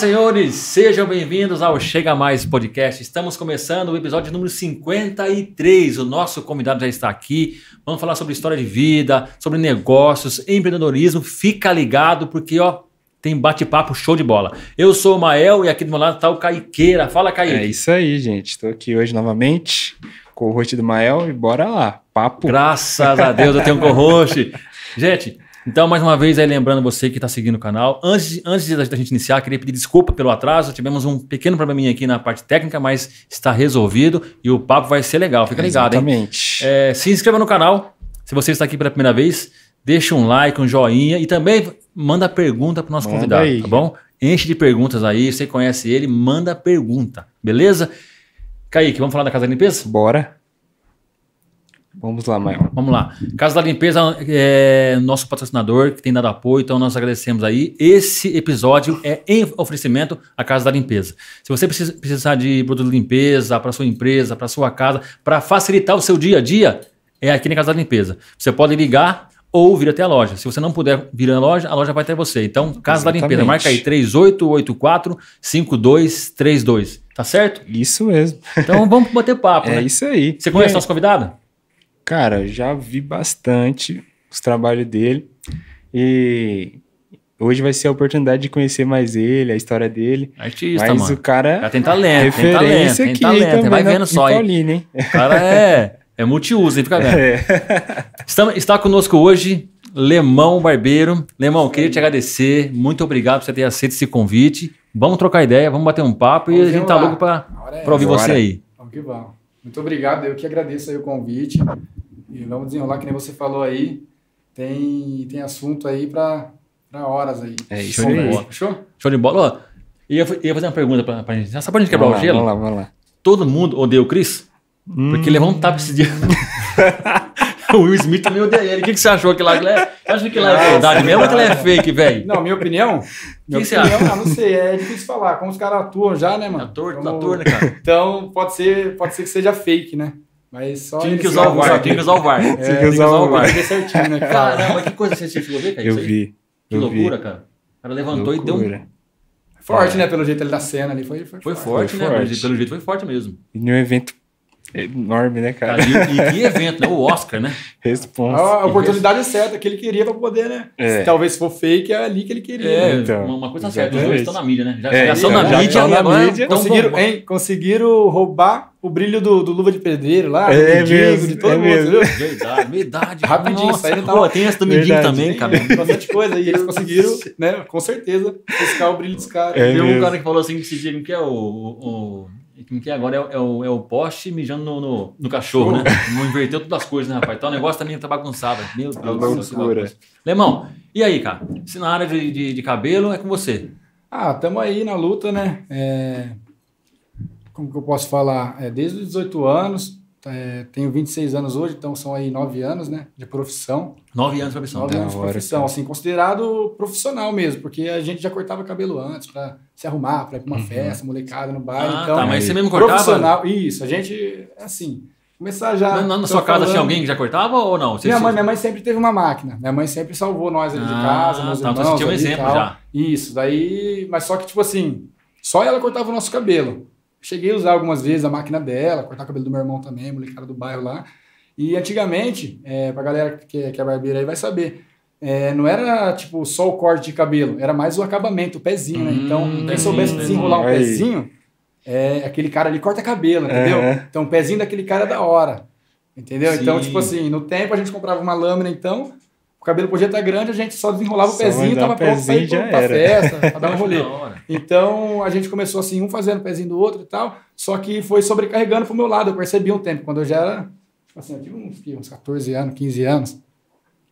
Senhores, sejam bem-vindos ao Chega Mais Podcast. Estamos começando o episódio número 53. O nosso convidado já está aqui. Vamos falar sobre história de vida, sobre negócios, empreendedorismo. Fica ligado porque, ó, tem bate-papo show de bola. Eu sou o Mael e aqui do meu lado está o Caiqueira. Fala, Caique. É isso aí, gente. Estou aqui hoje novamente com o host do Mael e bora lá. Papo. Graças a Deus eu tenho um co-host. Gente, então, mais uma vez, aí lembrando você que está seguindo o canal. Antes, antes da gente iniciar, queria pedir desculpa pelo atraso. Tivemos um pequeno probleminha aqui na parte técnica, mas está resolvido e o papo vai ser legal. Fica ligado, Exatamente. hein? É, se inscreva no canal. Se você está aqui pela primeira vez, deixa um like, um joinha e também manda pergunta para o nosso Manda convidado, aí. tá bom? Enche de perguntas aí. Você conhece ele, manda pergunta, beleza? Kaique, vamos falar da Casa da Limpeza? Bora. Vamos lá, Mael. Vamos lá. Casa da Limpeza é nosso patrocinador que tem dado apoio, então nós agradecemos aí. Esse episódio é em oferecimento à Casa da Limpeza. Se você precisa, precisar de produto de limpeza para sua empresa, para sua casa, para facilitar o seu dia a dia, é aqui na Casa da Limpeza. Você pode ligar ou vir até a loja. Se você não puder vir à loja, a loja vai até você. Então, Casa da Limpeza, Exatamente. marca aí 3884 5232. Tá certo? Isso mesmo. Então vamos bater papo, É né? isso aí. Você conhece E nosso convidado? Cara, já vi bastante os trabalhos dele e hoje vai ser a oportunidade de conhecer mais ele, a história dele. Artista, Mas mano. o cara Já tem talento, tem talento, referência tem aqui talento. também Vai vendo em só, hein? Paulínia, hein? O cara é, é multiuso, hein? Fica vendo. É. Estamos, está conosco hoje Lemão Barbeiro. Lemão, queria te agradecer. Muito obrigado por você ter aceito esse convite. Vamos trocar ideia, vamos bater um papo e Vamos a gente tá lá. louco para é ouvir essa. você aí. Vamos que vamos. Muito obrigado, eu que agradeço aí o convite. E vamos desenrolar, que nem você falou aí. Tem, tem assunto aí para horas aí. É Show isso de aí. bola. Fechou? Show de bola. Ó, ia, ia fazer uma pergunta pra, pra gente. Só pra gente quebrar Vamos o lá, gelo. Vamos lá, vamos lá. Todo mundo odeia o Chris? Porque Hum. levou um tapa esse dia. o Will Smith também odeia ele. O que, que você achou que lá? Você acha que lá é verdade mesmo ou que lá é fake, velho? Não, minha opinião. Minha que você opinião, ah, não sei, é difícil falar. Como os caras atuam já, né, mano? Ator, Como- ator, né, cara? Então, pode ser, pode ser que seja fake, né? Mas só. Tinha que usar o VAR, tinha que usar o VAR. É, Tinha que usar o Tem VAR. que ver certinho, né? cara? Caramba, que coisa você chegou a ver, cara? Eu vi. Que eu loucura, vi. cara. O cara levantou e deu um... Forte, né? Pelo jeito ali da cena ali. Foi, foi, Foi forte. forte, né? forte. Pelo jeito- Pelo jeito foi forte mesmo. E num evento enorme, né, cara? Cara, e, e que evento, né? O Oscar, né? Responsa. A oportunidade certa que ele queria pra poder, né? É. Se talvez se for fake, é ali que ele queria. É, né? Então, uma, uma coisa certa. Os dois estão na mídia, né? Já, É, já são então, na já mídia estão e na agora mídia. Conseguiram, bom. hein? Conseguiram roubar o brilho do, do Luva de Pedreiro lá, do É Mendigo, mesmo, de todo é mundo, mesmo. viu? Verdade, verdade. Rapidinho, Nossa, isso aí não tá- pô, tem essa do Verdade. também, cara. Tem bastante coisa. E eles conseguiram, né? Com certeza, buscar o brilho dos caras. É Tem um cara que falou assim que esse dia, como que é o... o, que é agora? É, o- é o, é o poste mijando no, no, no cachorro, né? Não inverteu todas as coisas, né, rapaz? Então o negócio também tá bagunçado. Meu Deus do céu, que loucura. bagunça. Lemão, e aí, cara? Se na área de, de, de cabelo é com você. Ah, estamos aí na luta, né? É, Como que eu posso falar? É, desde os 18 anos, é, tenho 26 anos hoje, então são aí 9 anos, né? De profissão. Nove anos de profissão. 9 Da anos de profissão, assim, considerado profissional mesmo, porque a gente já cortava cabelo antes para se arrumar, para ir pra uma festa, molecada no baile. Ah, então, tá, mas você mesmo cortava? profissional, isso, a gente, assim, começar já. Na, na- sua casa falando- tinha alguém que já cortava ou não? Você- minha você- mãe, minha mãe sempre teve uma máquina. Minha mãe sempre salvou nós ali de Ah, casa, meus tá, então irmãos. você tinha um exemplo já. Isso, daí. Mas só que, tipo assim, só ela cortava o nosso cabelo. Cheguei a usar algumas vezes a máquina dela, cortar o cabelo do meu irmão também, molecada do bairro lá. E antigamente, é, pra galera que, é- que é barbeira aí vai saber, é, não era tipo só o corte de cabelo, era mais o acabamento, o pezinho, né? Hum, Então, quem entendi, soubesse desenrolar um Aí. pezinho, é, aquele cara ali corta cabelo, entendeu? Aham. Então, o pezinho daquele cara é da hora. Entendeu? Então, Sim. tipo assim, no tempo a gente comprava uma lâmina, então, o cabelo podia estar grande, a gente só desenrolava o Só pezinho e mandar tava o pronto pezinho ir pra festa, pra dar um rolê. Então, a gente começou assim, um fazendo o pezinho do outro e tal, só que foi sobrecarregando pro meu lado, eu percebi um tempo, quando eu já era, tipo assim, eu tive uns, uns 14 anos, 15 anos, um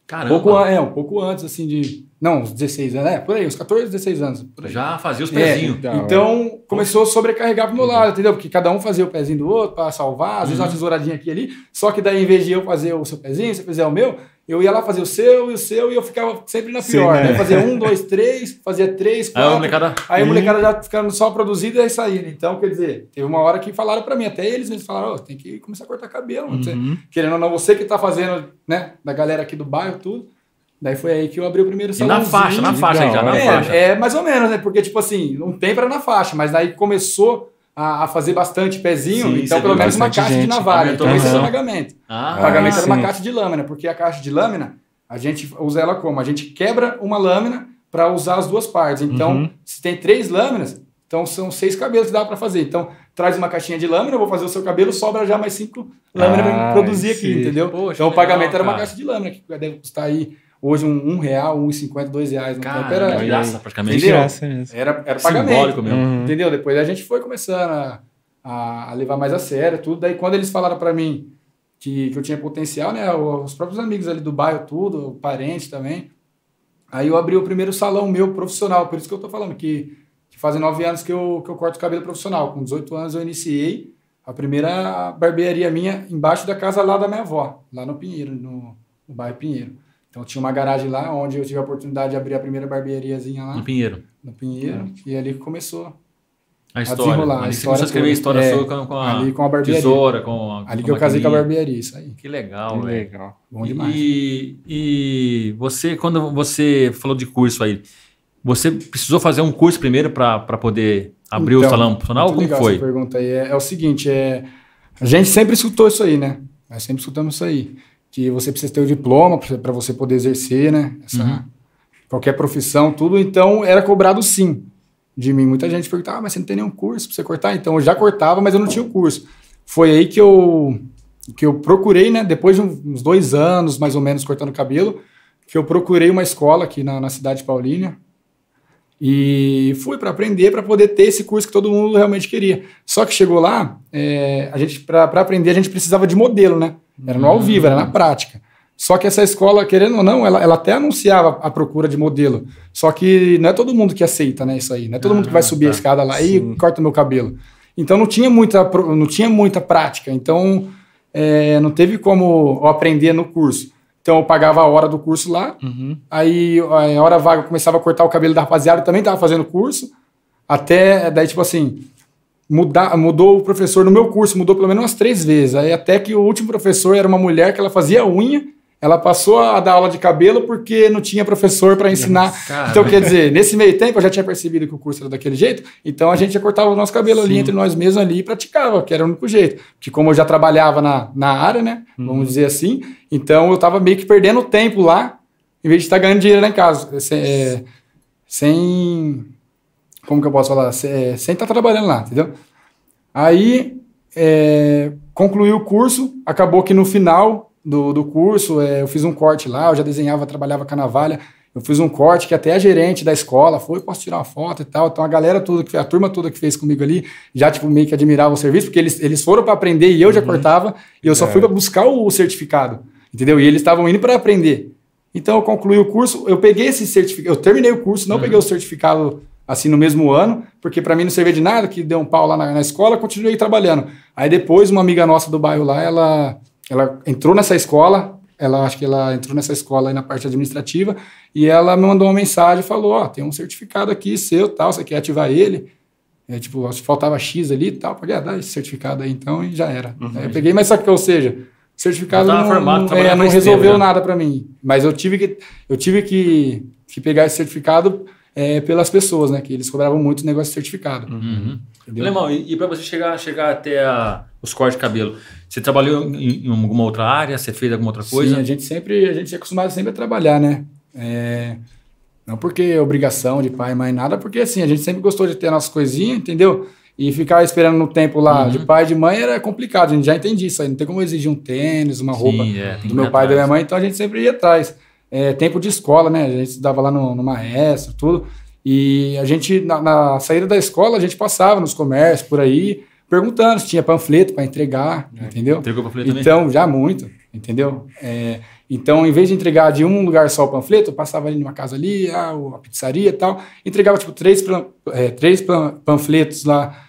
Caramba. pouco, é, um pouco antes, assim, de, não, uns 16 anos, é, por aí, uns 14, 16 anos. Já fazia os É, pezinhos. Da hora. então começou a sobrecarregar pro meu lado, entendeu? Porque cada um fazia o pezinho do outro para salvar, às vezes Uhum. uma tesouradinha aqui e ali. Só que daí, em vez de eu fazer o seu pezinho, você fizer o meu, eu ia lá fazer o seu e o seu e eu ficava sempre na Sim, pior. né? né? Fazia um, dois, três, fazia três, Aí quatro. a molecada. Aí a molecada já ficando só produzida e saindo. Então, quer dizer, teve uma hora que falaram pra mim, até eles mesmos falaram, ó, tem que começar a cortar cabelo. Você- Uhum. querendo ou não, você que tá fazendo, né, da galera aqui do bairro, tudo. Daí foi aí que eu abri o primeiro E na faixa, na faixa aí já, na é, faixa. é, mais ou menos, né? Porque, tipo assim, um tempo era na faixa, mas daí começou a, a fazer bastante pezinho, Sim, então pelo menos uma caixa de gente. navalha. Aumentou Então esse era o pagamento. Ah, O pagamento era uma caixa de lâmina, porque a caixa de lâmina, a gente usa ela como? A gente quebra uma lâmina para usar as duas partes. Então, Uhum. se tem três lâminas, então são seis cabelos que dá para fazer. Então, traz uma caixinha de lâmina, eu vou fazer o seu cabelo, sobra já mais cinco lâminas para Ah, produzir aqui, sim. entendeu? Poxa, então, o pagamento legal, era uma cara. caixa de lâmina, que deve custar aí hoje um, um real, um e cinquenta, dois reais. Tempo Cara, era, graça praticamente. De Entendeu? graça mesmo. era, era pagamento. Simbólico mesmo. Uhum. Entendeu? Depois a gente foi começando a, a, a levar mais a sério tudo. Daí quando eles falaram para mim que, que eu tinha potencial, né? Os próprios amigos ali do bairro, tudo, parentes também. Aí eu abri o primeiro salão meu profissional. Por isso que eu tô falando que, que fazem nove anos que eu, que eu corto cabelo profissional. Com 18 anos eu iniciei a primeira barbearia minha embaixo da casa lá da minha avó, lá no Pinheiro, no, no bairro Pinheiro. Então tinha uma garagem lá onde eu tive a oportunidade de abrir a primeira barbeariazinha lá No Pinheiro. no Pinheiro, e ali que começou. A história. a ali você história começou a escrever a história. É, sua com, com a, ali com a barbearia. tesoura, com a, Ali com que eu casei com a barbearia, isso aí. Que legal, Que velho. legal. Bom demais. E, e você, quando você falou de curso aí, você precisou fazer um curso primeiro para poder abrir o Então, salão profissional? Como legal foi? Essa pergunta aí é, é o seguinte, é, a gente sempre escutou isso aí, né? Nós sempre escutamos isso aí. Que você precisa ter o diploma para você poder exercer, né? Essa, Uhum. Qualquer profissão, tudo. Então, era cobrado sim de mim. Muita gente perguntava, ah, mas você não tem nenhum curso para você cortar? Então, eu já cortava, mas eu não tinha o curso. Foi aí que eu, que eu procurei, né? Depois de uns dois anos, mais ou menos, cortando cabelo, que eu procurei uma escola aqui na, na cidade de Paulínia, e fui para aprender, para poder ter esse curso que todo mundo realmente queria. Só que chegou lá, é, a gente para aprender a gente precisava de modelo, né? Era no ao vivo, era na prática. Só que essa escola, querendo ou não, ela, ela até anunciava a procura de modelo. Só que não é todo mundo que aceita, né? Isso aí. Não é todo mundo que vai subir a escada lá e corta meu cabelo. Então não tinha muita, não tinha muita prática. Então é, não teve como eu aprender no curso. Então eu pagava a hora do curso lá, Aí a hora vaga eu começava a cortar o cabelo da rapaziada, eu também tava fazendo curso. Até daí, tipo assim, mudar, mudou o professor no meu curso, mudou pelo menos umas três vezes. Aí até que o último professor era uma mulher que ela fazia unha, ela passou a dar aula de cabelo porque não tinha professor para ensinar. Cara. Então, quer dizer, nesse meio tempo eu já tinha percebido que o curso era daquele jeito, então a gente já cortava o nosso cabelo ali entre nós mesmos ali e praticava, que era o único jeito. Porque como eu já trabalhava na, na área, né, vamos dizer assim, então eu tava meio que perdendo tempo lá, em vez de estar ganhando dinheiro lá em casa. É, sem- como que eu posso falar? Sem estar trabalhando lá, entendeu? Aí, é, concluí o curso, acabou que no final do, do curso, é, eu fiz um corte lá, eu já desenhava, trabalhava com a navalha, eu fiz um corte que até a gerente da escola foi, posso tirar uma foto e tal, então a galera toda, que, a turma toda que fez comigo ali, já tipo meio que admirava o serviço, porque eles, eles foram para aprender e eu já cortava, e eu só fui para buscar o certificado, entendeu? E eles estavam indo para aprender. Então eu concluí o curso, eu peguei esse certificado, eu terminei o curso, não peguei o certificado assim no mesmo ano, porque para mim não servia de nada, que deu um pau lá na, na escola, continuei trabalhando. Aí depois uma amiga nossa do bairro lá, ela, ela entrou nessa escola, ela acho que ela entrou nessa escola aí na parte administrativa, e ela me mandou uma mensagem e falou, ó, tem um certificado aqui seu, tal, você quer ativar ele? É, tipo, faltava X ali e tal, falei, ah, dá esse certificado aí então, e já era. Aí eu peguei, mas só que, ou seja, o certificado não, formado, não, é, não resolveu tempo, né? nada para mim. Mas eu tive que, eu tive que, que pegar esse certificado é, pelas pessoas, né? Que eles cobravam muito o negócio de certificado. Uhum. E, e para você chegar, chegar até a- os cortes de cabelo, você trabalhou em, em alguma outra área? Você fez alguma outra coisa? Sim, a gente sempre, a gente é acostumado sempre a trabalhar, né? É, não porque é obrigação de pai e mãe, nada, porque assim, a gente sempre gostou de ter nossas coisinhas, entendeu? E ficar esperando no tempo lá Uhum. de pai e de mãe era complicado, a gente já entendi isso aí. Não tem como exigir um tênis, uma Sim, roupa é, do meu pai e da minha mãe, então a gente sempre ia atrás. É, tempo de escola, né? A gente estudava lá no, no maestro, tudo. E a gente, na, na saída da escola, a gente passava nos comércios por aí, perguntando se tinha panfleto para entregar, entendeu? Entregou também? Então, já muito, entendeu? É, então, em vez de entregar de um lugar só o panfleto, eu passava ali numa casa ali, ah, a pizzaria e tal, entregava tipo três, é, três pan- panfletos lá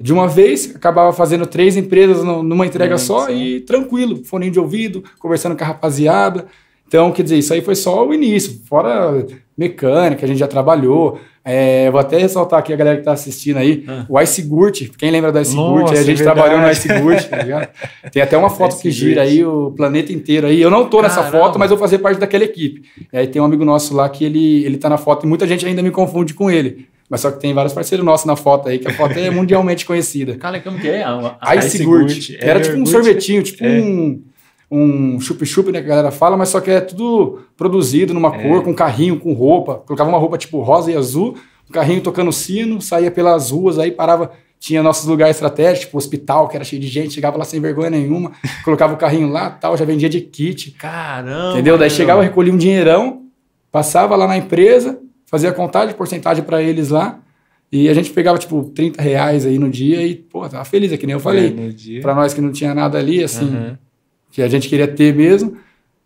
de uma vez, acabava fazendo três empresas numa entrega só e tranquilo, fone de ouvido, conversando com a rapaziada. Então, quer dizer, isso aí foi só o início, fora mecânica, a gente já trabalhou. É, vou até ressaltar aqui a galera que tá assistindo aí, Ah. o Ice Gurt, quem lembra do Ice Gurt? A gente é trabalhou no. Ice Gurt, tá ligado? Tem até uma foto Ice que gira Gurt. aí o planeta inteiro aí. Eu não tô nessa Caramba. foto, mas eu vou fazer parte daquela equipe. E aí tem um amigo nosso lá que ele, ele tá na foto e muita gente ainda me confunde com ele. Mas só que tem vários parceiros nossos na foto aí, que a foto é mundialmente conhecida. Cara, como que é? A- a- Ice, Ice Gurt. Era É, tipo um sorvetinho, tipo é. um, um chup-chup, né, que a galera fala, mas só que é tudo produzido numa É. cor, com carrinho, com roupa. Colocava uma roupa tipo rosa e azul, um carrinho tocando sino, saía pelas ruas, aí parava, tinha nossos lugares estratégicos, tipo hospital, que era cheio de gente, chegava lá sem vergonha nenhuma, colocava o carrinho lá tal, já vendia de kit. Caramba. Entendeu? Daí chegava, recolhia um dinheirão, passava lá na empresa, fazia contagem, porcentagem para eles lá, e a gente pegava, tipo, 30 reais aí no dia e, pô, tava feliz, é que nem eu falei. É. Pra nós que não tinha nada ali, assim, Aham. Que a gente queria ter mesmo,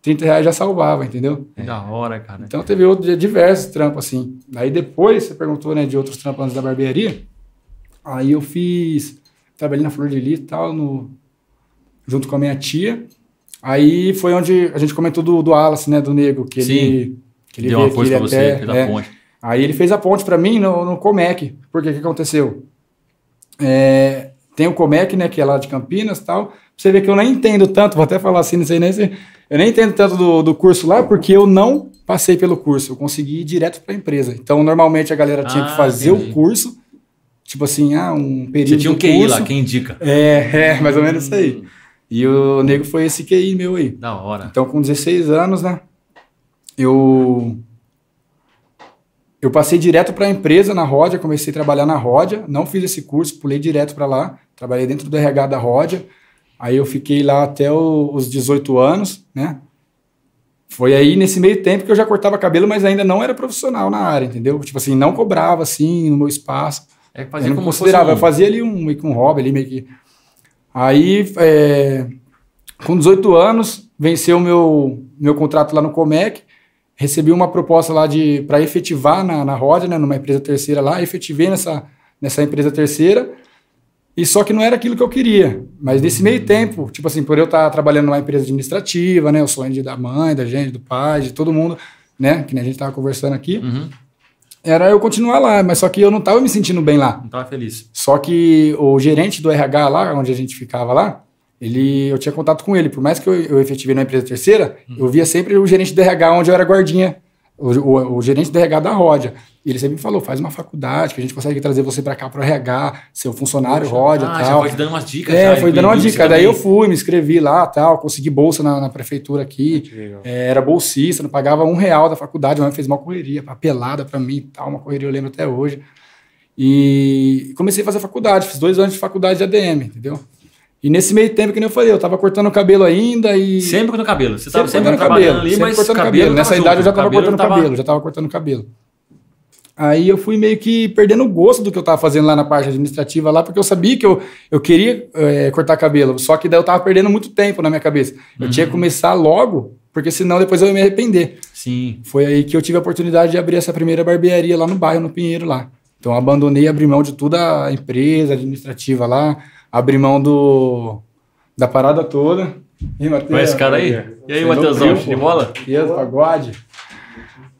30 reais já salvava, entendeu? Que Da hora, cara. Então teve outro, diversos trampos, assim. Aí depois, você perguntou, né, de outros trampos antes da barbearia, aí eu fiz, trabalhei na Flor de Lis e tal, no, junto com a minha tia. Aí foi onde a gente comentou do, do Wallace, né, do Nego, que Sim. ele... Que ele Deu uma força aqui, pra você, até- fez a é. ponte. Aí ele fez a ponte pra mim no, no Comec. Porque o que aconteceu? É, tem o Comec, né, que é lá de Campinas e tal. Você vê que eu nem entendo tanto, vou até falar assim, não sei nem se... Eu nem entendo tanto do, do curso lá, porque eu não passei pelo curso. Eu consegui ir direto pra empresa. Então, normalmente, a galera tinha Ah, que fazer entendi. o curso. Tipo assim, ah, um período Você tinha um QI curso. lá, quem indica. É, é, mais ou menos isso aí. E o nego foi esse QI meu aí. Da hora. Então, com 16 anos, né? Eu. Eu passei direto para a empresa na Ródia, comecei a trabalhar na Ródia, não fiz esse curso, pulei direto para lá, trabalhei dentro do RH da Ródia. Aí eu fiquei lá até o- os 18 anos, né? Foi aí nesse meio tempo que eu já cortava cabelo, mas ainda não era profissional na área, entendeu? Tipo assim, não cobrava assim no meu espaço. É que Eu fazia não como considerava, eu fazia ali um, meio que um hobby ali, meio que. Aí, é, com 18 anos, venceu o meu, meu contrato lá no Comec, recebi uma proposta lá de para efetivar na, na Roda, né, numa empresa terceira lá, efetivei nessa, nessa empresa terceira, e só que não era aquilo que eu queria. Mas nesse meio tempo, tipo assim, por eu estar trabalhando numa empresa administrativa, né, o sonho de, da mãe, da gente, do pai, de todo mundo, né, que a gente tava conversando aqui, Uhum. era eu continuar lá, mas só que eu não tava me sentindo bem lá. Não tava feliz. Só que o gerente do RH lá, onde a gente ficava lá, ele, eu tinha contato com ele. Por mais que eu, eu efetivei na empresa terceira, eu via sempre o gerente do RH onde eu era guardinha. O, o- o gerente do RH da Ródia. E ele sempre me falou: faz uma faculdade, que a gente consegue trazer você para cá para o RH, ser um funcionário Ródia ah, já tal. foi te dando umas dicas. É, já, foi dando uma dica. Daí eu fui, me inscrevi lá, tal, consegui bolsa na, na prefeitura aqui. Legal. É, era bolsista, não pagava um real da faculdade, mas fez uma correria, papelada pra mim e tal, uma correria eu lembro até hoje. E comecei a fazer faculdade, fiz dois anos de faculdade de ADM, entendeu? E nesse meio tempo, que nem eu falei, eu tava cortando o cabelo ainda e. Sempre cortando cabelo. Você tava Sempre sempre, cortando cabelo, ali, sempre mas cortando cabelo cabelo. Nessa idade eu já tava cortando tava- cabelo, já tava cortando cabelo. Aí eu fui meio que perdendo o gosto do que eu tava fazendo lá na parte administrativa lá, porque eu sabia que eu, eu queria eh, cortar cabelo, só que daí eu tava perdendo muito tempo na minha cabeça. Eu Uhum. tinha que começar logo, porque senão depois eu ia me arrepender. Sim. Foi aí que eu tive a oportunidade de abrir essa primeira barbearia lá no bairro, no Pinheiro lá. Então eu abandonei, abri mão de toda a empresa administrativa lá, abri mão do, da parada toda. E, Conhece esse cara aí? E aí, Matheusão, de viu, bola? Matheus, pagode.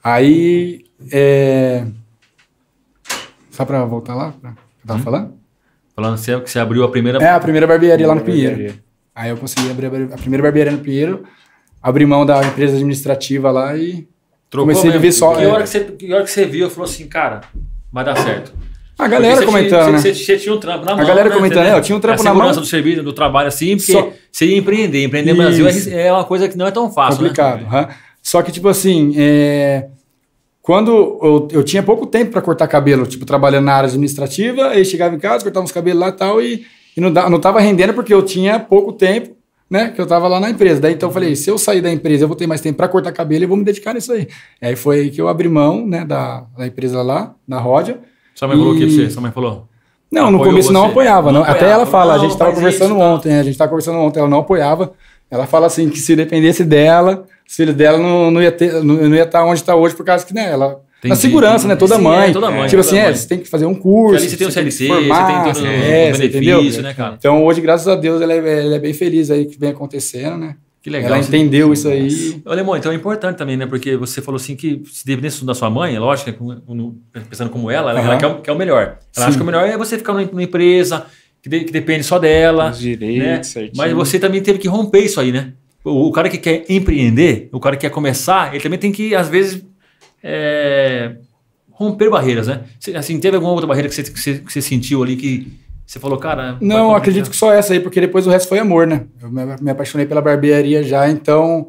Aí, é... Só pra voltar lá, pra... que eu tava falando? Falando sempre que você abriu a primeira. É, a primeira barbearia lá no. Pinheiro. Aí eu consegui abrir a a primeira barbearia no Pinheiro, abri mão da empresa administrativa lá e Trocou comecei a mesmo. viver só- Que é. hora que, você, que hora que você viu, falou assim, cara, vai dar certo. A galera você comentando, tinha, né? Você, você tinha um trampo na mão. galera né, comentando, é, eu tinha um trampo a na segurança mão. do serviço, do trabalho assim, porque Só- você ia empreender. Empreender no Brasil é, é uma coisa que não é tão fácil. complicado. Né? Só que, tipo assim, é, quando eu, eu tinha pouco tempo para cortar cabelo, tipo, trabalhando na área administrativa, aí chegava em casa, cortava uns cabelos lá e tal, e, e não, não tava rendendo porque eu tinha pouco tempo, né, que eu tava lá na empresa. Daí então eu falei, se eu sair da empresa, eu vou ter mais tempo para cortar cabelo e vou me dedicar nisso aí. Aí foi aí que eu abri mão, né, da, da empresa lá, na Ródia. Sua mãe falou o que pra E- você? Sua mãe falou. Não, no começo não você? apoiava. Não não. Até apoiava, ela fala, a não, gente tava faz conversando isso, tá. ontem, a gente tava conversando ontem, ela não apoiava. Ela fala assim que se dependesse dela, os filhos dela não, não ia ter, não, não ia estar onde está hoje por causa que, né, ela na Entendi. segurança, né, toda Sim, mãe. é, toda mãe, Tipo toda assim, é, mãe. você tem que fazer um Porque curso, ali você tem o CLT, se formar, você tem todo é, o benefício, né, cara? Então hoje, graças a Deus, ela é, ela é bem feliz aí que vem acontecendo, né? Que legal. Ela entendeu isso aí. Ô, Lemão, então é importante também, né? Porque você falou assim que se dependesse da sua mãe, lógico, né, pensando como ela, ela, Aham. ela quer, o- quer o melhor. Ela acha Sim. que o melhor é você ficar numa, empresa que, de- que depende só dela. Os direitos, né? certinho. Mas você também teve que romper isso aí, né? O, o cara que quer empreender, o cara que quer começar, ele também tem que, às vezes, é, romper barreiras, né? Assim, teve alguma outra barreira que você, que você, que você sentiu ali que você falou, cara... Não, acredito que só essa aí, porque depois o resto foi amor, né? Eu me, apaixonei pela barbearia já, então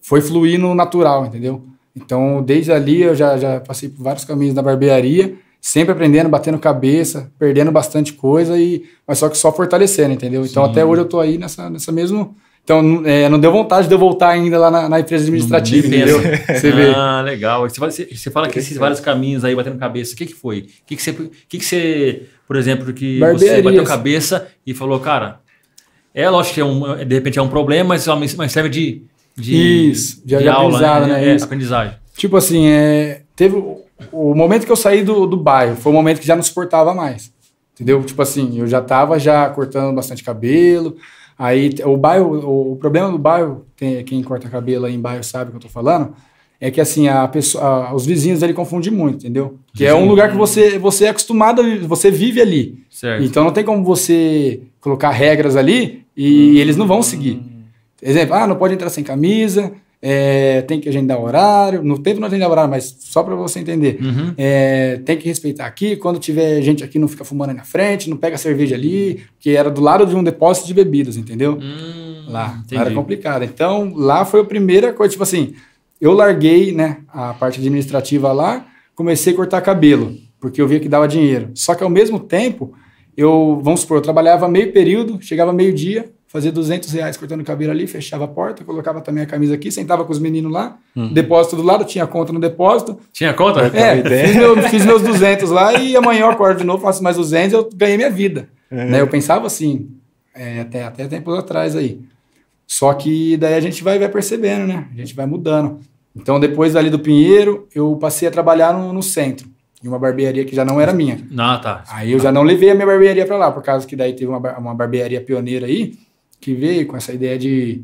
foi fluindo natural, entendeu? Então, desde ali eu já, já passei por vários caminhos na barbearia, sempre aprendendo, batendo cabeça, perdendo bastante coisa, e, mas só que só fortalecendo, entendeu? Então, Sim. até hoje eu tô aí nessa, nessa mesma. Então, não- é, não deu vontade de eu voltar ainda lá na, na empresa administrativa, entendeu? Você vê. Ah, legal. Você fala, você, você fala que esses vários caminhos aí batendo cabeça, o que, que foi? O que, que, você, que, que você, por exemplo, que você bateu cabeça e falou, cara, é lógico que é um, de repente é um problema, mas, mas serve de, de, Isso, de- de aprendizado, né? É, Isso. aprendizagem. Tipo assim, é, teve o, momento que eu saí do, do bairro, foi o momento que já não suportava mais. Entendeu? Tipo assim, eu já tava já cortando bastante cabelo. Aí o bairro, o, o problema do bairro, tem, quem corta cabelo aí em bairro sabe o que eu tô falando, é que assim, a pessoa, a- os vizinhos ali confundem muito, entendeu? Que é um lugar que você, você é acostumado, você vive ali. Certo. Então não tem como você colocar regras ali e eles não vão seguir. Exemplo, ah, não pode entrar sem camisa, é, tem que agendar horário. No tempo não agendar horário, mas só para você entender. Uhum. É, tem que respeitar aqui. Quando tiver gente aqui, não fica fumando na frente, não pega cerveja ali, que era do lado de um depósito de bebidas, entendeu? Hum, Lá. Lá era complicado. Então, lá foi a primeira coisa, tipo assim, eu larguei, né, a parte administrativa lá, comecei a cortar cabelo, porque eu via que dava dinheiro. Só que ao mesmo tempo, eu, vamos supor, eu trabalhava meio período, chegava meio-dia, fazia 200 reais cortando cabelo ali, fechava a porta, colocava também a camisa aqui, sentava com os meninos lá, depósito do lado, tinha conta no depósito. Tinha conta? É, fiz, meu- fiz meus 200 lá e amanhã eu acordo de novo, faço mais 200 eu ganhei minha vida. Né? Eu pensava assim, é, até, até tempos atrás aí. Só que daí a gente vai, vai percebendo, né? A gente vai mudando. Então, depois ali do Pinheiro, eu passei a trabalhar no, no centro, em uma barbearia que já não era minha. Ah, tá. Aí eu já não levei a minha barbearia para lá, por causa que daí teve uma, uma barbearia pioneira aí, que veio com essa ideia de,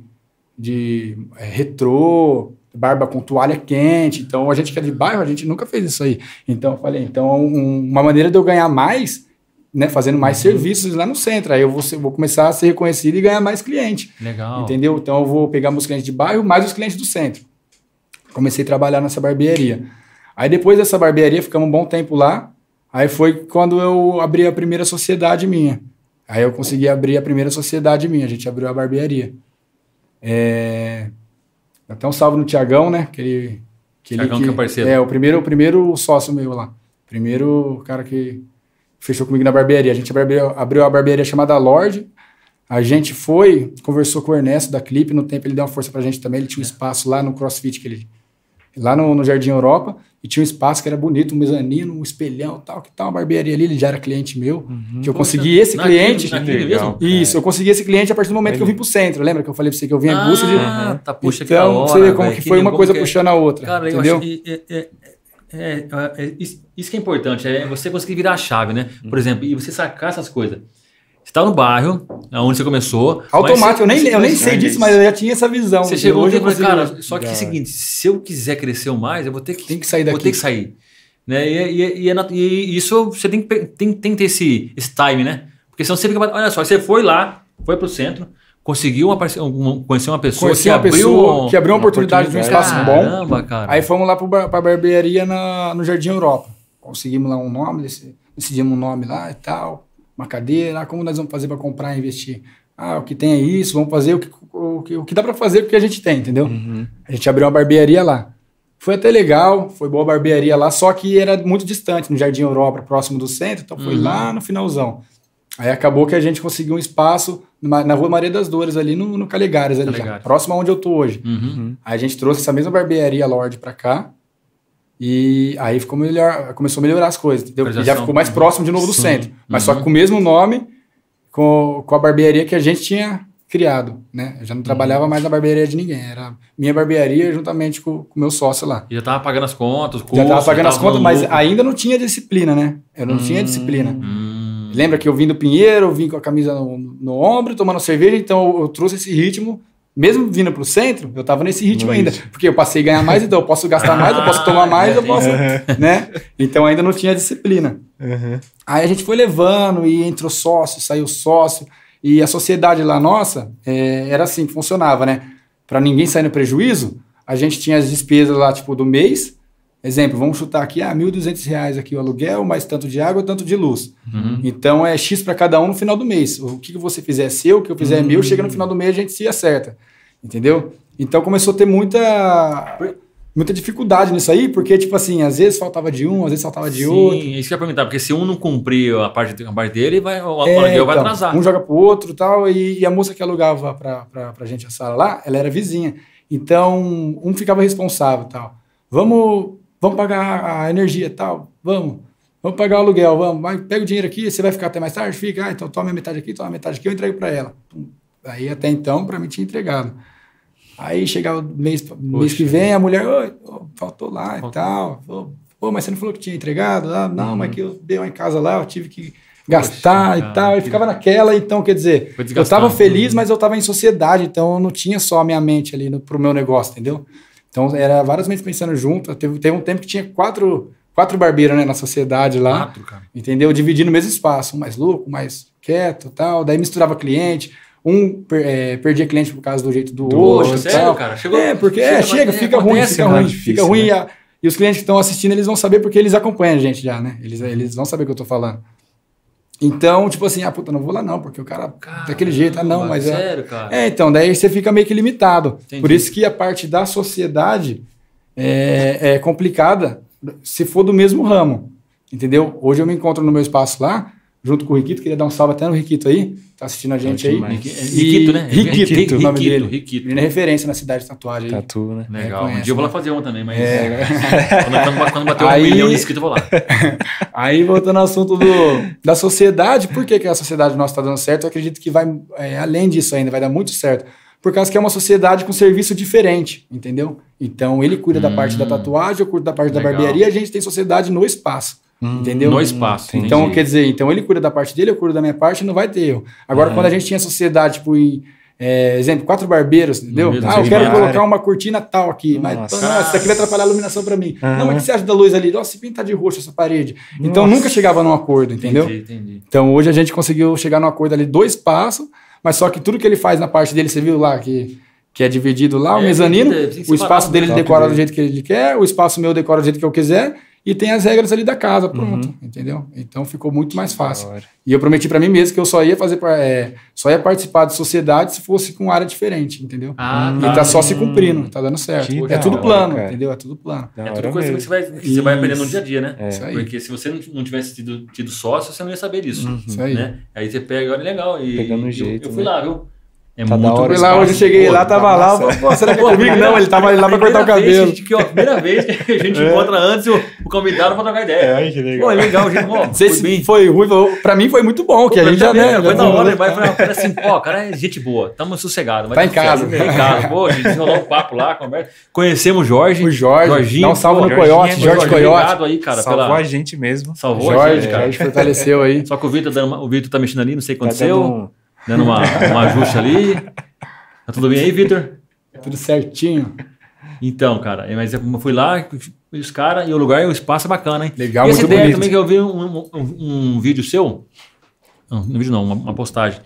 de é, retrô, barba com toalha quente. Então, a gente que é de bairro, a gente nunca fez isso aí. Então, eu falei, então, um- uma maneira de eu ganhar mais, né, fazendo mais serviços lá no centro. Aí eu vou, vou começar a ser reconhecido e ganhar mais cliente. Legal. Entendeu? Então eu vou pegar meus clientes de bairro mais os clientes do centro. Comecei a trabalhar nessa barbearia. Aí depois dessa barbearia, ficamos um bom tempo lá. Aí foi quando eu abri a primeira sociedade minha. Aí eu consegui abrir a primeira sociedade minha. A gente abriu a barbearia. É... Até um salve no Tiagão, né? Que ele, que ele Thiagão que é parceiro. É, o primeiro, o primeiro sócio meu lá. Primeiro cara que fechou comigo na barbearia. A gente abriu, abriu a barbearia chamada Lorde. A gente foi, conversou com o Ernesto da Clipe, no tempo ele deu uma força pra gente também, ele tinha um espaço lá no CrossFit, que ele, lá no, no Jardim Europa, e tinha um espaço que era bonito, um mezanino, um espelhão tal, que tal, uma barbearia ali, ele já era cliente meu, que eu consegui esse Naquele- cliente... Legal. mesmo? Isso, eu consegui esse cliente a partir do momento que eu vim pro centro, lembra que eu falei pra você que eu vim em busca de... Ah, tá, puxa, que da então, hora, você vê como velho, que foi uma como coisa que é. puxando a outra, Cara, eu entendeu? acho que é, é- é- é- é- isso, que é importante, é você conseguir virar a chave, né? Por exemplo, e você sacar essas coisas. Você tá no bairro, onde você começou. Automático, eu nem, eu nem sei disso, mas eu já tinha essa visão. Você chegou Hoje e falou, cara, só que é o seguinte, se eu quiser crescer mais, eu vou ter que, Tem que sair vou daqui. ter que sair. Né? E, e- e é nat- e isso você tem que, tem, tem que ter esse, esse time, né? Porque senão você fica. Olha só, você foi lá, foi pro centro, conseguiu uma, parce- um- conhecer uma pessoa Conheci que uma abriu. pessoa que abriu uma uma oportunidade de um oportunidade. espaço bom. Caramba, cara. Aí fomos lá bar- pra barbearia na, no Jardim Europa. Conseguimos lá um nome, deci- decidimos um nome lá e tal, uma cadeira, ah, como nós vamos fazer para comprar e investir? Ah, o que tem é isso, vamos fazer o que, o que, o que dá para fazer com o que a gente tem, entendeu? A gente abriu uma barbearia lá. Foi até legal, foi boa a barbearia lá, só que era muito distante, no Jardim Europa, próximo do centro, então foi Uhum. lá no finalzão. Aí acabou que a gente conseguiu um espaço numa- na Rua Maria das Dores, ali no, no Calegares, ali já, Calegares. próximo aonde eu tô hoje. Uhum. Aí a gente trouxe essa mesma barbearia Lorde pra cá. E aí ficou melhor, começou a melhorar as coisas, entendeu? E já ficou mais próximo de novo do Sim. centro. Mas Uhum. só com o mesmo nome, com, com a barbearia que a gente tinha criado, né? Eu já não Uhum. trabalhava mais na barbearia de ninguém. Era minha barbearia juntamente com o meu sócio lá. E já tava pagando as contas, já curso, tava pagando as tava contas, mas ainda não tinha disciplina, né? Eu não tinha disciplina. Hum. Lembra que eu vim do Pinheiro, eu vim com a camisa no, no ombro, tomando cerveja, então eu, eu trouxe esse ritmo mesmo vindo pro centro, eu tava nesse ritmo ainda. Porque eu passei a ganhar mais, então eu posso gastar mais, eu posso tomar mais, eu posso, né? Então ainda não tinha disciplina. Uhum. Aí a gente foi levando e entrou sócio, saiu sócio. E a sociedade lá nossa é, era assim que funcionava, né? Para ninguém sair no prejuízo, a gente tinha as despesas lá, tipo, do mês. Exemplo, vamos chutar aqui, ah, 1.200 reais aqui o aluguel, mais tanto de água, tanto de luz. Uhum. Então é X para cada um no final do mês. O que, que você fizer é seu, o que eu fizer é meu, chega no final do mês a gente se acerta. Entendeu? Então começou a ter muita muita dificuldade nisso aí, porque, tipo assim, às vezes faltava de um, às vezes faltava de Sim, outro. isso que eu ia perguntar, porque se um não cumprir a parte, a parte dele, vai, o É, aluguel vai então, atrasar. Um joga pro outro e tal, e, e a moça que alugava pra, pra, pra gente a sala lá, ela era vizinha. Então, um ficava responsável e tal. Vamos, vamos pagar a energia e tal, vamos. Vamos pagar o aluguel, vamos. Vai, pega o dinheiro aqui, você vai ficar até mais tarde? Fica. Ah, então toma a metade aqui, toma a metade aqui, eu entrego pra ela. Aí até então, pra mim, tinha entregado. Aí chegava o mês, mês que vem, a mulher, "Oi, ô, faltou lá e tal. Pô, mas você não falou que tinha entregado? Ah, não, mas que eu dei uma em casa lá, eu tive que gastar Poxa, e cara, tal. E ficava naquela, então, quer dizer, eu desgastando. tava feliz, mas eu tava em sociedade, então eu não tinha só a minha mente ali no, pro meu negócio, entendeu? Então era várias mentes pensando junto. Teve, teve um tempo que tinha quatro, quatro barbeiros né, na sociedade lá. Quatro, cara. Entendeu? Dividindo o mesmo espaço, um mais louco, um mais quieto tal. Daí misturava cliente. Um per- é, perdia cliente por causa do jeito do Poxa, outro. sério, tal. cara? Chegou- é, porque chega, é, chega, fica ruim, acontece, fica ruim, difícil, fica ruim. né? E, a- e os clientes que estão assistindo, eles vão saber porque eles acompanham a gente já, né? Eles, eles vão saber o que eu tô falando. Então, tipo assim, ah, puta, não vou lá não, porque o cara daquele jeito, ah, não, mas é. Sério, cara. É, então, daí você fica meio que limitado. Entendi. Por isso que a parte da sociedade é, é complicada se for do mesmo ramo. Entendeu? Hoje eu me encontro no meu espaço lá, junto com o Riquito, queria dar um salve até no Riquito aí, tá assistindo a gente aí. Riquito, né? Riquito, o nome Riquito, dele. Riquito. Ele é referência na cidade de tatuagem. aí. Tatu, né? Legal. conhece, um dia eu vou lá né? fazer uma também, mas É. quando, quando, bater um Aí- milhão de inscritos, eu vou lá. Aí, voltando ao assunto do, da sociedade, por que, que a sociedade nossa está dando certo? Eu acredito que vai, é, além disso ainda, vai dar muito certo. Por causa que é uma sociedade com serviço diferente, entendeu? Então, ele cuida da parte da tatuagem, eu cuido da parte Hum. Legal. da barbearia, a gente tem sociedade no espaço, entendeu? No espaço. Então, entendi. quer dizer, então ele cuida da parte dele, eu cuido da minha parte, não vai ter erro. Agora, quando a gente tinha sociedade, tipo, em, é, exemplo, quatro barbeiros, entendeu? Ah, eu quero colocar uma cortina tal aqui, mas Nossa. nossa, isso aqui vai atrapalhar a iluminação pra mim. Não, mas o que você acha da luz ali? Nossa, se pintar de roxo essa parede. Então, Nossa. nunca chegava num acordo, entendeu? Entendi, entendi. Então, hoje a gente conseguiu chegar num acordo ali, dois passos, mas só que tudo que ele faz na parte dele, você viu lá que, que é dividido lá, o É, mezanino, que ter- tem que o espaço dele decora do jeito que ele quer, o espaço meu decora do jeito que eu quiser, e tem as regras ali da casa, pronto, Uhum. entendeu? Então ficou muito mais fácil. E eu prometi pra mim mesmo que eu só ia fazer, é, só ia participar de sociedade se fosse com área diferente, entendeu? Ah, E tá. tá só se cumprindo, tá dando certo. Que é tudo hora, plano, cara. entendeu? É tudo plano. Da É tudo coisa que mesmo. você vai, que você vai aprendendo no dia a dia, né? É. Isso aí. Porque se você não, tivesse tido, tido sócio, você não ia saber disso. Isso aí. Né? Aí você pega, olha, legal. E, Pegando eu- jeito, Eu, fui né? lá, viu? É Tá da muito hora lá, hoje eu cheguei Pô, lá, tá tava lá, massa. falei, pô, será que é comigo? Não, ele tava lá pra cortar o cabelo. que, que, ó, primeira vez que a gente encontra antes o, o convidado pra trocar ideia. Ai, que legal. Pô, é legal, gente. Sei foi se bem. foi ruim, foi- pra mim foi muito bom, que a gente já, né, já Foi da hora, ele vai falar, cara, assim, ó, o cara é gente boa, tamo sossegado. vai Tá em casa. Tá em casa. Pô, a gente desenrolou um papo lá, conversa. Conhecemos o Jorge. O Jorge, Jorginho, dá um salve pô, no Coyote, Jorginho, Jorge Coyote. Obrigado aí, cara, Salvou a gente mesmo. Salvou a Jorge, gente, cara. Jorge fortaleceu aí. Só que Vitor, o Vitor tá mexendo ali, não sei o que Tá aconteceu. Dando um- uma, um ajuste ali. Tá tudo bem aí, Vitor? Tudo certinho. Então, cara, mas eu fui lá, os caras, e o lugar e o espaço é bacana, hein? Legal, e essa muito ideia bonito. também que eu vi um, um- um vídeo seu, não, um vídeo não, uma, uma postagem,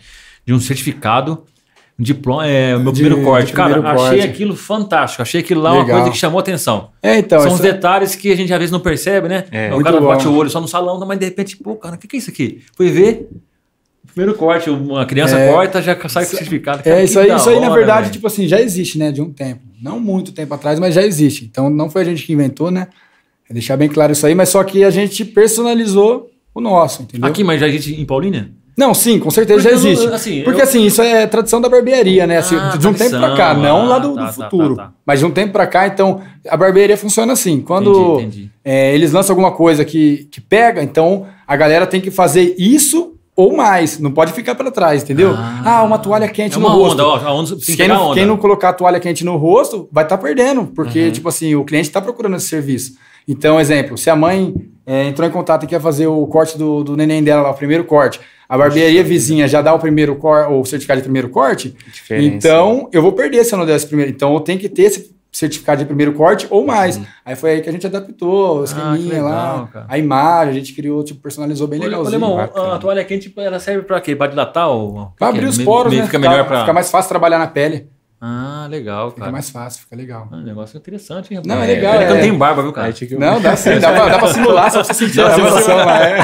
de um certificado, um diploma, é, o meu De- primeiro corte. cara, primeiro achei corte. aquilo fantástico, achei aquilo lá uma Legal. coisa que chamou atenção. É, então, São os detalhes que a gente às vezes não percebe, né? É. o cara bate o olho só no salão, mas de repente, pô, cara, o que, que é isso aqui? Fui ver. Primeiro corte, uma criança É. corta, já sai com o certificado. Cara, É, que isso aí, isso aí na hora, verdade, velho. tipo assim, já existe, né, de um tempo. Não muito tempo atrás, mas já existe. Então não foi a gente que inventou, né? É deixar bem claro isso aí, mas só que a gente personalizou o nosso, entendeu? Aqui, mas já existe em Paulínia? Não, sim, com certeza Porque já eu existe. assim, Porque eu- assim, isso é tradição da barbearia, né? Assim, Ah, de um tempo pra cá, tradição, não lá do, ah, do tá, tá, futuro. tá, tá. Mas de um tempo pra cá, então, a barbearia funciona assim. Quando Entendi, entendi. é, eles lançam alguma coisa que, que pega, então a galera tem que fazer isso ou mais. Não pode ficar pra trás, entendeu? Ah. Ah, uma toalha quente É no uma rosto. onda, ó, a onda, tem que Quem não, onda. quem não colocar a toalha quente no rosto vai estar perdendo, porque, Uhum. tipo assim, o cliente está procurando esse serviço. Então, exemplo, se a mãe é, entrou em contato e quer fazer o corte do, do neném dela lá, o primeiro corte. A barbearia vizinha já dá o primeiro corte, o certificado de primeiro corte. Então, eu vou perder se eu não der esse primeiro. Então, eu tenho que ter esse certificado de primeiro corte ou mais. Aí foi aí que a gente adaptou, o Ah, que esqueminha legal, lá, cara. a imagem, a gente criou, tipo, personalizou bem Ô, legalzinho. Lemão, bacana. a toalha quente ela serve pra quê? Pra dilatar ou... Pra abrir os Me- poros, me- né? Fica melhor pra... Fica mais fácil trabalhar na pele. Ah, legal, Fica cara. mais fácil, fica legal. Ah, negócio interessante, hein, Não, é legal, eu é. não tenho barba, viu, cara? Não, dá sim, dá pra, dá pra simular, só pra você sentir a emoção lá. É.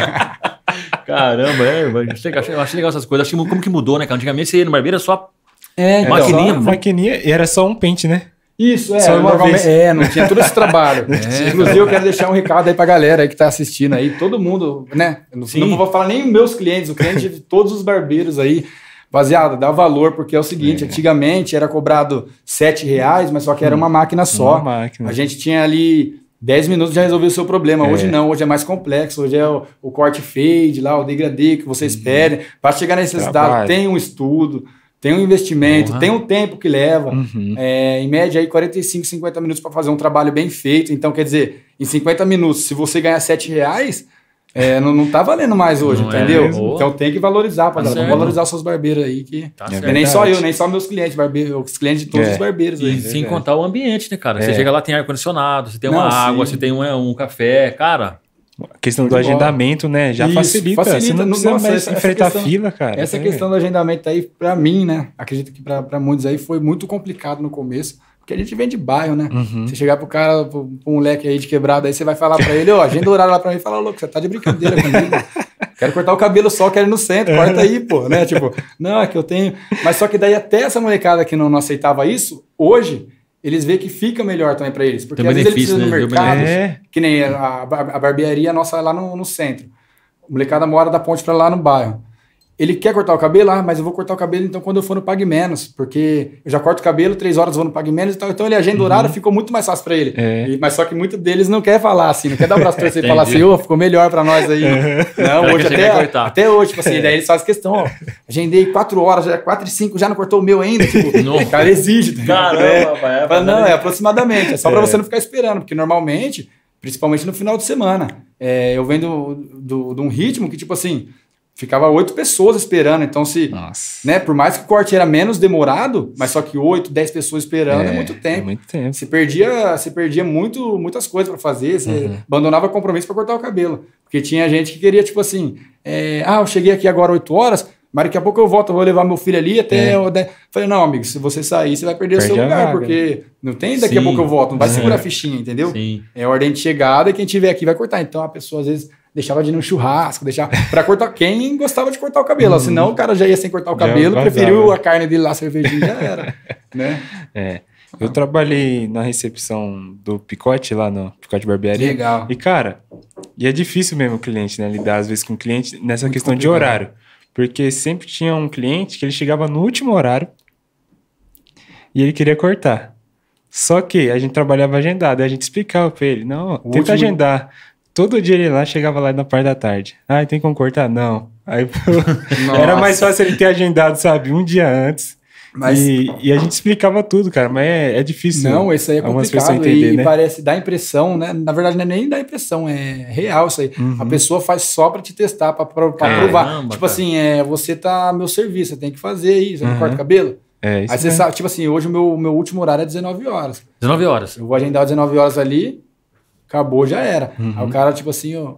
Caramba, é. Eu achei, achei- eu achei legal essas coisas. Acho que como que mudou, né, cara? Antigamente você ia no barbeiro só... É, então, Maquininha, Só- maquininha, e era só um pente, né? Isso, é. Só uma vez. É, não tinha todo esse trabalho. Inclusive, eu quero deixar um recado aí pra galera aí que tá assistindo aí, todo mundo, né? Não, não vou falar nem meus clientes, o cliente de todos os barbeiros aí. Rapaziada, dá valor, porque é o seguinte, antigamente era cobrado 7 reais, mas só que era uma máquina só. Uma máquina. A gente tinha ali 10 minutos já resolveu o seu problema. É. Hoje não, hoje é mais complexo. Hoje é o, o corte fade lá, o degradê que vocês pedem. Para chegar nesse resultado, Trabalho. tem um estudo, tem um investimento, Porra. tem um tempo que leva. Uhum. É, em média, aí 45, 50 minutos para fazer um trabalho bem feito. Então, quer dizer, em 50 minutos, se você ganhar 7 reais, é, não, não tá valendo mais hoje, Não é entendeu? mesmo. então tem que valorizar, Tá Vamos certo. valorizar os seus barbeiros aí. Que... Tá É nem só eu, nem só meus clientes, barbeiros, os clientes de todos É. os barbeiros E aí. sem contar o ambiente, né, cara? Você É. chega lá, tem ar-condicionado, você tem uma Não, água, sim. você tem um, um café. Cara, A questão do agendamento, né? Já Isso, facilita. facilita. Você não precisa Nossa, mais essa- essa enfrentar questão- fila, cara. Essa É. questão do agendamento aí, pra mim, né? Acredito que pra muitos aí foi muito complicado no começo. Porque a gente vem de bairro, né? Uhum. Você chegar pro cara, pro, pro moleque aí de quebrada, aí você vai falar pra ele, ó, agenda o horário lá pra mim e fala, louco, você tá de brincadeira comigo. Quero cortar o cabelo só, quero ir no centro, corta aí, pô, né? Tipo, não, é que eu tenho. Mas só que daí até essa molecada que não, não aceitava isso, hoje, eles veem que fica melhor também pra eles. Porque Tem às vezes eles precisam no né? Deu mercado, É. que nem a, a, barbearia nossa lá no, no centro. O molecada mora da ponte pra lá no bairro. Ele quer cortar o cabelo, ah, mas eu vou cortar o cabelo então quando eu for no Pague Menos, porque eu já corto o cabelo, três horas vou no Pague Menos e tal. Então ele agenda o horário, ficou muito mais fácil pra ele. É. E- mas só que muito deles não quer falar assim, não quer dar o braço pra você e falar assim, ô, ficou melhor pra nós aí. Não, Cara, hoje até, cortar. até hoje, tipo assim, daí eles fazem questão, ó, agendei quatro horas, já é quatro e cinco, já não cortou o meu ainda, tipo, Não. o cara exige. tá? Caramba, É. rapaz, é Fala, não, é aproximadamente. É só pra você não ficar esperando, porque normalmente, principalmente no final de semana, é, eu venho do- do- de um ritmo que, tipo assim, ficava oito pessoas esperando. Então, se, Nossa. né, por mais que o corte era menos demorado, mas só que oito, dez pessoas esperando é, muito É tempo. muito tempo. Você perdia, você perdia muito, muitas coisas pra fazer, você Uhum. abandonava compromisso pra cortar o cabelo. Porque tinha gente que queria, tipo assim, é, ah, eu cheguei aqui agora 8 horas, mas daqui a pouco eu volto, eu vou levar meu filho ali até. É. o Falei, não, amigo, se você sair, você vai perder o Perde seu a lugar, porque não tem daqui a Sim. pouco eu volto, não vai segurar a fichinha, entendeu? sim. É ordem de chegada e quem tiver aqui vai cortar. Então a pessoa às vezes deixava de ir no churrasco, deixava pra cortar quem gostava de cortar o cabelo. Senão o cara já ia sem cortar o Uhum. Já cabelo, preferiu a carne dele lá, a cervejinha já era, né? É. Eu trabalhei na recepção do Picote, lá no Picote Barbearia. Legal. E, cara, e é difícil mesmo o cliente, né? Lidar às vezes com o cliente nessa Muito questão de complicado. horário. Porque sempre tinha um cliente que ele chegava no último horário e ele queria cortar. Só que a gente trabalhava agendado, a gente explicava pra ele, não, tenta último- agendar. Todo dia ele lá chegava lá na parte da tarde. Ah, tem como cortar? Não. Aí era mais fácil ele ter agendado, sabe, um dia antes. Mas E, e a gente explicava tudo, cara, mas é, é difícil. Não, isso aí é complicado pessoas entender, e né? parece dá impressão, né? Na verdade, não é nem dá impressão, é real isso aí. Uhum. A pessoa faz só pra te testar, pra, pra, pra Caramba, provar. Tipo cara. assim, é, você tá meu serviço, você tem que fazer isso, você não Uhum. corta o cabelo. É, isso aí você mesmo. sabe, tipo assim, hoje o meu, meu último horário é 19 horas. 19 horas. Eu vou agendar 19 horas ali, acabou, já era. Uhum. Aí o cara, tipo assim, ó.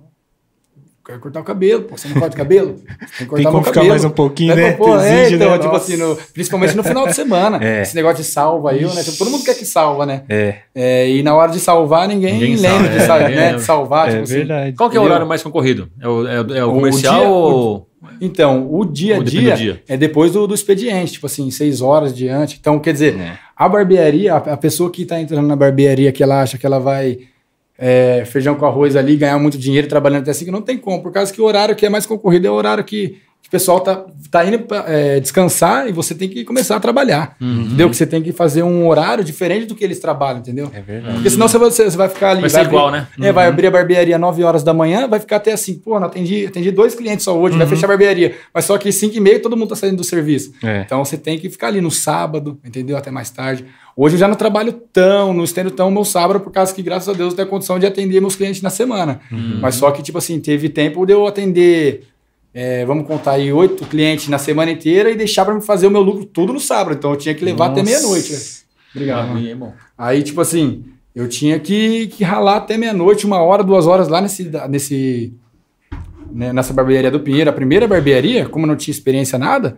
Quero cortar o cabelo, pô, você não corta o cabelo? Tem que cortar Tem como ficar cabelo. mais um pouquinho, Né, né? pô, é, Exige, então, né? tipo Nossa. assim, no- principalmente no final de semana. É. Esse negócio de salva aí, né? Tipo, todo mundo quer que salva, né? É, É, e na hora de salvar, ninguém, Ninguém lembra salva, de, sal- é, né, de salvar. é tipo assim. verdade. Qual que é o horário mais concorrido? É o, é o- é o O comercial dia- ou... Então, o dia a dia, dia? é depois do, do expediente, tipo assim, seis horas diante. Então, quer dizer, É. a barbearia, a, a pessoa que está entrando na barbearia que ela acha que ela vai é, feijão com arroz ali, ganhar muito dinheiro trabalhando até assim, que não tem como, por causa que o horário que é mais concorrido é o horário que, o pessoal tá, tá indo pra, é, descansar e você tem que começar a trabalhar. Uhum. Entendeu? Que você tem que fazer um horário diferente do que eles trabalham, entendeu? É verdade. Porque senão você vai, você vai ficar ali. Vai ser abrir- igual, né? É, vai abrir a barbearia 9 horas da manhã, vai ficar até assim, pô, não atendi, atendi dois clientes só hoje, Uhum. vai fechar a barbearia. Mas só que 5 e meia todo mundo tá saindo do serviço. É. Então você tem que ficar ali no sábado, entendeu? Até mais tarde. Hoje eu já não trabalho tão, não estendo tão meu sábado, por causa que, graças a Deus, eu tenho a condição de atender meus clientes na semana. Uhum. Mas só que, tipo assim, teve tempo de eu atender, é, vamos contar aí, oito clientes na semana inteira e deixar para me fazer o meu lucro tudo no sábado. Então eu tinha que levar até Nossa. meia-noite. velho. Obrigado. bom. Aí, tipo assim, eu tinha que, que ralar até meia-noite, uma hora, duas horas lá nesse, nesse, né, nessa barbearia do Pinheiro. A primeira barbearia, como eu não tinha experiência nada,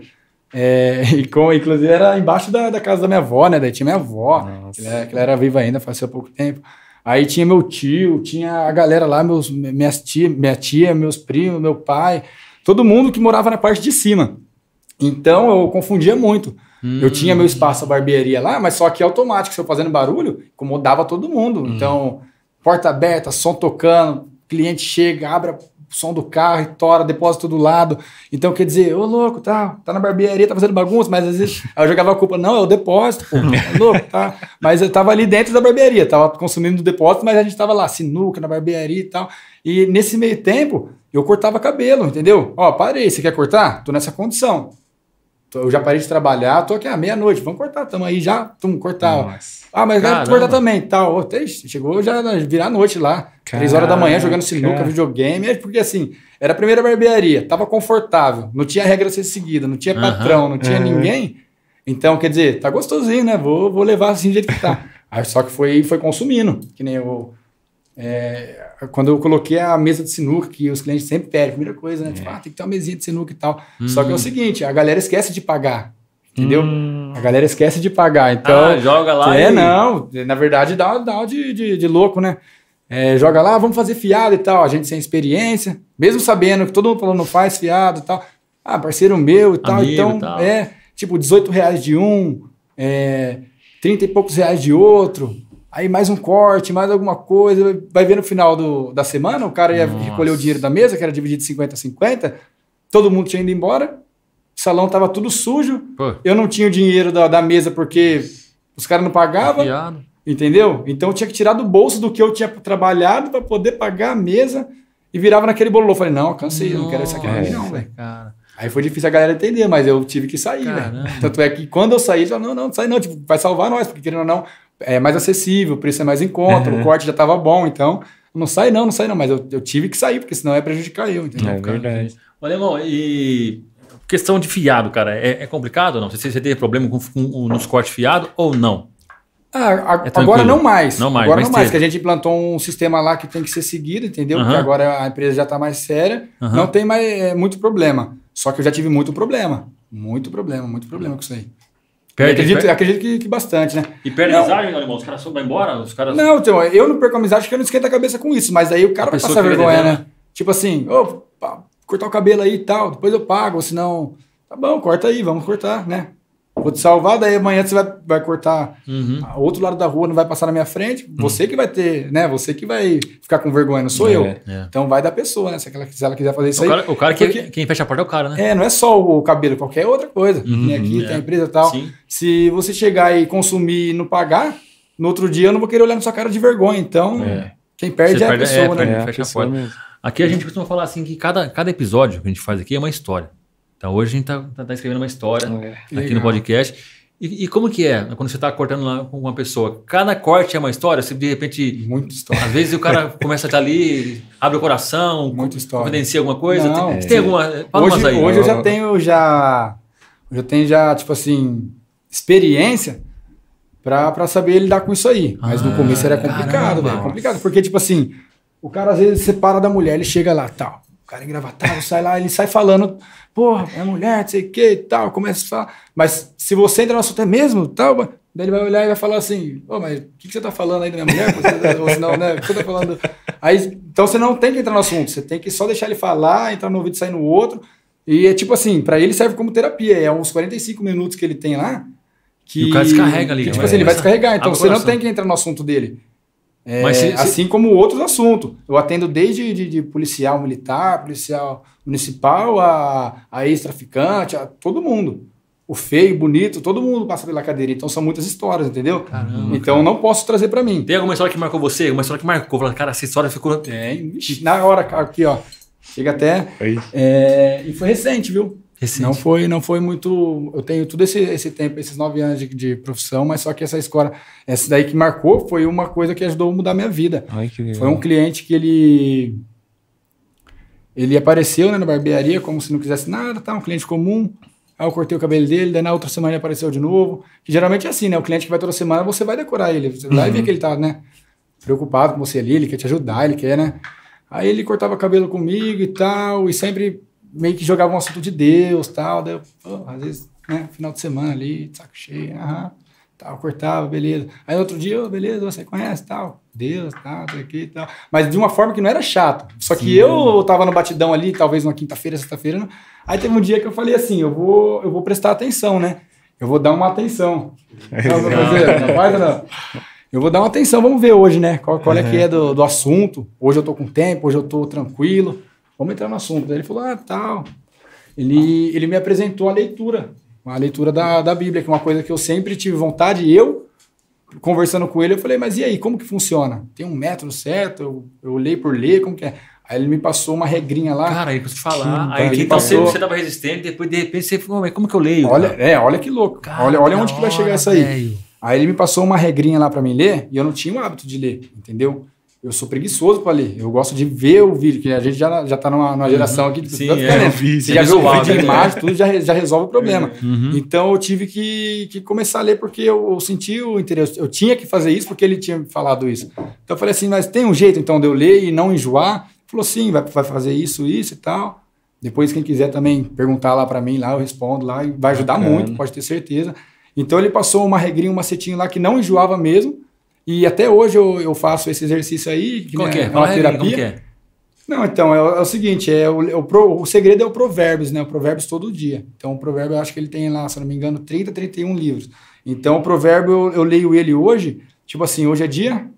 é, e com, inclusive era embaixo da, da casa da minha avó, né? Daí tinha minha avó, que ela, que ela era viva ainda, há pouco tempo. Aí tinha meu tio, tinha a galera lá, meus, minhas tia, minha tia, meus primos, meu pai, todo mundo que morava na parte de cima. Então eu confundia muito. Eu tinha meu espaço, a barbearia lá, mas só que automático, se eu fazendo barulho, incomodava todo mundo. Então, porta aberta, som tocando, cliente chega, abre o som do carro e tora, depósito do lado. Então, quer dizer, ô louco, tá, tá na barbearia, tá fazendo bagunça, mas às vezes aí eu jogava a culpa, não, é o depósito, pô, é louco, tá? Mas eu tava ali dentro da barbearia, tava consumindo o depósito, mas a gente tava lá, sinuca na barbearia e tal. E nesse meio tempo, eu cortava cabelo, entendeu? Ó, parei, você quer cortar? Tô nessa condição. Eu já parei de trabalhar, tô aqui à meia-noite, vamos cortar, tamo aí já, tum, cortar. Nossa. Ah, mas vai Caramba. cortar também, tal. Ô, até chegou já a virar noite lá, três horas da manhã jogando sinuca, videogame, é porque assim, era a primeira barbearia, tava confortável, não tinha regra a ser seguida, não tinha Aham. patrão, não tinha Aham. ninguém. Então, quer dizer, tá gostosinho, né? Vou, vou levar assim do jeito que tá. Aí só que foi, foi consumindo, que nem eu. É, quando eu coloquei a mesa de sinuca, que os clientes sempre pedem, primeira coisa, né? Tipo, ah, tem que ter uma mesinha de sinuca e tal. Só que é o seguinte, a galera esquece de pagar, entendeu? Hum. A galera esquece de pagar, então... ah, joga lá É, e... não. Na verdade, dá, dá de, de, de louco, né? É, joga lá, vamos fazer fiado e tal. A gente sem experiência, mesmo sabendo que todo mundo falando não faz fiado e tal. Ah, parceiro meu e tal. Amigo então, tal. é, tipo, 18 reais de um, é, 30 e poucos reais de outro. Aí mais um corte, mais alguma coisa. Vai ver no final do, da semana, o cara ia Nossa. recolher o dinheiro da mesa, que era dividido 50 a 50. Todo mundo tinha ido embora. O salão tava tudo sujo. Pô, Eu não tinha o dinheiro da, da mesa porque os caras não pagavam. fiado. Entendeu? Então eu tinha que tirar do bolso do que eu tinha trabalhado para poder pagar a mesa e virava naquele bololô. Falei, não, cansei, eu não quero isso aqui pra mim, não, Nossa, velho. Aí foi difícil a galera entender, mas eu tive que sair, velho. Tanto é que quando eu saí, já não, não, não sai não, tipo, vai salvar nós, porque querendo ou não, é mais acessível, o preço é mais em conta, Uhum. o corte já tava bom, então não sai não, não sai não, mas eu, eu tive que sair, porque senão ia prejudicar eu, entendeu? É verdade. Olha, irmão, e questão de fiado, cara, é, é complicado ou não? Você, você teve problema com, com- nos cortes fiado ou não? Ah, a- É agora não mais. Não mais, agora mas não mais, teve. que a gente implantou um sistema lá que tem que ser seguido, entendeu? Aham. Porque agora a empresa já está mais séria, Aham. não tem mais é, muito problema. Só que eu já tive muito problema. Muito problema, muito problema com isso aí. Perde, acredito perde- acredito que, que bastante, né? E perde Não. amizade, meu irmão? Os caras vão embora? Os caras... Não, então, eu não perco amizade porque eu não esquento a cabeça com isso, mas aí o cara A vai passar vergonha, devendo, né? Tipo assim, ô, cortar o cabelo aí e tal, depois eu pago, ou senão, tá bom, corta aí, vamos cortar, né? Vou te salvar, daí amanhã você vai, vai cortar Uhum. o outro lado da rua, não vai passar na minha frente, você que vai ter, né? Você que vai ficar com vergonha, não sou É, eu. é. Então vai da pessoa, né? Se ela, se ela quiser fazer isso O aí. cara, o cara que, Porque- quem fecha a porta é o cara, né? É, não é só o cabelo, qualquer outra coisa. tem aqui, é. tem a empresa e tal. Sim. Se você chegar e consumir e não pagar, no outro dia eu não vou querer olhar na sua cara de vergonha. Então, É. quem perde Você é a perde- é, pessoa, né? É, a fecha a pessoa porta. mesmo. Aqui a gente costuma falar assim que cada, cada episódio que a gente faz aqui é uma história. Então hoje a gente tá, tá- tá escrevendo uma história É. aqui Legal. no podcast. E, e como que é quando você está cortando lá com uma pessoa? Cada corte é uma história? Se de repente, Muita história. às vezes o cara começa a estar ali, abre o coração, Muita história. confidencia alguma coisa. Não, tem, tem é. alguma. Fala Hoje, umas aí. hoje eu já tenho já, eu já tenho já tipo assim experiência pra pra saber lidar com isso aí. Mas no Ah, começo era complicado, caramba. velho, complicado porque tipo assim, o cara às vezes separa da mulher, ele chega lá, tal, cara engravatado, sai lá, ele sai falando, porra, é mulher, não sei o que, tal, começa a falar. Mas se você entra no assunto é mesmo, tal, daí ele vai olhar e vai falar assim, ô, mas o que, que você tá falando aí da minha mulher? Você- Ou senão, né, o que você tá falando? Aí, então você não tem que entrar no assunto, você tem que só deixar ele falar, entrar no ouvido e sair no outro. E é tipo assim, pra ele serve como terapia. É uns 45 minutos que ele tem lá. Que, E o cara descarrega ali, que, tipo né? assim, ele vai descarregar. Então você não tem que entrar no assunto dele. É, Mas se- se- assim como outros assuntos. Eu atendo desde de, de policial militar, policial municipal, a, a ex-traficante, a todo mundo. O feio, bonito, todo mundo passa pela cadeira. Então são muitas histórias, entendeu? Caramba, então eu não posso trazer pra mim. Tem alguma história que marcou você? Uma história que marcou? Cara, essa história ficou. Tem, na hora, aqui, ó. Chega até. É, e foi recente, viu? Recente. Não foi, não foi muito. Eu tenho todo esse, esse tempo, esses nove anos de, de profissão, mas só que essa escola, essa daí que marcou, foi uma coisa que ajudou a mudar a minha vida. Ai. Foi um cliente que ele. Ele apareceu né, na barbearia como se não quisesse nada, tá? Um cliente comum. Aí eu cortei o cabelo dele, daí na outra semana ele apareceu de novo. Que geralmente é assim, né? O cliente que vai toda semana, você vai decorar ele. Você vai ver que ele tá, né? Preocupado com você ali, ele quer te ajudar, ele quer, né? Aí ele cortava cabelo comigo e tal, e sempre meio que jogava um assunto de Deus tal. Daí eu, pô, às vezes, né? Final de semana ali, saco cheio, aham. Tal, cortava, beleza. Aí outro dia, ô, beleza, você conhece, tal, Deus, tal, isso aqui e tal. Mas de uma forma que não era chato. Só que eu tava no batidão ali, talvez numa quinta-feira, sexta-feira. não- Aí teve um dia que eu falei assim, eu vou, eu vou prestar atenção, né? Eu vou dar uma atenção. Não, fazer, não faz não? Eu vou dar uma atenção, vamos ver hoje, né? Qual, qual é que é do, do assunto. Hoje eu tô com tempo, hoje eu tô tranquilo. Vamos entrar no assunto. Daí ele falou, ah, tal. Ele, ele me apresentou a leitura, a leitura da, da Bíblia, que é uma coisa que eu sempre tive vontade. E eu, conversando com ele, eu falei, mas e aí, como que funciona? Tem um método certo? Eu, eu leio por ler, como que é? Aí ele me passou uma regrinha lá. Cara, aí pra te falar. Que Aí que então você, passou? você tava resistente, depois de repente você falou, mas como que eu leio? olha, cara? é, olha que louco. Cara, olha olha onde que vai chegar isso aí. velho. Aí ele me passou uma regrinha lá pra mim ler, e eu não tinha o hábito de ler, entendeu? Eu sou preguiçoso pra ler. Eu gosto de ver o vídeo, que a gente já, já tá numa, numa geração aqui de Sim, é, o vídeo, Você já é viu o vídeo, né? imagem, tudo já, já resolve o problema. Uhum. Então eu tive que, que começar a ler porque eu, eu senti o interesse. Eu tinha que fazer isso porque ele tinha falado isso. Então eu falei assim, mas tem um jeito então de eu ler e não enjoar? Ele falou sim, vai, vai fazer isso, isso e tal. Depois quem quiser também perguntar lá para mim, lá eu respondo lá e vai ajudar Bacana. muito, pode ter certeza. Então ele passou uma regrinha, um macetinho lá que não enjoava mesmo. E até hoje eu, eu faço esse exercício aí, que, né, que é? é uma aí, terapia. como que é? Não, então, é, o- é o seguinte, é o, é o, pro- o segredo é o provérbios, né? O provérbios todo dia. Então, o provérbio, eu acho que ele tem lá, se eu não me engano, 30, 31 livros. Então, o provérbio, eu, eu leio ele hoje, tipo assim, hoje é dia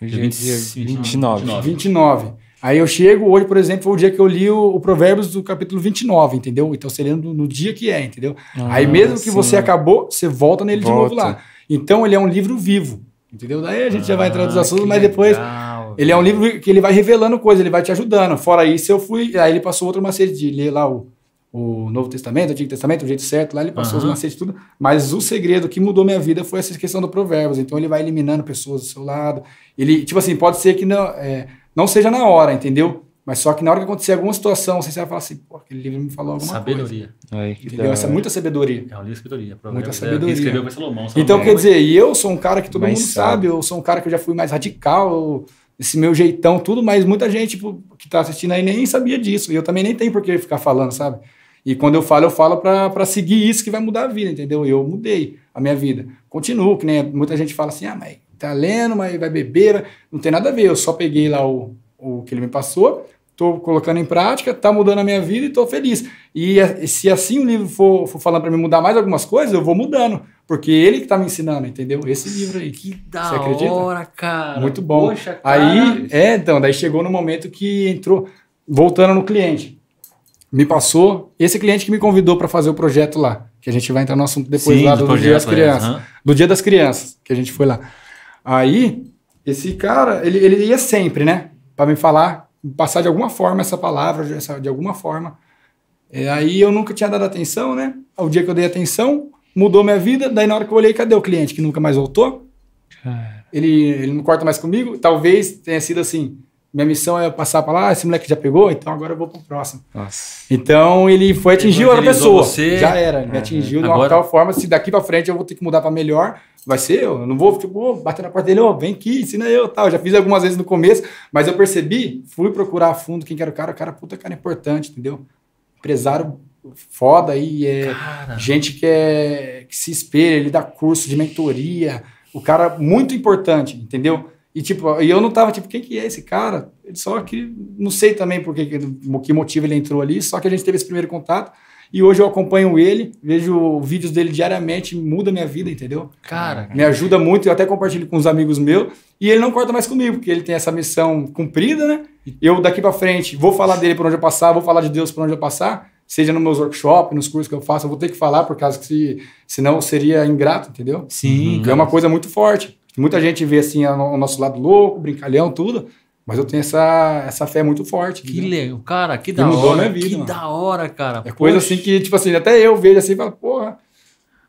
Hoje é 20, dia 29. 29. 29. Aí eu chego, hoje, por exemplo, foi o dia que eu li o, o provérbios do capítulo 29, entendeu? Então, você lê no, no dia que é, entendeu? Ah, Aí mesmo que sim. você acabou, você volta nele de novo Volta. lá. Então, ele é um livro vivo, entendeu? Daí a gente já vai entrar nos Ah, assuntos, mas depois... legal, Ele é um livro que ele vai revelando coisas, ele vai te ajudando. Fora isso, eu fui. Aí ele passou outro macete de ler lá o, o Novo Testamento, o Antigo Testamento, o jeito certo, lá ele passou os Aham. macetes tudo. Mas o segredo que mudou minha vida foi essa questão do Provérbios. Então ele vai eliminando pessoas do seu lado. Ele, tipo assim, pode ser que não, é, não seja na hora, entendeu? Mas só que na hora que acontecer alguma situação, você vai falar assim, pô, aquele livro me falou alguma coisa. Sabedoria. Ai, que Entendeu? Essa é muita sabedoria. É um livro de sabedoria. Muita é, sabedoria. Quem escreveu foi Salomão. Salomão Então, quer dizer, e eu sou um cara que todo mundo sábio. sabe, eu sou um cara que eu já fui mais radical, eu- esse meu jeitão, tudo, mas muita gente tipo, que tá assistindo aí nem sabia disso. E eu também nem tenho por que ficar falando, sabe? E quando eu falo, eu falo pra pra seguir isso que vai mudar a vida, entendeu? Eu mudei a minha vida. Continuo, que nem muita gente fala assim, ah, mas tá lendo, mas vai beber. vai-" Não tem nada a ver, eu só peguei lá o, o que ele me passou, tô colocando em prática, tá mudando a minha vida e tô feliz. E, a- se assim o livro for, for falando para me mudar mais algumas coisas, eu vou mudando. Porque ele que tá me ensinando, entendeu? Esse livro aí. Que da Você acredita? hora, cara. Muito bom. Poxa, cara. Aí, é, então, daí chegou no momento que entrou, voltando no cliente. Me passou, esse cliente que me convidou para fazer o projeto lá, que a gente vai entrar no assunto depois Sim, lá do do, Dia das é, Crianças. aham. Do Dia das Crianças, que a gente foi lá. Aí, esse cara, ele, ele ia sempre, né? Para me falar, passar de alguma forma essa palavra, de, essa- de alguma forma. É, aí eu nunca tinha dado atenção, né? O dia que eu dei atenção, mudou minha vida. Daí na hora que eu olhei, cadê o cliente que nunca mais voltou? Cara, ele, ele não corta mais comigo. Talvez tenha sido assim. Minha missão é passar para lá, ah, esse moleque já pegou, então agora eu vou pro próximo. Nossa. Então ele foi atingir outra pessoa. você. Já era, me atingiu de uma Agora- tal forma, se daqui para frente eu vou ter que mudar para melhor, vai ser eu. Eu não vou, tipo, ô, bater na porta dele, ô, vem aqui, ensina eu, tal. Já fiz algumas vezes no começo, mas eu percebi, fui procurar a fundo quem que era o cara, o cara, puta cara importante, entendeu? Empresário foda aí, é, Cara, gente que, é, que se espelha, ele dá curso de mentoria, o cara muito importante, entendeu? E tipo, e eu não tava tipo, quem que é esse cara? Ele só que não sei também por que que motivo ele entrou ali, só que a gente teve esse primeiro contato E hoje eu acompanho ele, vejo vídeos dele diariamente, muda minha vida, entendeu? Cara, Me ajuda muito, eu até compartilho com os amigos meus. E ele não corta mais comigo, porque ele tem essa missão cumprida, né? Eu daqui pra frente vou falar dele por onde eu passar, vou falar de Deus por onde eu passar, seja nos meus workshops, nos cursos que eu faço, eu vou ter que falar, por causa que se, senão seria ingrato, entendeu? sim. É uma coisa muito forte. Muita gente vê assim o nosso lado louco, brincalhão, tudo, mas eu tenho essa, essa fé muito forte. Que entendeu? legal. Cara, que Que da mudou hora. minha vida, que mano. da hora, cara. É coisa Poxa. assim que, tipo assim, até eu vejo assim e falo, porra,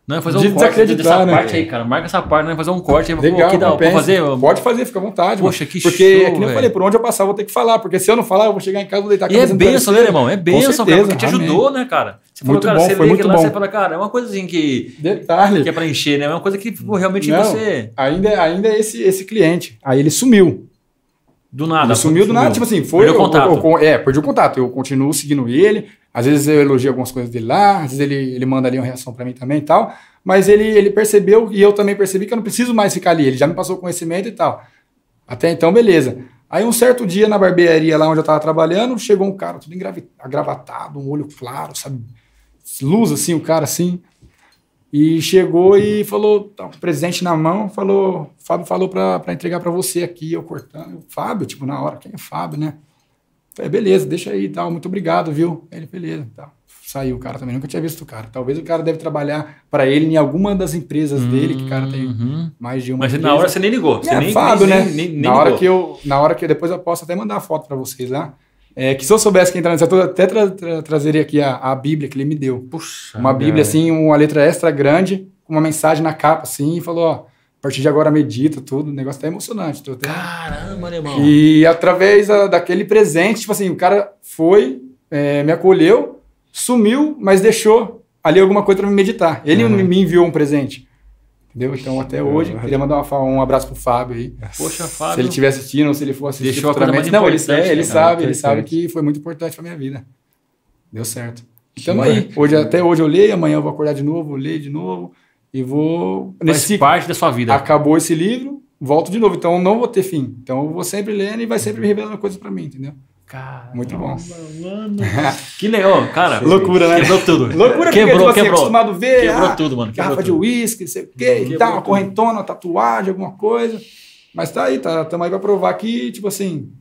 Não, é fazer de um corte desacreditar, dessa né? parte aí, cara. Marca essa parte, né? Fazer um corte aí. legal, que hora. Pode fazer? Pode fazer, fica à vontade. Poxa, que Porque, show, é que nem eu falei, por onde eu passar, eu vou ter que falar, porque se eu não falar, eu vou chegar em casa, vou deitar a E é cabeça benção, né, irmão? É Com benção, cara. certeza, Porque te amém. ajudou, né, cara? Você Muito cara, bom, você foi muito lá, bom. você fala, cara, é uma coisa assim que, Detalhe. que é pra encher, né? É uma coisa que pô, realmente Não, você. Ainda, ainda é esse, esse cliente. Aí ele sumiu. Do nada. ele sumiu do nada, tipo assim, foi. Perdeu eu- contato. eu- eu- é, perdi o contato. Eu continuo seguindo ele. Às vezes eu elogio algumas coisas dele lá, às vezes ele, ele manda ali uma reação pra mim também e tal. Mas ele, ele percebeu, e eu também percebi que eu não preciso mais ficar ali. Ele já me passou o conhecimento e tal. Até então, beleza. Aí um certo dia na barbearia lá onde eu tava trabalhando, chegou um cara todo agravatado, um olho claro, sabe? Luz assim, o cara assim. E chegou e falou, tá, um presente na mão, falou, Fábio falou pra, pra entregar pra você aqui, eu cortando. Fábio, tipo, na hora, quem é Fábio, né? Falei, beleza, deixa aí e tal, muito obrigado, viu? Ele, beleza, tal. Saiu o cara também, nunca tinha visto o cara. Talvez o cara deve trabalhar pra ele em alguma das empresas dele, que o cara tem Uhum. mais de uma Mas empresa. na hora você nem ligou. Você É, nem, Fábio, nem, né? Nem, nem na, hora ligou. que eu, na hora que depois eu posso até mandar a foto pra vocês lá. É, que se eu soubesse que entrar nesse eu até tra tra trazeria aqui a, a Bíblia que ele me deu. Puxa. Uma Bíblia, assim, uma letra extra grande, com uma mensagem na capa, assim, e falou, ó, a partir de agora medita, tudo. O negócio tá emocionante. Tô até... Caramba, né, irmão. E através da- daquele presente, tipo assim, o cara foi, é, me acolheu, sumiu, mas deixou ali alguma coisa pra me meditar. Ele Uhum. me enviou um presente. Entendeu? Então, até hoje, queria mandar uma um abraço pro Fábio aí. Poxa, Se Fábio. ele estiver assistindo ou se ele for assistir Deixou futuramente. Não, ele, é, ele né, sabe, ele sabe que foi muito importante pra minha vida. Deu certo. Então Que aí, hoje, até hoje eu leio, amanhã eu vou acordar de novo, vou ler de novo e vou... Faz Nesse parte da sua vida. acabou esse livro, volto de novo. Então eu não vou ter fim. Então eu vou sempre lendo e vai sempre me revelando coisas pra mim, entendeu? Cara, Muito bom. Mano. que legal, cara. Loucura, né? Quebrou tudo. Loucura porque, quebrou, tipo assim, quebrou. acostumado a ver Quebrou ah, tudo, mano. Quebrou garrafa de tudo. uísque, não sei o quê, e tal, uma correntona, uma tatuagem, alguma coisa. Mas tá aí, tá, tamo aí pra provar que, tipo assim,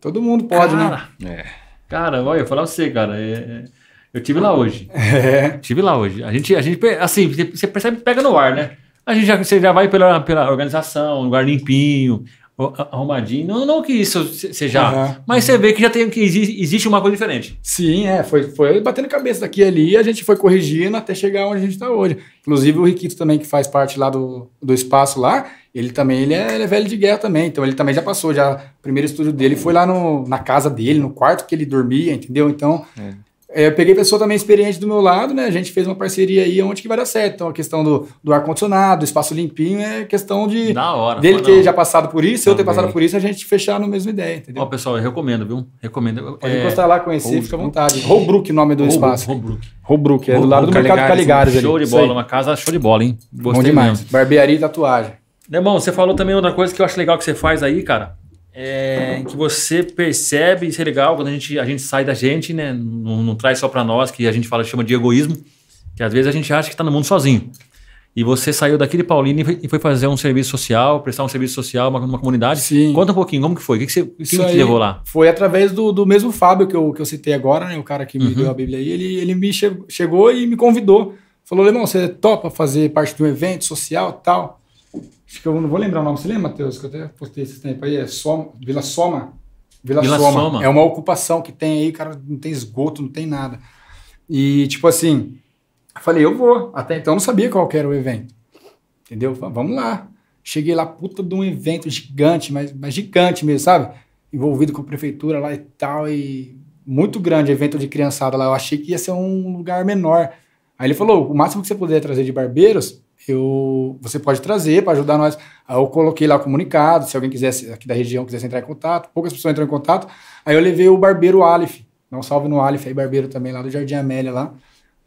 todo mundo pode, né? cara, Cara, olha, eu vou falar pra você, cara. é- é- eu tive lá hoje. É. Tive lá hoje. A gente, a gente assim, você- percebe que pega no ar, né? A gente já, você já vai pela, pela organização, lugar limpinho, arrumadinho. Não, não que isso se- seja. Aham. Mas você vê que já tem que exi- existe uma coisa diferente. Sim, é, foi, foi batendo cabeça daqui e ali, a gente foi corrigindo até chegar onde a gente tá hoje. Inclusive o Riquito também, que faz parte lá do, do espaço lá, ele também, ele é, ele é velho de guerra também, então ele também já passou, já, o primeiro estúdio dele foi lá no, na casa dele, no quarto que ele dormia, entendeu? Então, é, eu peguei pessoa também experiente do meu lado, né, a gente fez uma parceria aí onde que vai dar certo, então a questão do, do ar-condicionado, do espaço limpinho, é questão de Da hora. dele ter não. já passado por isso, eu ter Também. passado por isso, a gente fechar na mesma ideia, entendeu? Ó, pessoal, eu recomendo, viu? Recomendo. Pode É, encostar lá, conhecer, fica à vontade. Holbrook, o nome do Holbrook, espaço. Holbrook. Holbrook, é do Holbrook, lado do Mercado Caligares, Caligares ali. Show de bola, uma casa show de bola, hein? Bom Gostei demais. mesmo. Barbearia e tatuagem. Irmão, você falou também outra coisa que eu acho legal que você faz aí, cara. É que você percebe, isso é legal, quando a gente, a gente sai da gente, né? Não, não traz só pra nós, que a gente fala, chama de egoísmo, que às vezes a gente acha que tá no mundo sozinho. E você saiu daqui de Paulínia e foi, fazer um serviço social, prestar um serviço social uma, uma comunidade. Sim. Conta um pouquinho, como que foi? O que, que você, Isso te levou lá? Foi através do, do mesmo Fábio que eu, que eu citei agora, né? O cara que me Uhum. deu a Bíblia aí. Ele, ele me che- chegou e me convidou. Falou, Lemão, você topa fazer parte de um evento social e tal? Acho que eu não vou lembrar o nome. Você lembra, Matheus? Que eu até postei esse tempo aí. É Soma, Vila Soma. Vila, Vila Soma. Soma. É uma ocupação que tem aí, cara. Não tem esgoto, não tem nada. E, tipo assim, eu falei, eu vou. Até então eu não sabia qual que era o evento. Entendeu? Eu falei, Vamos lá. Cheguei lá, puta de um evento gigante, mas, mas gigante mesmo, sabe? Envolvido com a prefeitura lá e tal, e muito grande evento de criançada lá. Eu achei que ia ser um lugar menor. Aí ele falou: o máximo que você puder trazer de barbeiros, eu, você pode trazer para ajudar nós. Aí eu coloquei lá o comunicado, se alguém quisesse, aqui da região, quisesse entrar em contato. Poucas pessoas entraram em contato. Aí eu levei o barbeiro Aleph. Não salve no Aleph aí, barbeiro também lá do Jardim Amélia lá.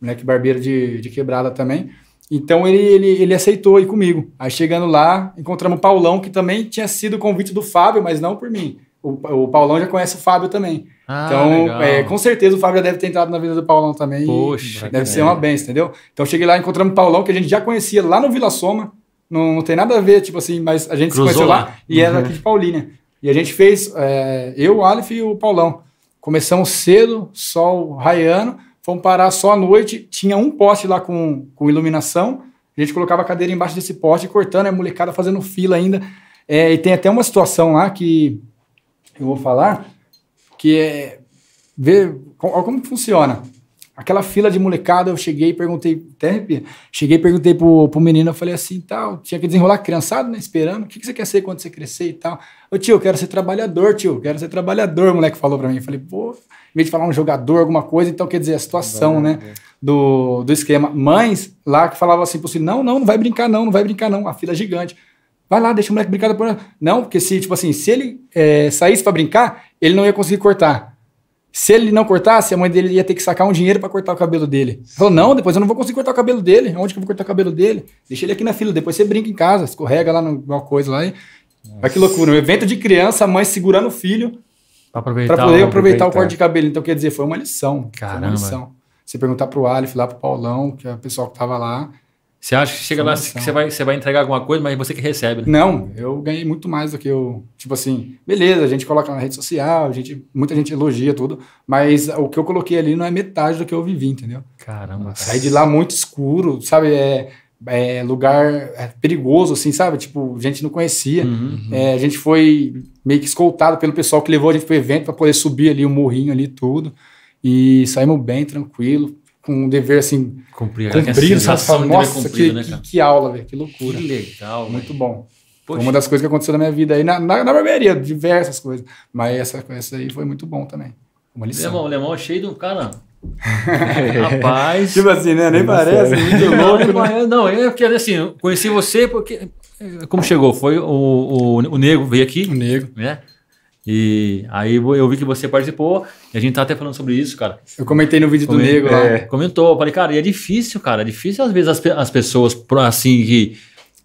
Moleque barbeiro de, de quebrada também. Então ele, ele, ele aceitou ir comigo. Aí chegando lá, encontramos o Paulão, que também tinha sido convite do Fábio, mas não por mim. o, o Paulão já conhece o Fábio também. Ah, então, é, com certeza o Fábio já deve ter entrado na vida do Paulão também. Poxa, deve ser uma benção, entendeu? Então, cheguei lá, encontramos o Paulão, que a gente já conhecia lá no Vila Soma. Não, não tem nada a ver, tipo assim, mas a gente Cruzou se conheceu lá, lá. e era aqui de Paulínia. E a gente fez, é, eu, o Aleph e o Paulão. Começamos cedo, sol raiando, fomos parar só à noite. Tinha um poste lá com, com iluminação. A gente colocava a cadeira embaixo desse poste, cortando, a molecada fazendo fila ainda. É, e tem até uma situação lá que eu vou falar, que é ver como que funciona. Aquela fila de molecada, eu cheguei e perguntei, até arrepia. cheguei e perguntei pro, pro menino, eu falei assim, tal, tinha que desenrolar criançada, né, esperando, o que, que você quer ser quando você crescer e tal. Ô tio, eu quero ser trabalhador, tio, eu quero ser trabalhador, o moleque falou pra mim. Eu falei, pô, em vez de falar um jogador, alguma coisa, então quer dizer, a situação, né, do, do esquema. Mães lá que falavam assim pro filho, não, não, não vai brincar não, não vai brincar não, a fila é gigante. Vai lá, deixa o moleque brincar depois. Não, porque se, tipo assim, se ele é, saísse pra brincar, ele não ia conseguir cortar. Se ele não cortasse, a mãe dele ia ter que sacar um dinheiro pra cortar o cabelo dele. Ele falou: não, depois eu não vou conseguir cortar o cabelo dele. Onde que eu vou cortar o cabelo dele? Deixa ele aqui na fila, depois você brinca em casa, escorrega lá numa coisa lá. E... Olha que loucura. Um evento de criança, a mãe segurando o filho aproveitar. pra poder o- aproveitar o aproveitar. corte de cabelo. Então, quer dizer, foi uma lição. Foi Caramba. uma lição. Você perguntar pro Aleph, lá pro Paulão, que é o pessoal que tava lá. Você acha que chega lá que você vai, você vai entregar alguma coisa, mas você que recebe, né? Não, eu ganhei muito mais do que eu. Tipo assim, beleza, a gente coloca na rede social, a gente, muita gente elogia tudo, mas o que eu coloquei ali não é metade do que eu vivi, entendeu? Caramba. cara. Saí de lá muito escuro, sabe? É, é lugar é perigoso, assim, sabe? Tipo, a gente não conhecia. Uhum. É, a gente foi meio que escoltado pelo pessoal que levou a gente pro evento para poder subir ali o morrinho ali tudo. E saímos bem, tranquilo, com um dever assim, Cumprir cumprido. sabe? sensação de dever Nossa, cumprido, que, né, que, que aula, velho, que Que loucura. legal, Muito velho. bom. Foi Poxa. uma das coisas que aconteceu na minha vida aí, na, na, na barbearia, diversas coisas. Mas essa, essa aí foi muito bom também. Uma lição. Lemão, lemão é cheio de um cara. Rapaz. Tipo assim, né? Nem parece, muito Não, louco. não, né? é- não, é porque assim, eu conheci você porque. Como chegou? Foi o, o, o Nego veio aqui, O negro. né? E aí eu vi que você participou e a gente tá até falando sobre isso, cara. Eu comentei no vídeo do lá. é. Comentou, eu falei, cara, e é difícil, cara. É difícil às vezes as, as pessoas assim que.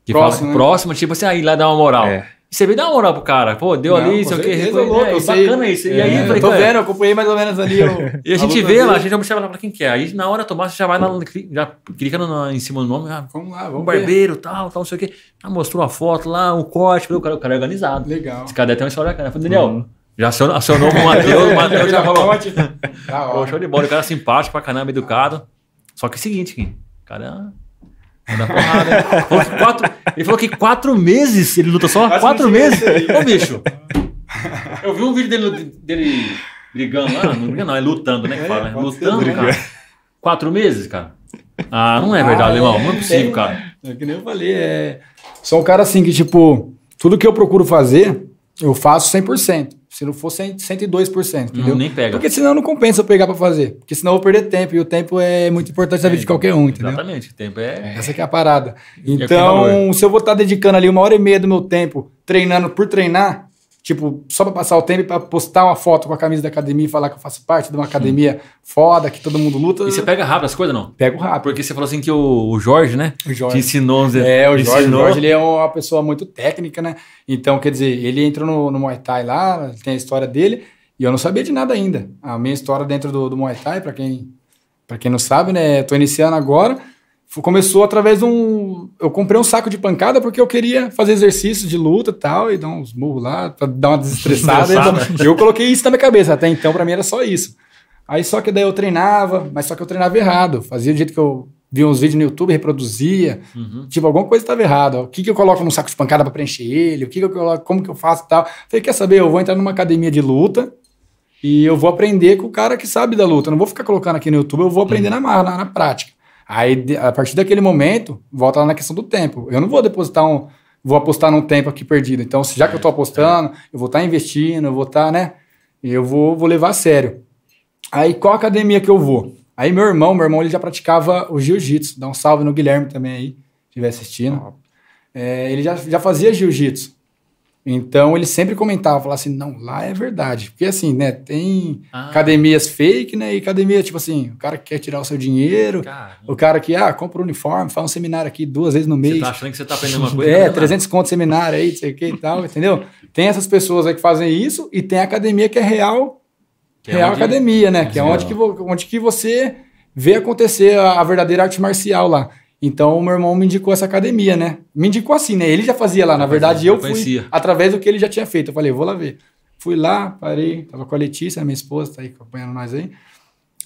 que Próximo, falam- né? próximo, tipo assim, aí lá dá uma moral. É. E você veio dar uma moral pro cara, pô, deu Não, ali, sei o reconhe- louco, é, eu sei. bacana isso. E É, aí, eu falei, eu tô cara, vendo, eu acompanhei mais ou menos ali. o- E a gente vê lá, a gente observa lá pra quem quer. Aí na hora tomar, você já vai lá, já clica no- em cima do nome, ah, Vamos lá, um vamos ver. barbeiro, tal, tal, não sei o quê. Ah, mostrou a foto lá, um corte, o cara, o cara é organizado. Legal. Esse cara deve ter uma história bacana. Eu falei, Daniel, já acionou, acionou o Matheus, o Matheus já falou. Ponte. Da Pô, hora. show de bola, o cara é simpático pra caramba, educado. Só que é o seguinte, cara é da porrada. Falou quatro, ele falou que quatro meses ele luta só? Quase quatro meses? Ô, bicho. Eu vi um vídeo dele, dele brigando lá, não brigando não, é lutando, né, que É, fala, né? Lutando, cara. Quatro meses, cara? Ah, não é verdade, Ah, irmão. é, Não é possível, tem- cara. É que nem eu falei, é... Sou um cara assim que, tipo, tudo que eu procuro fazer, eu faço 100%. Se não for 100, 102%, entendeu? Não, nem pega. Porque senão não compensa eu pegar pra fazer. Porque senão eu vou perder tempo. E o tempo é muito importante na vida de qualquer um, entendeu? Exatamente, o tempo é... Essa que é a parada. tem Então, se eu vou estar dedicando ali uma hora e meia do meu tempo treinando por treinar, tipo, só pra passar o tempo e pra postar uma foto com a camisa da academia e falar que eu faço parte de uma academia foda, que todo mundo luta, E você pega rápido as coisas, não? pego rápido. Porque você falou assim que o, o Jorge, né? O Jorge. Te ensinou... É, o Jorge, o ensinou. Jorge ele é uma pessoa muito técnica, né? Então, quer dizer, ele entrou no, no Muay Thai lá, tem a história dele, e eu não sabia de nada ainda. A minha história dentro do, do Muay Thai, pra quem, pra quem não sabe, né? Tô iniciando agora. Começou através de um. Eu comprei um saco de pancada porque eu queria fazer exercício de luta e tal, e dar uns murros lá, pra dar uma desestressada. Desestressada. eu coloquei isso na minha cabeça. Até então, pra mim, era só isso. Aí só que daí eu treinava, mas só que eu treinava errado. Fazia do jeito que eu via uns vídeos no YouTube, reproduzia. Uhum. Tipo, alguma coisa estava errada. O que, que eu coloco num saco de pancada para preencher ele? O que, que eu coloco, como que eu faço e tal? Falei, quer saber? Eu vou entrar numa academia de luta e eu vou aprender com o cara que sabe da luta. Eu não vou ficar colocando aqui no YouTube, eu vou aprender na, marra, na, na prática. Aí, a partir daquele momento, volta lá na questão do tempo. Eu não vou depositar um. Vou apostar num tempo aqui perdido. Então, se já que eu tô apostando, eu vou estar investindo, eu vou estar, né? Eu vou, vou levar a sério. Aí, qual academia que eu vou? Aí, meu irmão, meu irmão, ele já praticava o jiu-jitsu. Dá um salve no Guilherme também aí, se estiver assistindo. É, ele já, já fazia jiu-jitsu. Então ele sempre comentava, falava assim, não, lá é verdade. Porque assim, né, tem Ah. academias fake, né? E academia, tipo assim, o cara que quer tirar o seu dinheiro, Cara, o cara que, ah, compra um uniforme, faz um seminário aqui duas vezes no você mês. tá achando que você tá aprendendo uma coisa. É, não, 300 conto seminário aí, não sei o que e tal, entendeu? Tem essas pessoas aí que fazem isso e tem a academia que é real, Que é real onde- academia, né? Que é onde que, onde que você vê acontecer a, a verdadeira arte marcial lá. Então o meu irmão me indicou essa academia, né? Me indicou assim, né? Ele já fazia lá, na verdade, eu fui através do que ele já tinha feito. Eu falei, vou lá ver. Fui lá, parei, tava com a Letícia, minha esposa, tá aí acompanhando nós aí.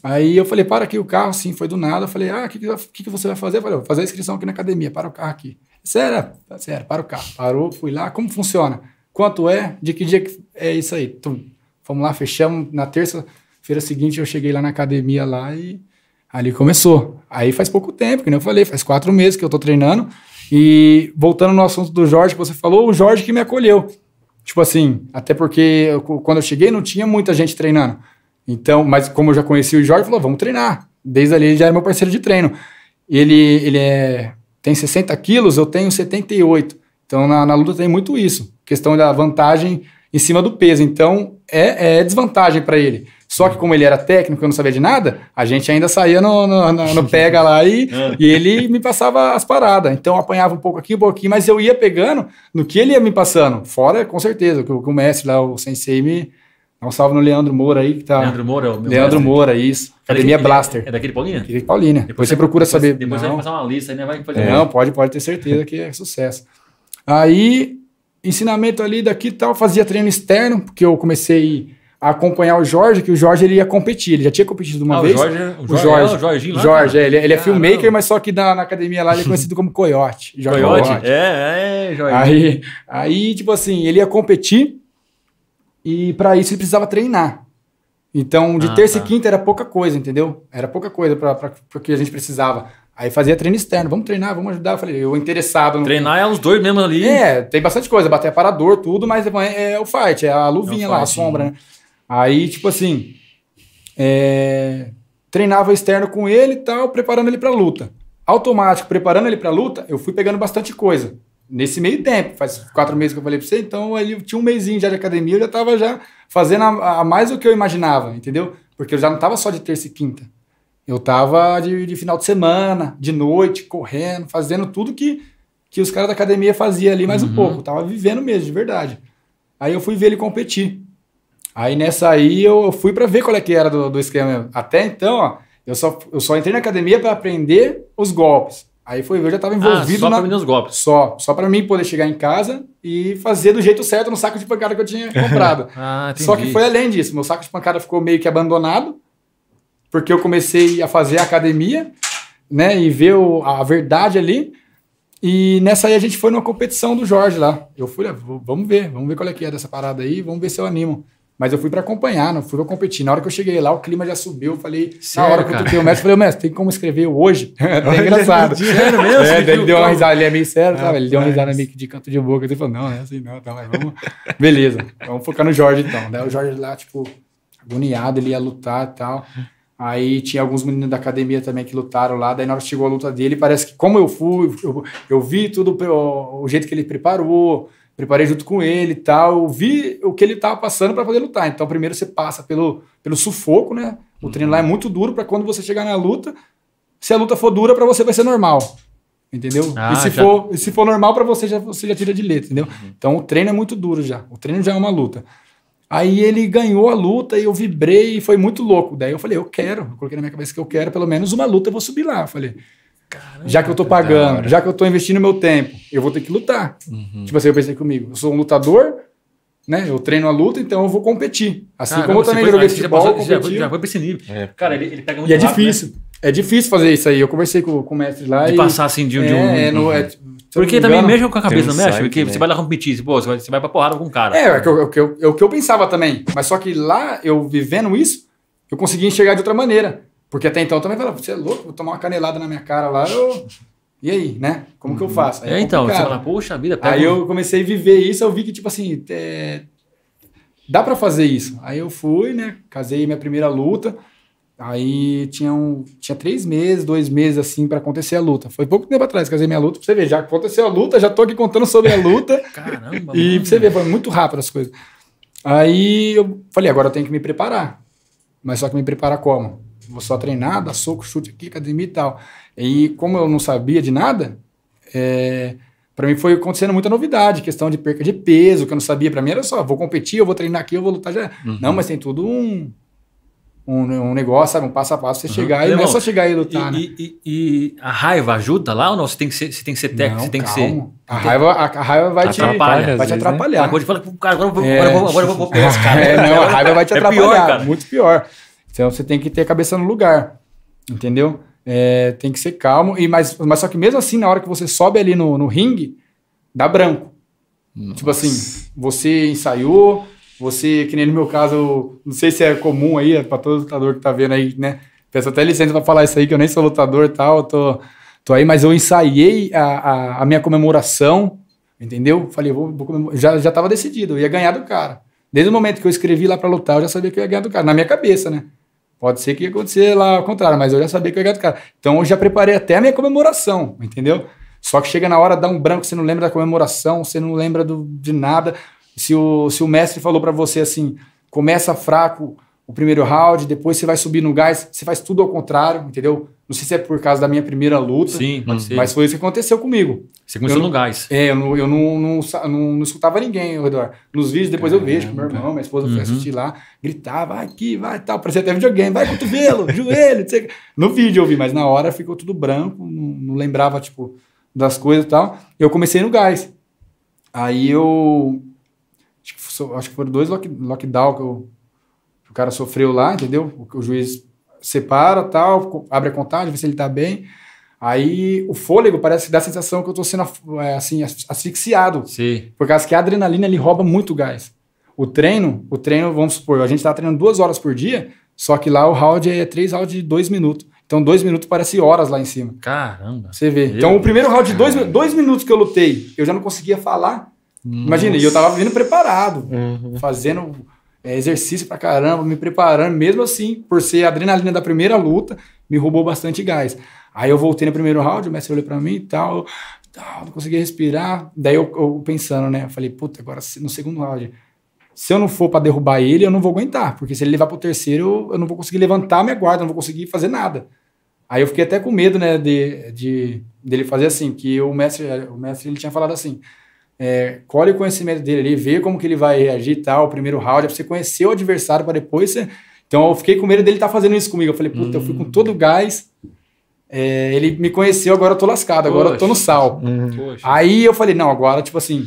Aí eu falei, para aqui o carro, sim, foi do nada. Eu falei, ah, o que, que, que que você vai fazer? Eu falei, vou fazer a inscrição aqui na academia, para o carro aqui. Sério? Sério, para o carro. Parou, fui lá, como funciona? Quanto é? De que dia que é isso aí? Tum. Fomos lá, fechamos. Na terça-feira seguinte eu cheguei lá na academia lá e ali começou. Aí faz pouco tempo, que nem eu falei, faz quatro meses que eu tô treinando. E voltando no assunto do Jorge que você falou, o Jorge que me acolheu. Tipo assim, até porque eu- quando eu cheguei não tinha muita gente treinando. Então, mas como eu já conheci o Jorge, falou, vamos treinar. Desde ali ele já era meu parceiro de treino. Ele, ele é, tem 60 quilos, eu tenho 78. Então na, na luta tem muito isso. Questão da vantagem em cima do peso. Então é, é desvantagem para ele. Só que como ele era técnico, eu não sabia de nada, a gente ainda saía no, no, no- no pega lá e, e ele me passava as paradas. Então eu apanhava um pouco aqui, um pouquinho, mas eu ia pegando no que ele ia me passando. Fora, com certeza, que o, que o mestre lá, o sensei, me. Dá um salve no Leandro Moura aí, que tá. Leandro Moura, o meu Leandro mestre. Moura, isso. É Academia daquele- Blaster. É daquele Paulinha? Aqui de Paulínia. Depois, você procura saber. Depois Não. vai passar uma lista aí, né? Vai fazer Não, pode, pode ter certeza que é sucesso. Aí, ensinamento ali daqui e tal, fazia treino externo, porque eu comecei acompanhar o Jorge, que o Jorge ele ia competir, ele já tinha competido uma Ah, o vez. Jorge- o Jorge- é o Jorginho lá, Jorge, é, ele, ele é Caramba. filmmaker, mas só que na, na academia lá ele é conhecido como Coyote. Jorge Coyote? É, é, Jorge. Aí, aí, tipo assim, ele ia competir e para isso ele precisava treinar. Então, de Ah, terça tá. e quinta era pouca coisa, entendeu? Era pouca coisa para o que a gente precisava. Aí fazia treino externo, vamos treinar, vamos ajudar. Eu falei, eu interessado no. Treinar é os dois mesmo ali. É, tem bastante coisa, bater parador, tudo, mas é, é o fight, é a luvinha É o lá, a sombra, né? Aí, tipo assim, é, treinava externo com ele e tal, preparando ele pra luta. Automático, preparando ele pra luta, eu fui pegando bastante coisa. Nesse meio tempo, faz quatro meses que eu falei pra você, então eu tinha um mêsinho já de academia, eu já tava já fazendo a, a mais do que eu imaginava, entendeu? Porque eu já não tava só de terça e quinta. Eu tava de, de final de semana, de noite, correndo, fazendo tudo que, que os caras da academia faziam ali mais um pouco. Eu tava vivendo mesmo, de verdade. Aí eu fui ver ele competir. Aí nessa aí eu fui pra ver qual é que era do, do esquema. Até então, ó, eu só, eu só entrei na academia pra aprender os golpes. Aí foi ver, eu já tava Ah, envolvido só na... pra aprender os golpes. Só, só para mim poder chegar em casa e fazer do jeito certo no saco de pancada que eu tinha comprado. Ah, entendi. Só que foi além disso. Meu saco de pancada ficou meio que abandonado, porque eu comecei a fazer a academia, né, e ver o- a verdade ali. E nessa aí a gente foi numa competição do Jorge lá. Eu fui, ah, vamos ver, vamos ver qual é que é dessa parada aí, vamos ver se eu animo. Mas eu fui pra acompanhar, não fui pra competir. Na hora que eu cheguei lá, o clima já subiu. Eu falei, Sério, na hora que eu toquei o mestre, eu falei, "Ô, mestre, tem como escrever hoje? é engraçado. Sério mesmo? É, ele deu uma risada, ele é meio sério, sabe? Ele deu uma risada meio que de canto de boca. Ele falou, não, é assim não, tá, mas vamos... Beleza, vamos focar no Jorge então. Daí o Jorge lá, tipo, agoniado, ele ia lutar e tal. Aí tinha alguns meninos da academia também que lutaram lá. Daí na hora que chegou a luta dele, parece que como eu fui, eu, eu vi tudo, o jeito que ele preparou, preparei junto com ele e tal. Vi o que ele tava passando para poder lutar. Então primeiro você passa pelo, pelo sufoco, né? O treino lá é muito duro para quando você chegar na luta, se a luta for dura, para você vai ser normal. Entendeu? Ah, e, se já- for, e se for normal para você, já, você já tira de letra, entendeu? Então o treino é muito duro já. O treino já é uma luta. Aí ele ganhou a luta e eu vibrei e foi muito louco. Daí eu falei, eu quero. Eu coloquei na minha cabeça que eu quero pelo menos uma luta, eu vou subir lá. Eu falei, já que eu tô pagando, já que eu tô investindo meu tempo, eu vou ter que lutar. Tipo assim, eu pensei comigo, eu sou um lutador, né? Eu treino a luta, então eu vou competir. Assim Caramba, como eu também joguei já futebol, passou- já, foi, competi. já foi pra esse nível. É. Cara, ele, ele pega muito E é rápido, né? difícil. É difícil fazer isso aí. Eu conversei com, com o mestre lá De e... passar assim de um. de um- é, é, no, é, eu não Porque também engano- mexe com a cabeça, não mexe? Porque né? você vai lá competir, pô, você vai, você vai pra porrada com um cara. É, é, o que eu- é o que eu- é o que eu pensava também. Mas só que lá, eu vivendo isso, eu conseguia enxergar de outra maneira. Porque até então eu também falava, você é louco, vou tomar uma canelada na minha cara lá, eu... E aí, né? Como que eu faço? Aí É, então, você fala, poxa vida, pega Aí um- eu comecei a viver isso, eu vi que, tipo assim, é, dá pra fazer isso. Aí eu fui, né? Casei minha primeira luta. Aí tinha, um, tinha três meses, dois meses assim pra acontecer a luta. Foi pouco tempo atrás que casei minha luta. Pra você ver, já aconteceu a luta, já tô aqui contando sobre a luta. Caramba, e mano. pra você ver, foi muito rápido as coisas. Aí eu falei, agora eu tenho que me preparar. Mas só que me preparar como? Vou só treinar, dar soco, chute aqui, academia e tal. E como eu não sabia de nada, é, para mim foi acontecendo muita novidade, questão de perca de peso, que eu não sabia. Para mim era só, vou competir, eu vou treinar aqui, eu vou lutar já. Uhum. Não, mas tem tudo um, um, um negócio, sabe? Um passo a passo, você Uhum. chegar e não é só chegar e lutar, né? E, e- e a raiva ajuda lá ou não? Você tem que ser, você tem que ser técnico, você tem que ser. calma. A raiva, a, a raiva vai te, Atrapalha, vai te vezes, né? atrapalhar. Agora cara, agora, eu vou- É. agora, eu vou- agora eu vou pegar esse cara. É, não, a raiva vai te É atrapalhar, pior, cara. muito pior. Então você tem que ter a cabeça no lugar, entendeu? É, tem que ser calmo, e mas, mas só que mesmo assim, na hora que você sobe ali no, no ringue, dá branco. Tipo assim, você ensaiou, você, que nem no meu caso, não sei se é comum aí, é pra todo lutador que tá vendo aí, né? Peço até licença pra falar isso aí, que eu nem sou lutador e tal, tô, tô aí, mas eu ensaiei a, a, a minha comemoração, entendeu? Falei, vou, vou já, já tava decidido, eu ia ganhar do cara. Desde o momento que eu escrevi lá pra lutar, eu já sabia que eu ia ganhar do cara, na minha cabeça, né? Pode ser que acontecer lá ao contrário, mas eu já sabia que eu ia ganhar do cara. Então eu já preparei até a minha comemoração, entendeu? Só que chega na hora, dá um branco, você não lembra da comemoração, você não lembra do, de nada. Se o, se o mestre falou pra você assim, começa fraco o primeiro round, depois você vai subir no gás, você faz tudo ao contrário, entendeu? Não sei se é por causa da minha primeira luta, Sim, ser. mas foi isso que aconteceu comigo. você começou no gás. É, eu não, eu não, não, não- não escutava ninguém ao redor. Nos vídeos, depois eu vejo meu irmão, minha esposa foi Uhum. assistir lá, gritava, vai aqui, vai tal, parecia até videogame, vai cotovelo, joelho, sei quê. No vídeo eu vi, mas na hora ficou tudo branco, não, não lembrava, tipo, das coisas e tal. Eu comecei no gás. Aí eu. Acho que, acho que foram dois lock, lockdown que, eu- cara sofreu lá, entendeu? O, o juiz separa tal, abre a contagem, vê se ele tá bem. Aí o fôlego parece que dá a sensação que eu tô sendo é, assim, as- asfixiado. Sim. Por causa que a adrenalina ele rouba muito gás. O treino, o treino, vamos supor, a gente tá treinando duas horas por dia, só que lá o round é três rounds de dois minutos. Então, dois minutos parece horas lá em cima. Caramba. Você vê. Meu Então, o primeiro round de dois, dois minutos que eu lutei, eu já não conseguia falar. Imagina, e eu tava vindo preparado, Uhum. fazendo é, exercício pra caramba, me preparando, mesmo assim, por ser a adrenalina da primeira luta, me roubou bastante gás. Aí eu voltei no primeiro round, o mestre olhou pra mim e tal, tal, não conseguia respirar. Daí eu, eu pensando, né? Eu falei, puta, agora no segundo round, se eu não for pra derrubar ele, eu não vou aguentar, porque se ele levar pro terceiro, eu, eu não vou conseguir levantar minha guarda, não vou conseguir fazer nada. Aí eu fiquei até com medo, né, de, de dele fazer assim, que o mestre, o mestre ele tinha falado assim, é, colhe o conhecimento dele ali, vê como que ele vai reagir e tal, o primeiro round, é pra você conhecer o adversário para depois você... Então eu fiquei com medo dele estar fazendo isso comigo. Eu falei, puta, eu fui com todo o gás, é, ele me conheceu, agora eu tô lascado, agora eu tô no Poxa. sal. Poxa. Aí eu falei, não, agora, tipo assim,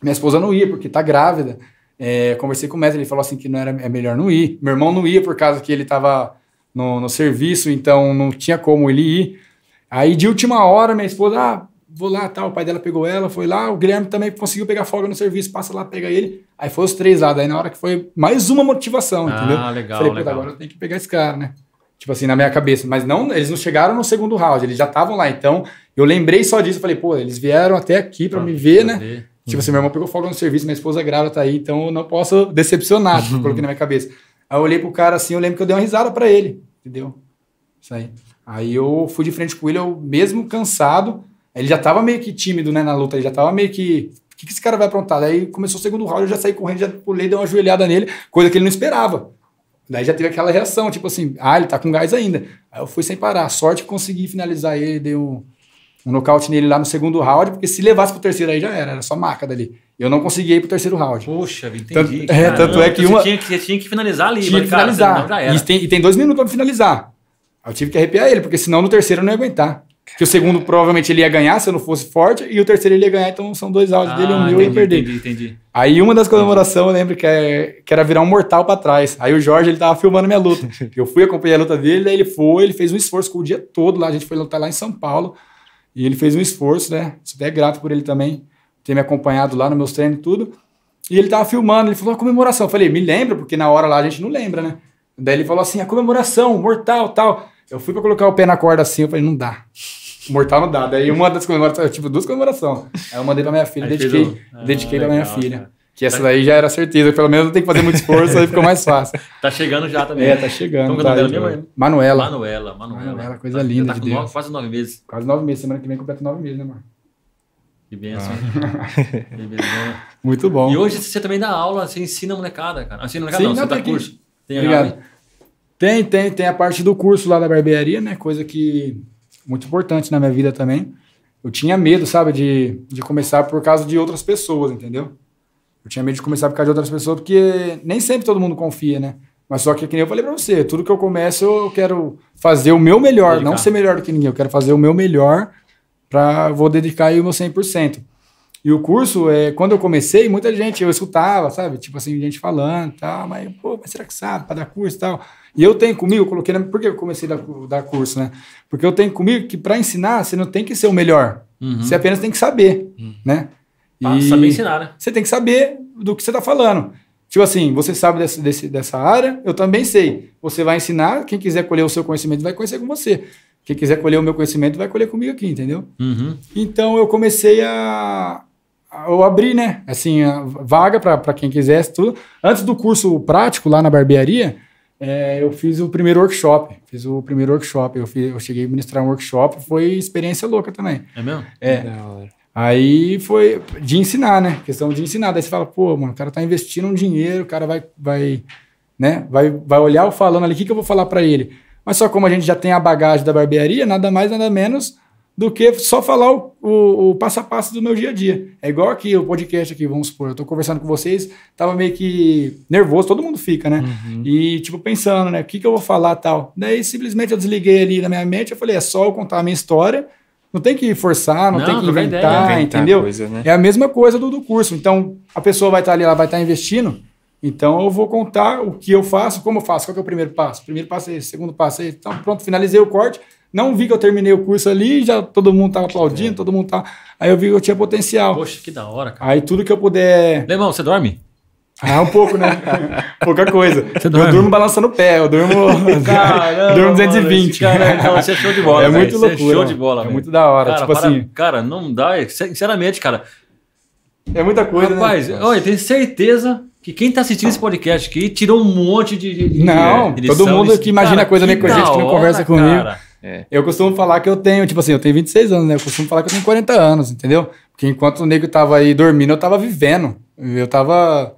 minha esposa não ia porque tá grávida. É, conversei com o mestre, ele falou assim que não era, é melhor não ir. Meu irmão não ia por causa que ele tava no, no serviço, então não tinha como ele ir. Aí de última hora, minha esposa, ah, vou lá, tal, o pai dela pegou ela, foi lá, o Guilherme também conseguiu pegar folga no serviço, passa lá, pega ele. Aí foi os três lá, daí na hora que foi mais uma motivação, entendeu? Ah, legal, Falei, legal. agora eu tenho que pegar esse cara, né? Tipo assim, na minha cabeça. Mas não, eles não chegaram no segundo round, eles já estavam lá. Então, eu lembrei só disso. Falei, pô, eles vieram até aqui pra me ver, né? Tipo assim, meu irmão pegou folga no serviço, minha esposa grávida tá aí, então eu não posso decepcionar, tipo, coloquei na minha cabeça. Aí eu olhei pro cara assim, eu lembro que eu dei uma risada pra ele, entendeu? Isso aí. Aí eu fui de frente com ele, eu mesmo cansado, ele já tava meio que tímido, né, na luta, ele já tava meio que, o que, que esse cara vai aprontar? Daí começou o segundo round, eu já saí correndo, já pulei, dei uma joelhada nele, coisa que ele não esperava. Daí já teve aquela reação, tipo assim, ah, ele tá com gás ainda. Aí eu fui sem parar, sorte que consegui finalizar ele, dei um, um nocaute nele lá no segundo round, porque se levasse pro terceiro aí já era, era só maca dali. Eu não consegui ir pro terceiro round. Poxa, entendi. Tanto- é, tanto é que você uma- Tinha que, você tinha que finalizar ali, Tinha que cara, finalizar. E tem, e tem dois minutos pra me finalizar. Eu tive que arrepiar ele, porque senão no terceiro eu não ia aguentar. Porque o segundo provavelmente ele ia ganhar se eu não fosse forte, e o terceiro ele ia ganhar, então são dois áudios dele, um Ah, meu e ia perder. Entendi, entendi. Aí uma das comemorações eu lembro que, é, que era virar um mortal pra trás. Aí o Jorge ele tava filmando minha luta. Eu fui acompanhar a luta dele, daí ele foi, ele fez um esforço com o dia todo lá. A gente foi lutar lá em São Paulo. E ele fez um esforço, né? Sou até grato por ele também ter me acompanhado lá nos meus treinos e tudo. E ele tava filmando, ele falou a comemoração. Eu falei, me lembra, porque na hora lá a gente não lembra, né? Daí ele falou assim, a comemoração, mortal tal. Eu fui pra colocar o pé na corda assim, eu falei, não dá. Mortal não dá. Daí uma das comemorações, eu tive duas comemorações. Aí eu mandei pra minha filha, Aí dediquei, Ah, dediquei pra legal, minha filha. cara. Que essa daí já era certeza. Pelo menos não tem que fazer muito esforço, aí ficou mais fácil. Tá chegando já também. É, tá chegando. É tá aí. mesmo? Manuela. Manuela, Manuela. Manuela, coisa Tá- linda tá de Deus. nove- quase nove meses. Quase nove meses. Semana que vem completa nove meses, né, mano? Que benção. Ah. Que benção. Muito bom. E hoje você também dá aula, você ensina a molecada, cara. Ensina a molecada Sim, não, não, você dá que- curso. Tem Obrigado. aula Tem, tem, tem a parte do curso lá da barbearia, né? Coisa que muito importante na minha vida também. Eu tinha medo, sabe, de, de começar por causa de outras pessoas, entendeu? Eu tinha medo de começar por causa de outras pessoas, porque nem sempre todo mundo confia, né? Mas só que, que nem eu falei pra você, tudo que eu começo eu quero fazer o meu melhor, Dedicar. não ser melhor do que ninguém, eu quero fazer o meu melhor para vou dedicar aí o meu 100%. E o curso, é, quando eu comecei, muita gente, eu escutava, sabe? Tipo assim, gente falando e tal, mas, pô, mas será que sabe para dar curso e tal? E eu tenho comigo, eu coloquei, na, por que eu comecei a dar, dar curso, né? Porque eu tenho comigo que para ensinar, você não tem que ser o melhor, Uhum. você apenas tem que saber, né? Ah, saber ensinar, né? Você tem que saber do que você está falando. Tipo assim, você sabe desse, desse- dessa área, eu também sei. Você vai ensinar, quem quiser colher o seu conhecimento vai conhecer com você. Quem quiser colher o meu conhecimento vai colher comigo aqui, entendeu? Uhum. Então eu comecei a, a eu abri, né? Assim, a vaga para quem quisesse tudo. Antes do curso prático lá na barbearia, é, eu fiz o primeiro workshop. Fiz o primeiro workshop. Eu, fiz- eu cheguei a ministrar um workshop, foi experiência louca também. É mesmo? É. Aí foi de ensinar, né? Questão de ensinar. Daí você fala, pô, mano, o cara tá investindo um dinheiro, o cara vai, vai, né? Vai, vai olhar o falando ali, o que, que eu vou falar para ele? Mas só como a gente já tem a bagagem da barbearia, nada mais, nada menos do que só falar o, o, o passo a passo do meu dia a dia. É igual aqui, o podcast aqui, vamos supor, eu tô conversando com vocês, tava meio que nervoso, todo mundo fica, né? E, tipo, pensando, né? O que, que eu vou falar tal. Daí, simplesmente, eu desliguei ali na minha mente, eu falei, é só eu contar a minha história, não tem que forçar, não, Não, tem que inventar, ideia. Inventar entendeu? coisa, né? É a mesma coisa do, do curso. Então, a pessoa vai estar ali, ela vai estar investindo. Então, eu vou contar o que eu faço, como eu faço, qual que é o primeiro passo. Primeiro passo é esse, segundo passo é esse. Então, pronto, finalizei o corte. Não vi que eu terminei o curso ali, já todo mundo estava aplaudindo, todo mundo tá. Aí eu vi que eu tinha potencial. Poxa, que da hora, cara. Aí tudo que eu puder. Lemão, você dorme? Ah, um pouco, né? Pouca coisa. Você eu dorme? durmo balançando o pé, eu durmo. durmo 220. Cara, cara, você é show de bola. é velho. muito Você loucura. show de bola, É muito da hora. Cara, tipo para- assim, cara, não dá. Sinceramente, cara. é muita coisa. Rapaz, né? olha, eu tenho certeza que quem tá assistindo esse podcast aqui tirou um monte de. de- de- Não, de todo lição. mundo que imagina coisa meio com a gente que não conversa hora, comigo. Cara. Eu costumo falar que eu tenho, tipo assim, eu tenho 26 anos, né? Eu costumo falar que eu tenho 40 anos, entendeu? Porque enquanto o nego tava aí dormindo, eu tava vivendo. Eu tava.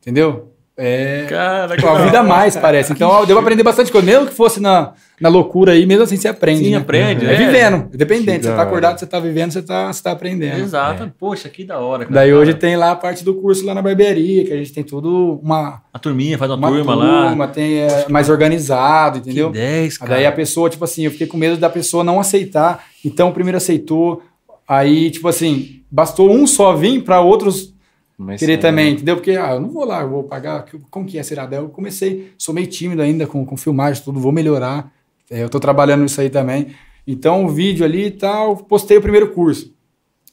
Entendeu? É. Cara, que Com a da vida mais, parece. Então, eu devo aprender bastante coisa. Mesmo que fosse na, na loucura aí, mesmo assim você aprende. Sim, né? aprende, É, é. vivendo, independente. Que Você tá acordado, você tá vivendo, você tá, você tá aprendendo. Exato. Poxa, que da hora. Cara. Daí hoje tem lá a parte do curso lá na barbearia, que a gente tem tudo uma, A turminha faz uma, uma turma, turma, lá. tem é, mais organizado, Que entendeu? 10, cara. Daí a pessoa, tipo assim, eu fiquei com medo da pessoa não aceitar. Então, o primeiro aceitou. Aí, tipo assim, bastou um só vir para outros Mas, querer é, também, entendeu? Porque, ah, eu não vou lá, eu vou pagar. Como que é, será? Daí eu comecei, sou meio tímido ainda com, com filmagem, tudo, vou melhorar. É, eu tô trabalhando nisso aí também. Então, o vídeo ali e tal, postei o primeiro curso.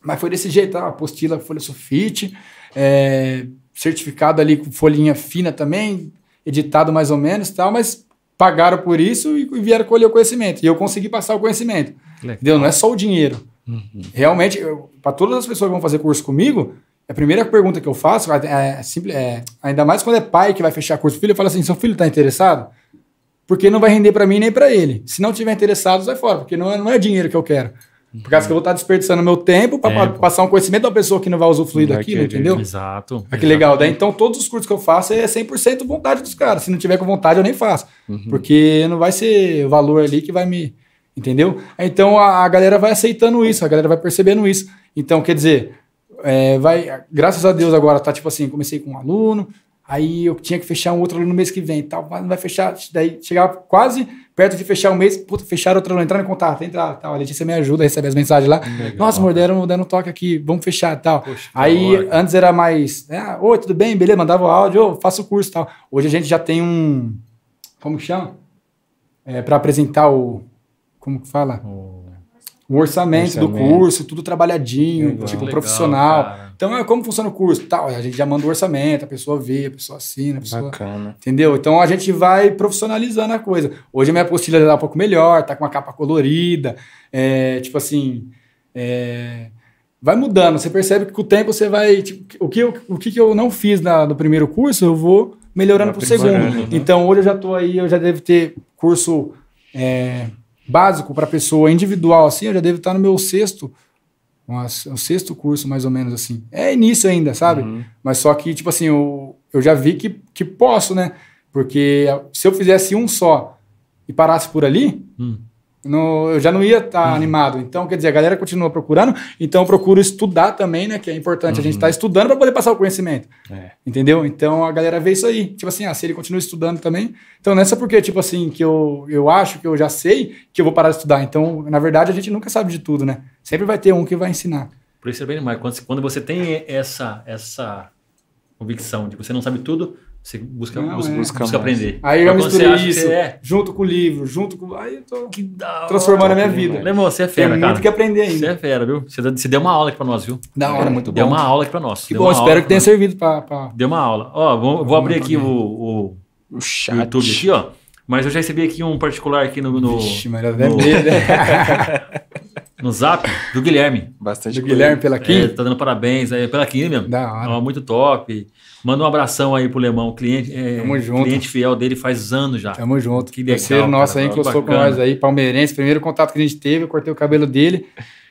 Mas foi desse jeito, tá? apostila, folha sulfite, é, certificado ali com folhinha fina também, editado mais ou menos e tal, mas pagaram por isso e vieram colher o conhecimento. E eu consegui passar o conhecimento. Legal. Entendeu? Não é só o dinheiro. Uhum. Realmente, para todas as pessoas que vão fazer curso comigo, a primeira pergunta que eu faço é, é simples, é, ainda mais quando é pai que vai fechar curso filho, eu falo assim: seu filho está interessado? Porque não vai render para mim nem para ele. Se não tiver interessado, sai fora, porque não é, não é dinheiro que eu quero. Por causa que eu vou estar desperdiçando meu tempo para Tempo. passar um conhecimento da pessoa que não vai usufruir daquilo, entendeu? Exato. Ah, que legal. Daí, então, todos os cursos que eu faço é 100% vontade dos caras. Se não tiver com vontade, eu nem faço. Porque não vai ser o valor ali que vai me. Entendeu? Então, a, a galera vai aceitando isso, a galera vai percebendo isso. Então, quer dizer, é, vai. Graças a Deus agora tá tipo assim: comecei com um aluno, aí eu tinha que fechar um outro aluno no mês que vem, tal, mas não vai fechar. Daí chegava quase perto de fechar o mês, puta, fecharam outro aluno, entrar em contato, entrar, tal. A Letícia me ajuda, recebe as mensagens lá. Nossa, amor, deram, deram um toque aqui, vamos fechar tal. Poxa, aí antes era mais, ah, oi, tudo bem? Beleza, mandava o áudio, ô, faço o curso tal. Hoje a gente já tem um, como que chama? É, para apresentar o, como que fala? O orçamento, do curso, tudo trabalhadinho, Legal. tipo, Legal, profissional. cara. Então, é como funciona o curso? Tal, a gente já manda o orçamento, a pessoa vê, a pessoa assina, a pessoa... Bacana. Entendeu? Então a gente vai profissionalizando a coisa. Hoje a minha apostila tá um pouco melhor, tá com uma capa colorida, é, tipo assim, é, vai mudando. Você percebe que com o tempo você vai. Tipo, o, que eu, o que eu não fiz na, no primeiro curso, eu vou melhorando Vai pro segundo. né? Então hoje eu já tô aí, eu já devo ter curso é, básico para pessoa individual, assim, eu já devo estar no meu sexto. Nossa, o sexto curso, mais ou menos assim. É início ainda, sabe? Uhum. Mas só que, tipo assim, eu, eu já vi que, que posso, né? Porque se eu fizesse um só e parasse por ali, Hum. No- eu já não ia estar animado. Então, quer dizer, a galera continua procurando, então eu procuro estudar também, né? Que é importante a gente estar estudando para poder passar o conhecimento. É. Entendeu? Então a galera vê isso aí. Tipo assim, ah, se ele continua estudando também. Então não é porque, tipo assim, que eu, eu acho que eu já sei que eu vou parar de estudar. Então, na verdade, a gente nunca sabe de tudo, né? Sempre vai ter um que vai ensinar. Por isso é bem demais. Quando, quando você tem essa, essa convicção de que você não sabe tudo, você busca, Não, busca, é. busca Busca aprender. Aí eu misturei você isso você é, junto com o livro, junto com. Aí eu tô que da hora. transformando a minha top vida. Lembra, você é Tem fera, muito cara. que aprender Você ainda. é fera, viu? Você, deu- você deu uma aula aqui pra nós, viu? Da hora, muito Deu bom. uma aula aqui pra nós. Que Deu bom, espero aula que tenha nós. servido pra. pra... Deu uma aula. Ó, vou, vou abrir aqui o, o, O o chat. YouTube aqui, ó. Mas eu já recebi aqui um particular aqui no, no, Vixe, mas no- né? no zap do Guilherme. Bastante Do Guilherme pela É, Kim. tá dando parabéns aí pela Kim mesmo. Da hora. Ó, muito top. Manda um abração aí pro Lemão, cliente, é, Tamo junto. cliente fiel dele faz anos já. Tamo junto. Que legal, Parceiro nosso cara, aí, que encostou com nós aí, palmeirense. Primeiro contato que a gente teve, eu cortei o cabelo dele.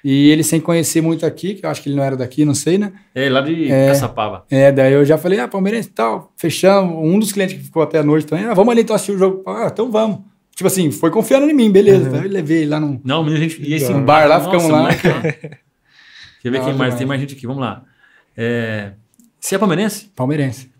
E ele sem conhecer muito aqui, que eu acho que ele não era daqui, não sei, né? É, lá de É. Caçapava. É, daí eu já falei, ah, palmeirense e tal, fechamos. Um dos clientes que ficou até a noite também, ah, vamos ali então assistir o jogo. Ah, então vamos. Tipo assim, foi confiando em mim, beleza. Então eu levei ele lá no. Não, menino, a gente. E esse bar lá, Nossa, ficamos lá. moleque. Deixa eu ver Da quem mais. demais. Tem mais gente aqui, vamos lá. É, Você é palmeirense? Palmeirense.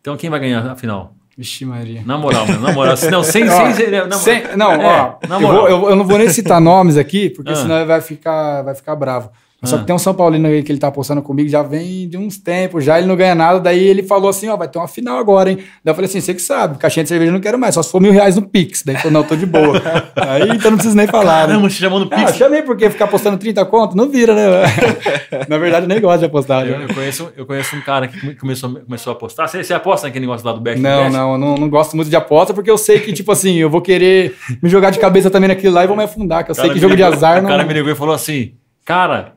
Então quem vai ganhar a final? Vixe, Maria. Na moral, mano. Na moral. Não, sem. Ó, sem, na, sem- não, É, ó, na eu, vou- eu- eu não vou nem citar nomes aqui, porque Ah. senão ele vai ficar, vai ficar bravo. Só Ah. que tem um São Paulino aí que ele tá apostando comigo, já vem de uns tempos, já ele não ganha nada, daí ele falou assim, ó, vai ter uma final agora, hein? Daí eu falei assim, você que sabe, caixinha de cerveja eu não quero mais, só se for mil reais no Pix. Daí ele falou, não, tô de boa. aí então não preciso nem falar, né? Caramba, te chamou no Ah, Pix. chamei porque ficar apostando 30 conto, não vira, né? Na verdade, eu nem gosto de apostar. Eu, já. eu conheço, eu conheço um cara que come- começou, começou a apostar. Você, você aposta naquele negócio lá do Bet? Não, não, eu não, não gosto muito de aposta, porque eu sei que, tipo assim, eu vou querer me jogar de cabeça também naquilo lá e vou me afundar, que eu O sei cara que jogo de ligou- azar O não... cara me ligou e falou assim: Cara,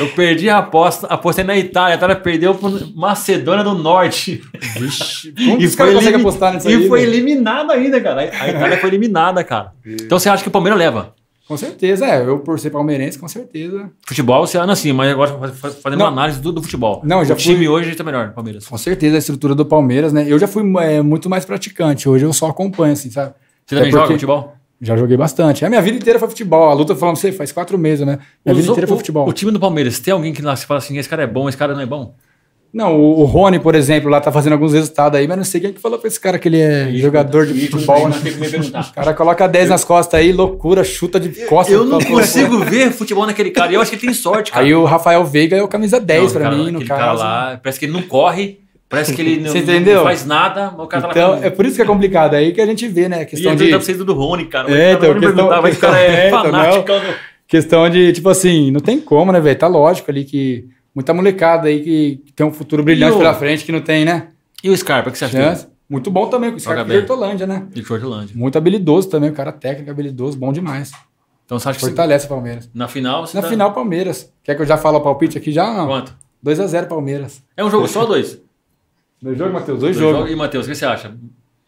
eu perdi a aposta, apostei na Itália. A Itália perdeu pro Macedônia do Norte. Vixe, como que E foi elimi- apostar nisso E aí? foi velho? eliminada ainda, cara. A Itália foi eliminada, cara. Então você acha que o Palmeiras leva? Com certeza, é. Eu, por ser palmeirense, com certeza. Futebol, você anda assim, mas agora faz- faz- fazendo Não. uma análise do, do futebol. Não, já o time fui- hoje está melhor, Palmeiras. Com certeza a estrutura do Palmeiras, né? Eu já fui é, muito mais praticante. Hoje eu só acompanho, assim, sabe? Você também É joga porque- futebol? Já joguei bastante. A minha vida inteira foi futebol. A luta, falando pra você, faz quatro meses, né? Minha vida Os- inteira foi o- futebol. O, time do Palmeiras, tem alguém que lá se fala assim: esse cara é bom, esse cara não é bom? Não, o, o Rony, por exemplo, lá tá fazendo alguns resultados aí, mas não sei quem que falou pra esse cara que ele é jogador de futebol, né? O cara coloca 10 nas costas aí, loucura, chuta de costas. Eu não consigo ver futebol naquele cara. E eu acho que ele tem sorte, cara. Aí o Rafael Veiga é o camisa 10 Não, pra cara, mim, no caso. cara lá, parece que ele não corre, parece que ele não, não faz nada, o cara tá Então, lá com... é por isso que é complicado. Aí que a gente vê, né? E Questão ele de. tá precisando do Rony, cara. É, O cara então, questão- mas o cara é, é, então, fanático. Questão de, tipo assim, não tem como, né, velho? Tá lógico ali que muita molecada aí que tem um futuro brilhante E o- pela frente, que não tem, né? E o Scarpa, o que você acha? Chance. Muito bom também, com cara bem. de Hortolândia, né? De Fortolândia. Muito habilidoso também, o cara técnico, habilidoso, bom demais. Então você acha que Fortalece o Palmeiras. na final Na tá- final, Palmeiras. Quer que eu já fale o palpite aqui já? Não. Quanto? 2x0 Palmeiras. É um jogo só dois? Dois jogos, Matheus? Dois, Dois jogos. E Matheus, o que você acha?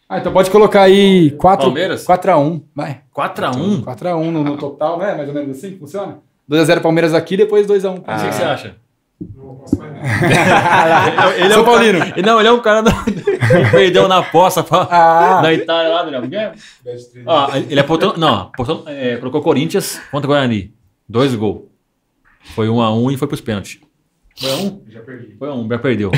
Ah, então pode colocar aí 4 Palmeiras? 4x1. Vai. 4x1? 4x1 no, no total, né? Mais ou menos assim que funciona? 2x0 Palmeiras aqui, depois 2x1. O que você acha? Não posso mais nada. Ele é São um Paulino. Cara, não, ele é um cara da- que perdeu na aposta pra, Ah. na Itália lá, Daniel. Três. Ó, ele apontou. Não, apontou, é, colocou Corinthians contra o Guarani. Dois gols. Foi um a um e foi pros pênaltis. Foi a um? Já perdi. Foi um, já perdeu.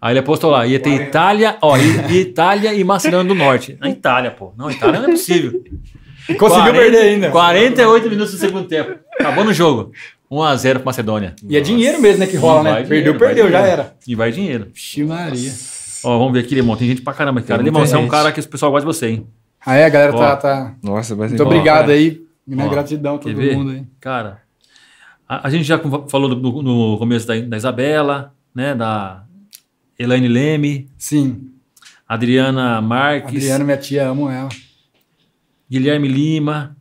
Aí ele apostou lá, ia ter Itália, ó, Itália e Macedônia do Norte. Na Itália, pô. Não, Itália não é possível. Conseguiu 40 perder ainda. 48 minutos do segundo tempo. Acabou no jogo. 1x0 pro Macedônia. E é dinheiro mesmo, né? Que rola, né? Perdeu, dinheiro, vai perdeu, já dinheiro. era. E vai dinheiro. Vixe Maria. Ó, vamos ver aqui, Limão. Tem gente pra caramba aqui, cara. Limão, você é um cara que o pessoal gosta de você, hein? Aí a galera Ó. tá, tá. Nossa, vai ser Muito bom. obrigado cara. aí. Minha Ó, gratidão a todo mundo aí. Cara, a, a gente já falou do- no, começo da, da Isabela, né? Da Elaine Leme, Sim. Adriana Marques, Adriana, minha tia, amo ela. Guilherme Lima.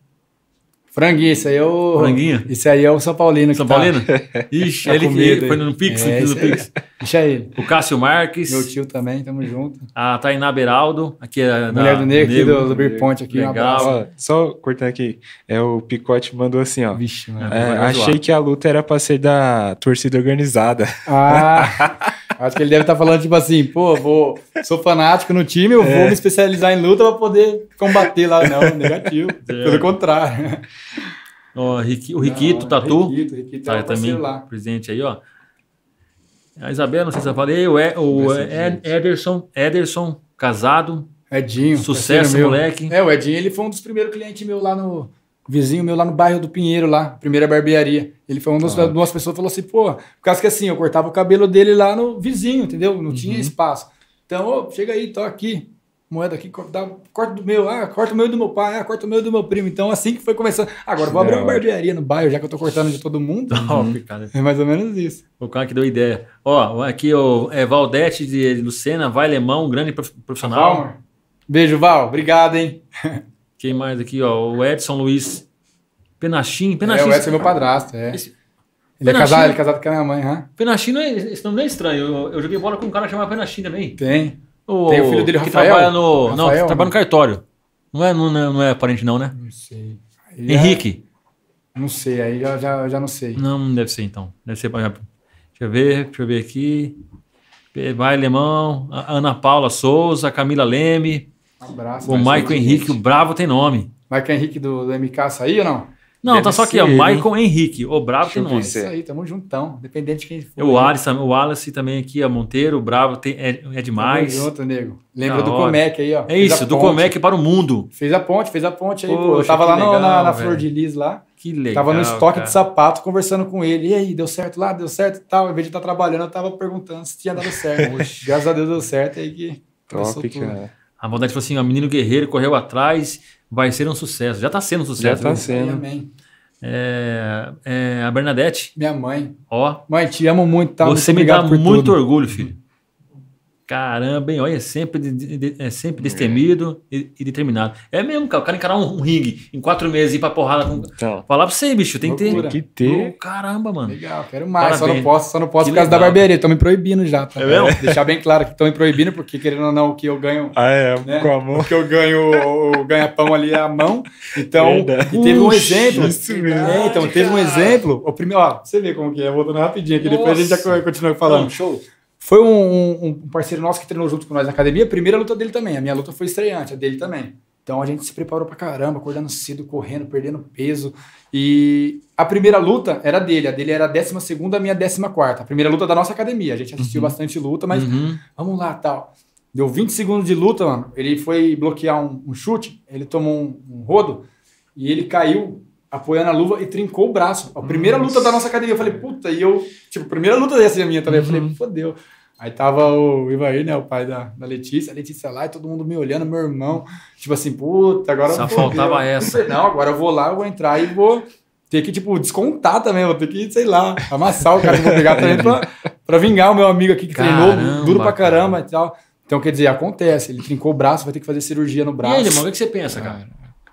Franguinho, isso aí é o. Franguinho? Isso aí é o São Paulino. que São tá- Paulino? Ixi, tá ele que foi no Pix, É, no. Pix. Deixa ele. O Cássio Marques, Meu tio também, tamo junto. a Tainá Beraldo, aqui é da Mulher do Negro aqui do, do Beer. Point aqui. Um Legal. abraço. Ó, só cortando aqui. É, o Picote mandou assim, ó. Vixe, mano. É, zoar. achei que a luta era pra ser da torcida organizada. Ah, acho que ele deve estar falando tipo assim, pô, vou, sou fanático no time, eu É. vou me especializar em luta pra poder combater lá. Não, negativo. É. Pelo contrário. Ó, o Riquito, Não, Tatu, Riquito, Riquito tá é o também lá. presente aí, ó. A Isabela, não sei se eu falei, o, E- o Ed- Ederson, Ederson, casado, Edinho. Sucesso, moleque. É, o Edinho, ele foi um dos primeiros clientes meu lá no. Vizinho meu lá no bairro do Pinheiro, lá, primeira barbearia. Ele foi uma das, duas pessoas que falou assim, pô, por causa que assim, eu cortava o cabelo dele lá no vizinho, entendeu? Não Uhum. tinha espaço. Então, ô, chega aí, tô aqui. Moeda aqui, corta, dá- corta do meu, ah, corta o meu e do meu pai, ah, corta o meu e do meu primo. Então, assim que foi começando. Agora, vou abrir uma barbearia no bairro, já que eu tô cortando de todo mundo. Top, cara. É mais ou menos isso. O cara que deu ideia. Ó, aqui o é, Valdete de Lucena, vai Lemão, um grande prof- profissional. Valmer. Beijo, Val. Obrigado, hein? Quem mais aqui, ó? O Edson Luiz Penachim. É, Penachim, o Edson é meu padrasto, é. Esse- Ele é, casado, ele é casado com a minha mãe, hã? Penachim não é, esse nome não é estranho. Eu, eu joguei bola com um cara chamado Penachim também. Tem. O, Tem o filho dele, que Rafael? trabalha no, não, Rafael, que trabalha no cartório. Não é, não, é, não é parente não, né? Não sei. Já- Henrique. Não sei, aí já, já, já não sei. Não, não deve ser então. Deve ser. Deixa eu ver, deixa eu ver aqui. Vai Lemão, a Ana Paula Souza, Camila Leme, abraço. o gente. Henrique, o Bravo tem nome. Michael Henrique do, do MK saiu ou não? Não, Deve tá só aqui, ó. Maicon Henrique, o Bravo Deixa tem nome. Isso aí, tamo juntão. Dependente de quem for. O Wallace, o Wallace também aqui, a Monteiro, o Bravo tem, é, é demais. Tamo junto, nego. Lembra Da do hora. Comec aí, ó. É Fez isso, do. Comec para o mundo. Fez a ponte, fez a ponte aí, pô. Eu Poxa, tava lá no- legal, na, na. Flor de Lis lá. Que legal. tava no estoque cara. de sapato conversando com ele. E aí, deu certo lá? Deu certo e tal. Em vez de estar trabalhando, eu tava perguntando se tinha dado certo. Graças a Deus deu certo aí que. Top, tudo. cara. A Valdete falou assim: ó, menino guerreiro correu atrás, vai ser um sucesso. Já tá sendo um sucesso. Já tá aí, sendo. amém. É, é, a Bernadette, Minha mãe. ó, Mãe, te amo muito, tá? você muito me dá muito tudo. orgulho, filho. Caramba, hein? Olha, é sempre, de- de- é sempre destemido e, e determinado. É mesmo, cara. O cara encarar um, um ringue em quatro meses e ir pra porrada com. Então, Falar pra você, bicho, tem que ter. Loucura. tem que ter. Pô, caramba, mano. Legal, quero mais. Só Parabéns. não posso, só não posso Que por causa da legal. barbearia. Estão me proibindo já. Tá? É mesmo? Deixar bem claro que estão me proibindo, porque querendo ou não, o que eu ganho. Ah, é, Né? com a mão. O que eu ganho, o ganha-pão ali é a mão. Então, Verdade. e teve um exemplo. isso mesmo. É, então, teve um exemplo. O primeiro, ó, você vê como que é, voltando rapidinho aqui, depois a gente já Nossa. continua falando. Não, show. Foi um, um- parceiro nosso que treinou junto com nós na academia. A primeira luta dele também. A minha luta foi estreante, a dele também. Então a gente se preparou pra caramba, acordando cedo, correndo, perdendo peso. E a primeira luta era dele. A dele era a 12 segunda, a minha 14 quarta. A primeira luta da nossa academia. A gente assistiu bastante luta, mas Uhum. vamos lá, tal. Deu 20 segundos de luta, mano. Ele foi bloquear um, um chute, ele tomou um, um rodo e ele caiu apoiando a luva e trincou o braço. A primeira luta da nossa academia. Eu falei, puta, e eu, tipo, primeira luta dessa minha também. Eu Uhum. falei, fodeu. Aí tava o Ivair, né, o pai da, da Letícia, a Letícia lá e todo mundo me olhando, meu irmão. Tipo assim, puta, agora Só eu vou faltava ver. essa. Não, agora eu vou lá, eu vou entrar e vou ter que, tipo, descontar também. Vou ter que, sei lá, amassar o cara que eu vou pegar também pra, pra vingar o meu amigo aqui que treinou Caramba, duro pra caramba cara. e tal. Então, quer dizer, acontece. Ele trincou o braço, vai ter que fazer cirurgia no E braço. aí, irmão, o que você pensa, cara?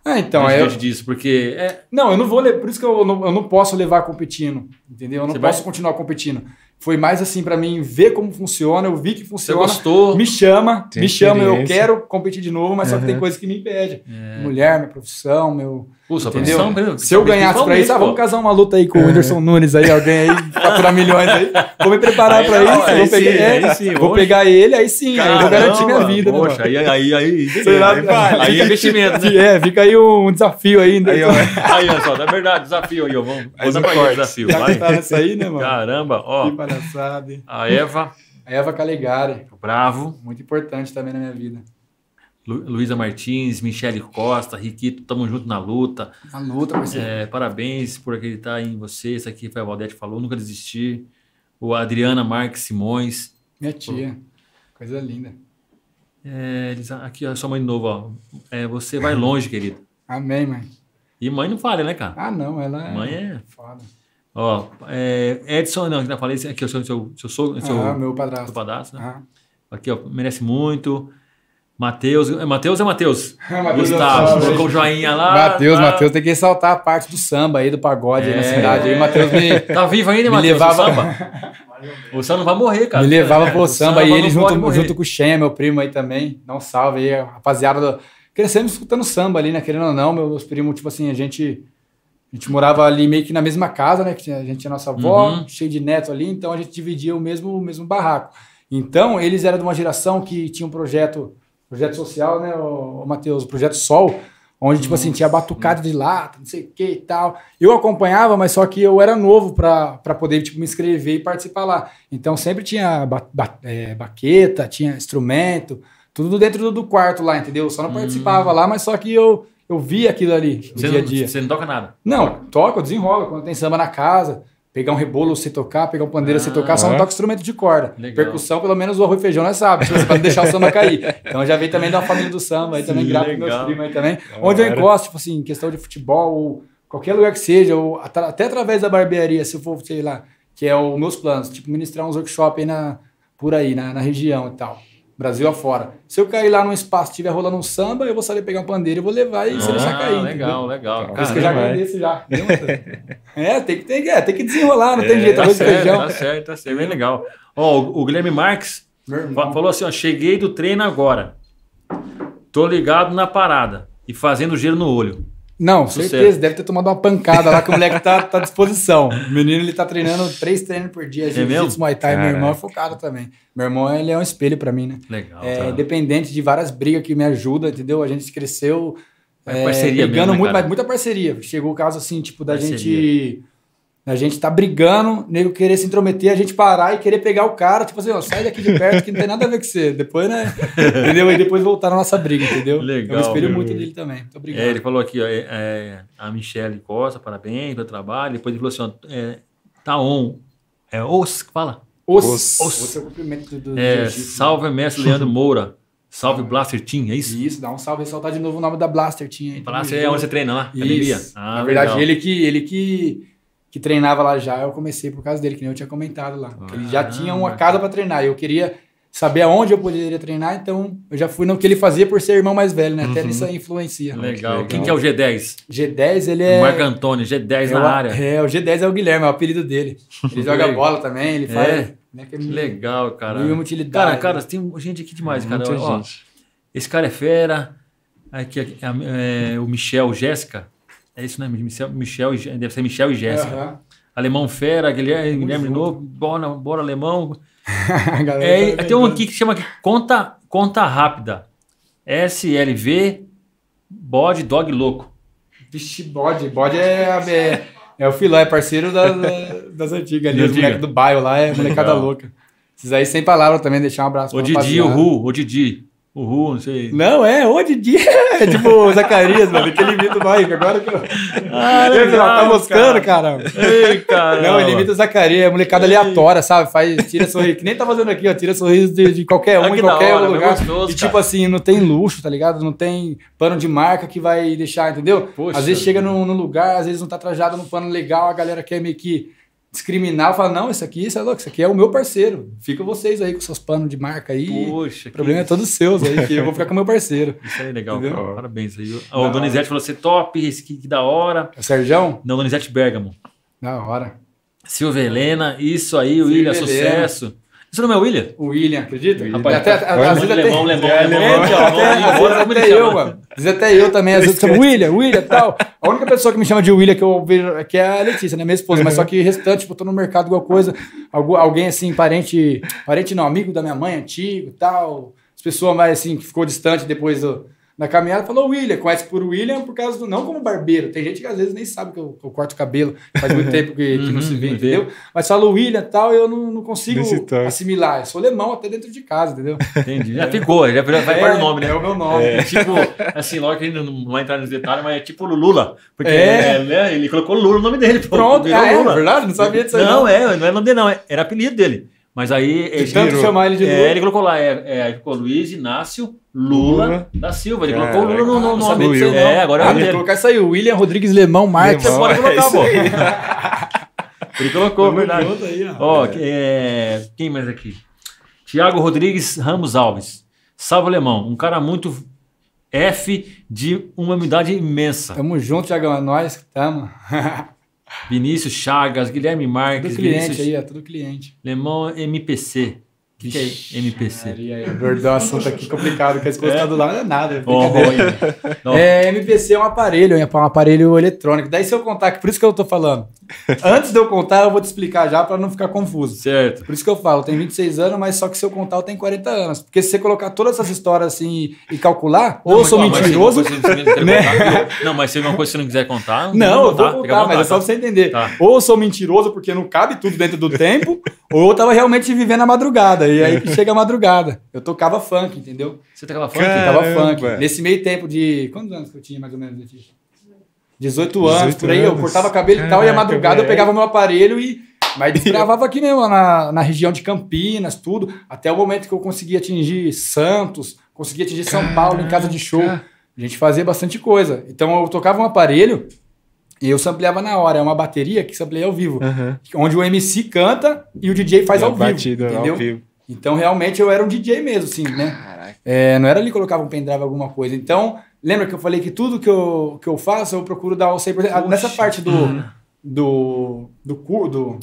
Ah, então, é, disso, porque é, não, eu não vou por isso que eu não, eu não posso levar competindo, entendeu? Eu não Você posso vai- continuar competindo. Foi mais assim pra mim ver como funciona, eu vi que você funciona. gostou. Me chama, Tem me chama, eu quero competir de novo, mas só que tem Uhum. coisa que me impede. É. Mulher, minha profissão, meu. Pô, sua Entendeu? profissão, meu, Se eu ganhasse pra isso, ah, vamos casar uma luta aí com o Whindersson Nunes aí, alguém aí, faturar milhões aí. Vou me preparar Aí pra não, isso, aí vou, sim, pegar, é, aí sim, vou hoje. pegar ele, aí sim, aí eu vou garantir minha Caramba, vida, né, Poxa, mano? aí, aí, aí, Sei lá, aí, vale. aí é investimento, né? É, fica aí um desafio aí. né? Aí, ó. Aí, olha só, é verdade, desafio aí, ó. Vamos, vamos dar pra desafio, vai. tá nessa aí, né, mano? Caramba, ó. Hein? A Eva, A Eva Calegari, Bravo, muito importante também na minha vida. Lu- Luísa Martins, Michele Costa, Riquito, tamo junto na luta. Na luta, parceiro. É, parabéns por acreditar em você. Isso aqui foi a Valdete falou, nunca desistir. O Adriana Marques Simões. Minha tia. Coisa linda. É, eles- aqui, ó, sua mãe de novo, ó. É, você vai longe, querido. Amém, mãe. E mãe não falha, né, cara? Ah, não, ela é. Mãe é- Foda. Ó, é, Edson, não, que eu falei, aqui, o seu, seu, seu, sogro- seu, ah, meu padrasto. seu padrasto, né? Ah, Aqui, ó, merece muito. Matheus. é Matheus é Matheus? Gustavo, colocou o joinha lá. Matheus, tá, Matheus tem que ressaltar a parte do samba aí, do pagode aí na É. cidade. Aí, Matheus me, Tá vivo ainda, Matheus? levava, O samba? O samba não vai morrer, cara. me levava pro O samba, e ele junto, morrer. junto com o Xenha, meu primo aí também. Dá um salve aí, rapaziada. Do... Crescemos escutando samba ali, né? Querendo ou não, meus primos, tipo assim, a gente. A gente morava ali meio que na mesma casa, né? Que tinha- a gente tinha nossa avó, Uhum. cheio de neto ali, então a gente dividia o mesmo, o mesmo barraco. Então, eles eram de uma geração que tinha um projeto, projeto social, né, o, Matheus? O projeto Sol, onde, tipo assim, tinha batucada de lata, não sei o que e tal. Eu acompanhava, mas só que eu era novo para poder, tipo, me inscrever e participar lá. Então, sempre tinha ba ba- é, baqueta, tinha instrumento, tudo dentro do, do quarto lá, entendeu? Eu só não participava lá, mas só que eu, eu via aquilo ali, no Você dia a não, dia. você não toca nada. Não, toca, eu desenrolo. Quando tem samba na casa, pegar um rebolo sem tocar, pegar um pandeiro Ah. tocar, só não toca instrumento de corda. Legal. Percussão, pelo menos o arroz e feijão nós sabe, pra não deixar o samba cair. Então já vem também da família do samba, aí também Sim, grato aos meus legal. primos aí também. Onde eu encosto, tipo assim, questão de futebol, ou qualquer lugar que seja, ou até através da barbearia, se eu for, sei lá, que é os meus planos, tipo, ministrar uns workshops aí na, por aí, na, na região e tal. Brasil afora. Se eu cair lá num espaço e estiver rolando um samba, eu vou saber pegar um pandeiro e vou levar e se deixar cair. entendeu? Ah, legal, legal. Por isso que eu já agradeço já. É, tem que, tem, é, tem que desenrolar, não tem jeito. Tá certo, feijão. tá certo, tá certo. Bem legal. Ó, o, o Guilherme Marques falou assim, ó, cheguei do treino agora. Tô ligado na parada e fazendo gelo no olho. Não, Sucesso. certeza. Deve ter tomado uma pancada lá que o moleque tá, tá à disposição. O menino ele tá treinando três treinos por dia. mesmo? Jiu-jitsu, Muay Thai. Meu irmão é focado também. Meu irmão ele é um espelho pra mim, né? Legal. É, tá. independente de várias brigas que me ajudam, entendeu? A gente cresceu É é, parceria brigando mesmo, né, muito, mas muita parceria. Chegou o caso assim, tipo, da Parceria. gente. A gente tá brigando, nego querer se intrometer, a gente parar e querer pegar o cara, tipo assim, ó, sai daqui de perto que não tem nada a ver com você. Depois, né? entendeu? E depois voltar na nossa briga, entendeu? Legal, Eu me espelho meu. muito dele também. Muito obrigado. É, ele falou aqui, ó, é, é, a Michelle Costa, parabéns pelo trabalho. Depois ele falou assim, ó, é, tá on. É os que fala? Os, Os. os. Esse é o cumprimento do, do É, jiu-jitsu. salve mestre Leandro Moura. Salve Blaster Team, é isso? Isso, dá um salve, ressaltar de novo o nome da Blaster tinha aí. Blaster é onde você treina lá? Academia? Ah, Na verdade, legal. ele que, ele que, que treinava lá já, eu comecei por causa dele, que nem eu tinha comentado lá. que ele já Ah, tinha uma casa para treinar. e Eu queria saber aonde eu poderia treinar, então eu já fui no que ele fazia por ser irmão mais velho, né? Até Uhum. isso aí influencia. Legal. Legal. Quem que é o G10? G10, ele é. Marco Antônio, G10 é na o- área. É, o G10 é o Guilherme, é o apelido dele. Ele joga bola também, ele faz. É? Né, que Legal, cara. Mil utilidade. Cara, cara, tem gente aqui demais, cara. Muita Ó, esse cara é fera. Aqui, aqui, é, o Michel, Jéssica. É isso, né? Michel, Michel, deve ser Michel e Jéssica. Aham. Alemão Fera, Guilherme, Guilherme. Novo, bora, bora Alemão. É, tá tem um aqui que chama conta, conta rápida. SLV Bode Dog Louco. Vixe, bode. Bode é, é, é o filó, é parceiro da- da- das antigas ali, os moleques do bairro lá, é molecada louca. Esses aí sem palavra também, deixar um abraço O Didi, o. Ru, o Didi. O Ru, não sei. Não, é, ô Didi, é tipo o Zacarias, mano, que ele imita o Mike, agora que eu... Ah, Ele legal, tá moscando, cara. Ei, cara. Não, ele imita o Zacarias, é molecada aleatória, sabe? Faz, tira sorriso, que nem tá fazendo aqui, ó, tira sorriso de, de qualquer um, Ah, em qualquer hora, é lugar. gostoso, e tipo cara. assim, não tem luxo, tá ligado? Não tem pano de marca que vai deixar, entendeu? Poxa às vezes chega num lugar, às vezes não tá trajado num pano legal, a galera quer meio que discriminar, fala, não, isso aqui, isso é louco, isso aqui é o meu parceiro. Fica vocês aí com seus panos de marca aí. Poxa, o problema é todos seus aí, que eu vou ficar com o meu parceiro. Isso aí é legal, cara. Parabéns aí. Da O hora. Donizete falou assim: top, esse que, que da hora. O Serjão? Não, Donizete Bergamo. Da hora. Silvia Helena, isso aí, Silvia William, Helena. sucesso. Isso não é o William? O William, acredita? Rapaz, até, às vezes até, Alemão, alemão, É, então, até- eu, mano. Às vezes até eu também, às vezes chama William, William e tal. A única pessoa que me chama de William que eu vejo é que é a Letícia, né? Minha esposa. Mas só que o restante, tipo, tô no mercado igual coisa. Algum, alguém assim, parente, parente não, amigo da minha mãe, antigo e tal. As pessoas mais assim, que ficou distante depois do, da caminhada, falou William. Conhece por William por causa do. Não como barbeiro. Tem gente que às vezes nem sabe que eu, eu corto o cabelo. Faz muito tempo que, que não se vê, Uhum, entendeu? Mas fala William e tal, eu não, não consigo assimilar. Eu sou alemão até dentro de casa, entendeu? Entendi. Já ficou, já vai vai para o nome, né? É o meu nome. É tipo, assim, lógico que a gente não vai entrar nos detalhes, mas é tipo o Lula. Porque É. é, né, ele colocou Lula no nome dele. Pronto, virou ah, é, Lula. verdade? Não sabia disso aí. Não, é, não é nome dele, não. é- Era apelido dele. Mas aí. ele tanto virou. chamar ele de Lula. É, ele colocou lá, é, é, aí ficou Luiz Inácio Lula, Lula. da Silva. Ele Caraca. colocou o Lula no, no nome. aí, não. É, agora é Ah, o tem que dele. colocar isso aí, William Rodrigues Lemão Marques. Você pode é colocar, isso pô. aí. Ele colocou, Tamo verdade. aí, ó. É, quem mais aqui? Tiago Rodrigues Ramos Alves. Salve Alemão, um cara muito F de uma humildade imensa. Tamo junto, Thiagão. É nós que tamo. Vinícius Chagas, Guilherme Marques, tudo cliente Vinícius aí, é tudo cliente. Lemão MPC. O que, que é MPC? Maria, aí, abordou um assunto aqui complicado, que a esposa tá do lado não é nada. é Oh. Não. É, MPC é um aparelho, é um aparelho eletrônico. Daí se eu contar, que por isso que eu tô falando. Antes de eu contar, eu vou te explicar já para não ficar confuso. Certo. Por isso que eu falo, eu tenho 26 anos, mas só que se eu contar, eu tenho 40 anos. Porque se você colocar todas essas histórias assim e, calcular, ou eu mas, sou ó, mas mentiroso. você não né? contar- Não, mas se é uma coisa que você não quiser contar, Não, eu vou contar, mas é só pra você entender. Tá. Ou eu sou mentiroso porque não cabe tudo dentro do tempo, ou eu tava realmente vivendo a madrugada. E aí que chega a madrugada. Eu tocava funk, entendeu? Você tocava funk? Cara, Tocava Caramba. funk. Nesse meio tempo de. Quantos anos que eu tinha mais ou menos? aqui? 18 anos, 18 por aí. Eu anos. cortava cabelo e tal, e à Caraca, madrugada eu velho. pegava meu aparelho e. Mas gravava aqui mesmo, na, na região de Campinas, tudo. Até o momento que eu consegui atingir Santos, consegui atingir São Paulo em casa de show. Caraca. A gente fazia bastante coisa. Então eu tocava um aparelho e eu sampleava na hora. É uma bateria que sampleia ao vivo. Aham. Onde o MC canta e o DJ faz E a ao vivo. batida entendeu? ao vivo. Então realmente eu era um DJ mesmo, assim, né? Caraca. É, não era ali que colocava um pendrive alguma coisa. Então, lembra que eu falei que tudo que eu, que eu faço, eu procuro dar o 100%. Ah, Nessa parte do, do, do, cu- do,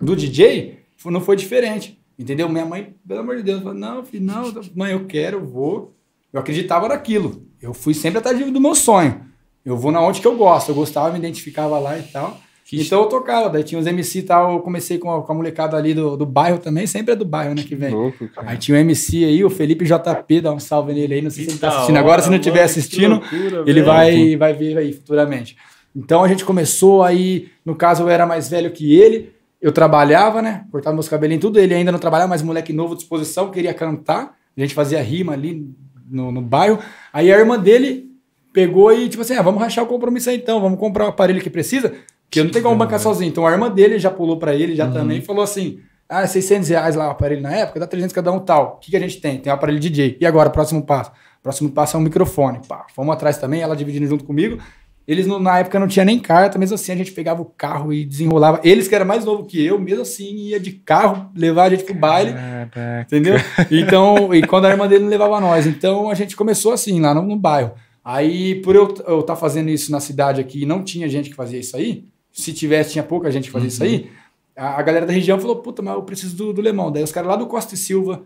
do DJ, não foi diferente. Entendeu? Minha mãe, pelo amor de Deus, falou: não, filho, não, mãe, eu quero, eu vou. Eu acreditava naquilo. Eu fui sempre atrás do meu sonho. Eu vou na onde que eu gosto. Eu gostava, me identificava lá e tal. Que então eu tocava. Daí tinha os MC e tal. Eu comecei com a, com a molecada ali do, do bairro também. Sempre é do bairro, né? Que vem. Louco. Aí tinha o MC aí, o Felipe JP, dá um salve nele aí, não sei se Que ele tá assistindo hora, agora, se não estiver assistindo, loucura, ele velho. vai, vai ver aí futuramente. Então a gente começou aí, no caso eu era mais velho que ele, eu trabalhava, né, cortava meus cabelinhos tudo, ele ainda não trabalhava, mas moleque novo de disposição, queria cantar, a gente fazia rima ali no, no bairro, aí a irmã dele pegou e tipo assim, ah, vamos rachar o compromisso aí então, vamos comprar o aparelho que precisa, que eu não tenho como bancar sozinho. Então a irmã dele já pulou pra ele, já Uhum. também, falou assim, ah, 600 reais lá o aparelho na época, dá 300 cada um tal. O que, que a gente tem? Tem o aparelho DJ. E agora, próximo passo? Próximo passo é um microfone. Pá, fomos atrás também, ela dividindo junto comigo. Eles na época não tinha nem carta, mesmo assim a gente pegava o carro e desenrolava. Eles que eram mais novo que eu, mesmo assim ia de carro levar a gente pro baile. Caraca. Entendeu? Então, e quando a irmã dele não levava nós. Então a gente começou assim, lá no, no bairro. Aí, por eu estar fazendo isso na cidade aqui, e não tinha gente que fazia isso aí. Se tivesse, tinha pouca gente que fazia isso aí. A, a galera da região falou: puta, mas eu preciso do, do Lemão. Daí os caras lá do Costa e Silva,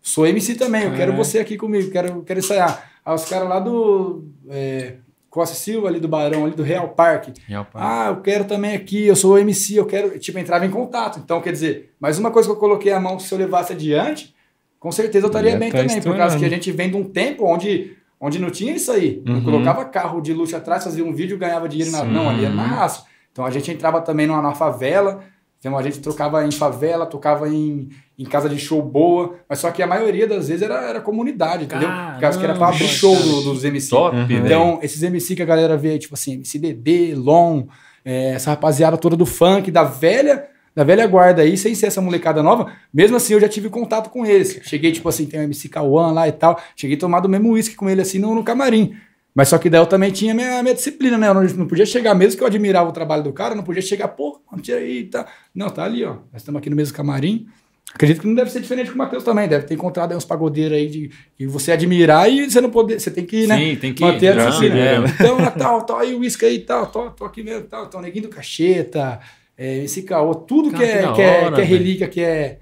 sou MC também, eu quero você aqui comigo, quero, quero ensaiar. Aí os caras lá do é, Costa e Silva, ali do Barão, ali do Real Parque. Real Parque. Ah, eu quero também aqui, eu sou o MC, eu quero. Tipo, entrava em contato. Então, quer dizer, mais uma coisa que eu coloquei a mão, se eu levasse adiante, com certeza eu estaria Ia bem tá também. Por causa que a gente vem de um tempo onde, onde não tinha isso aí. Não Uhum. colocava carro de luxo atrás, fazia um vídeo ganhava dinheiro na. Não, ali era na raça. Então a gente entrava também numa, na favela. Então a gente trocava em favela, tocava em, em casa de show boa, mas só que a maioria das vezes era, era comunidade, entendeu? Por causa que era pra abrir Caramba, show do- dos MC. Top, Uhum. Então, esses MC que a galera vê, tipo assim, MC Dedê, Lon, é, essa rapaziada toda do funk, da velha, da velha guarda aí, sem ser essa molecada nova, mesmo assim eu já tive contato com eles. Cheguei, tipo assim, tem o MC Cauã lá e tal, cheguei a tomar do mesmo uísque com ele assim no, no camarim. Mas só que daí eu também tinha minha, minha disciplina, né? Eu não, não podia chegar, mesmo que eu admirava o trabalho do cara, eu não podia chegar, pô, tirar aí, tá. Não, tá ali, ó. Nós estamos aqui no mesmo camarim. Acredito que não deve ser diferente com o Matheus também. Deve ter encontrado aí uns pagodeiros aí de que você admirar e você não poder. Você tem que, né? Sim, tem que manter a Não, disciplina. é. Então, ah, tal, tal, aí o uísque aí, tal, tô, tô aqui mesmo, tal, tô neguinho do cacheta, é, esse caô, tudo Cara, que, é, que que, é, hora, que é relíquia, que é,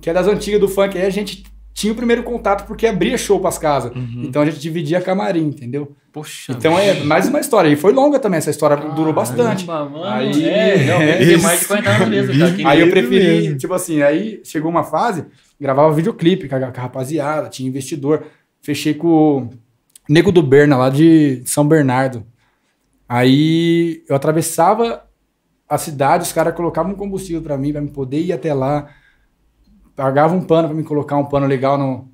que é das antigas do funk, aí a gente tinha o primeiro contato porque abria show pras casas. Então a gente dividia camarim, entendeu? Poxa. Então é mais uma história. E foi longa também, essa história durou bastante. Caramba, mano. Aí- É, realmente, tem mais de 40 anos mesmo, cara. Aí eu preferi, mesmo. tipo assim, aí chegou uma fase, gravava videoclipe com a, com a rapaziada, tinha investidor. Fechei com o Nego do Berna, lá de São Bernardo. Aí eu atravessava a cidade, os caras colocavam um combustível pra mim, pra me poder ir até lá. Pagava um pano pra me colocar um pano legal no,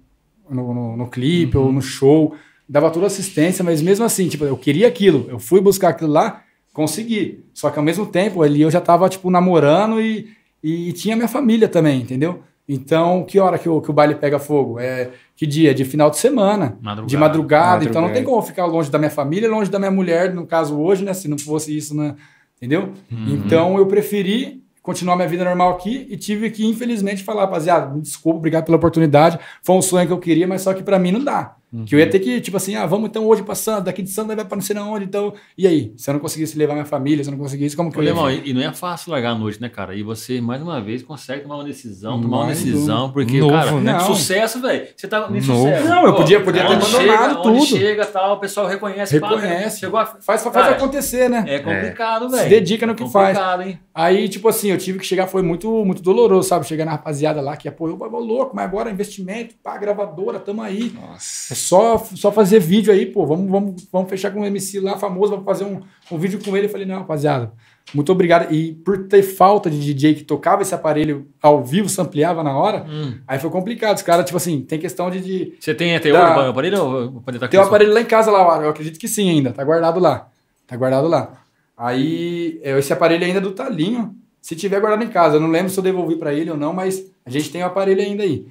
no, no- no clipe ou no show. Dava toda assistência, mas mesmo assim, tipo, eu queria aquilo. Eu fui buscar aquilo lá, consegui. Só que ao mesmo tempo, ali eu já tava, tipo, namorando e, e, tinha minha família também, entendeu? Então, que hora que o, que o baile pega fogo? É que dia? De final de semana. Madrugada. De madrugada. Então não Madrugada. tem como ficar longe da minha família, longe da minha mulher, no caso hoje, né? Se não fosse isso, né? Entendeu? Uhum. Então eu preferi continuar minha vida normal aqui e tive que, infelizmente, falar, rapaziada, me desculpa, obrigado pela oportunidade. Foi um sonho que eu queria, mas só que pra mim não dá. Que eu ia ter que, tipo assim, ah, vamos então hoje pra Santos, daqui de Santos vai pra não sei na onde, então. E aí? Se eu não conseguisse levar minha família, se eu não conseguisse, como que Ô, eu ia? Lemão, e e não é fácil largar à noite, né, cara? E você, mais uma vez, consegue tomar uma decisão, tomar uma decisão, porque, Novo, cara, né? Sucesso, velho. Você tá nem Novo. sucesso. Não, eu podia- podia ter abandonado chega, onde tudo. chega, tal, o pessoal reconhece. Reconhece. chegou a... Faz, faz Cara, acontecer, né? É complicado, Se velho. dedica no que é faz. complicado, hein? Aí, tipo assim, eu tive que chegar, foi muito, muito doloroso, sabe? Chegar na rapaziada lá que apoiou, "Ô, louco, mas agora investimento, pá, gravadora, tamo aí. Nossa. Só, só fazer vídeo aí, pô. Vamos, vamos, vamos fechar com um MC lá famoso, vamos fazer um, um vídeo com ele. Eu falei, não, rapaziada, muito obrigado. E por ter falta de DJ que tocava esse aparelho ao vivo, se ampliava na hora, Hum. aí foi complicado. Os caras, tipo assim, tem questão de. de Você tem até Da- hoje o aparelho ou pode estar tem um aparelho lá em casa, lá, eu acredito que sim ainda. Tá guardado lá. Tá guardado lá. Aí, é, esse aparelho ainda é do Talinho. Se tiver guardado em casa, eu não lembro se eu devolvi pra ele ou não, mas a gente tem o aparelho ainda aí.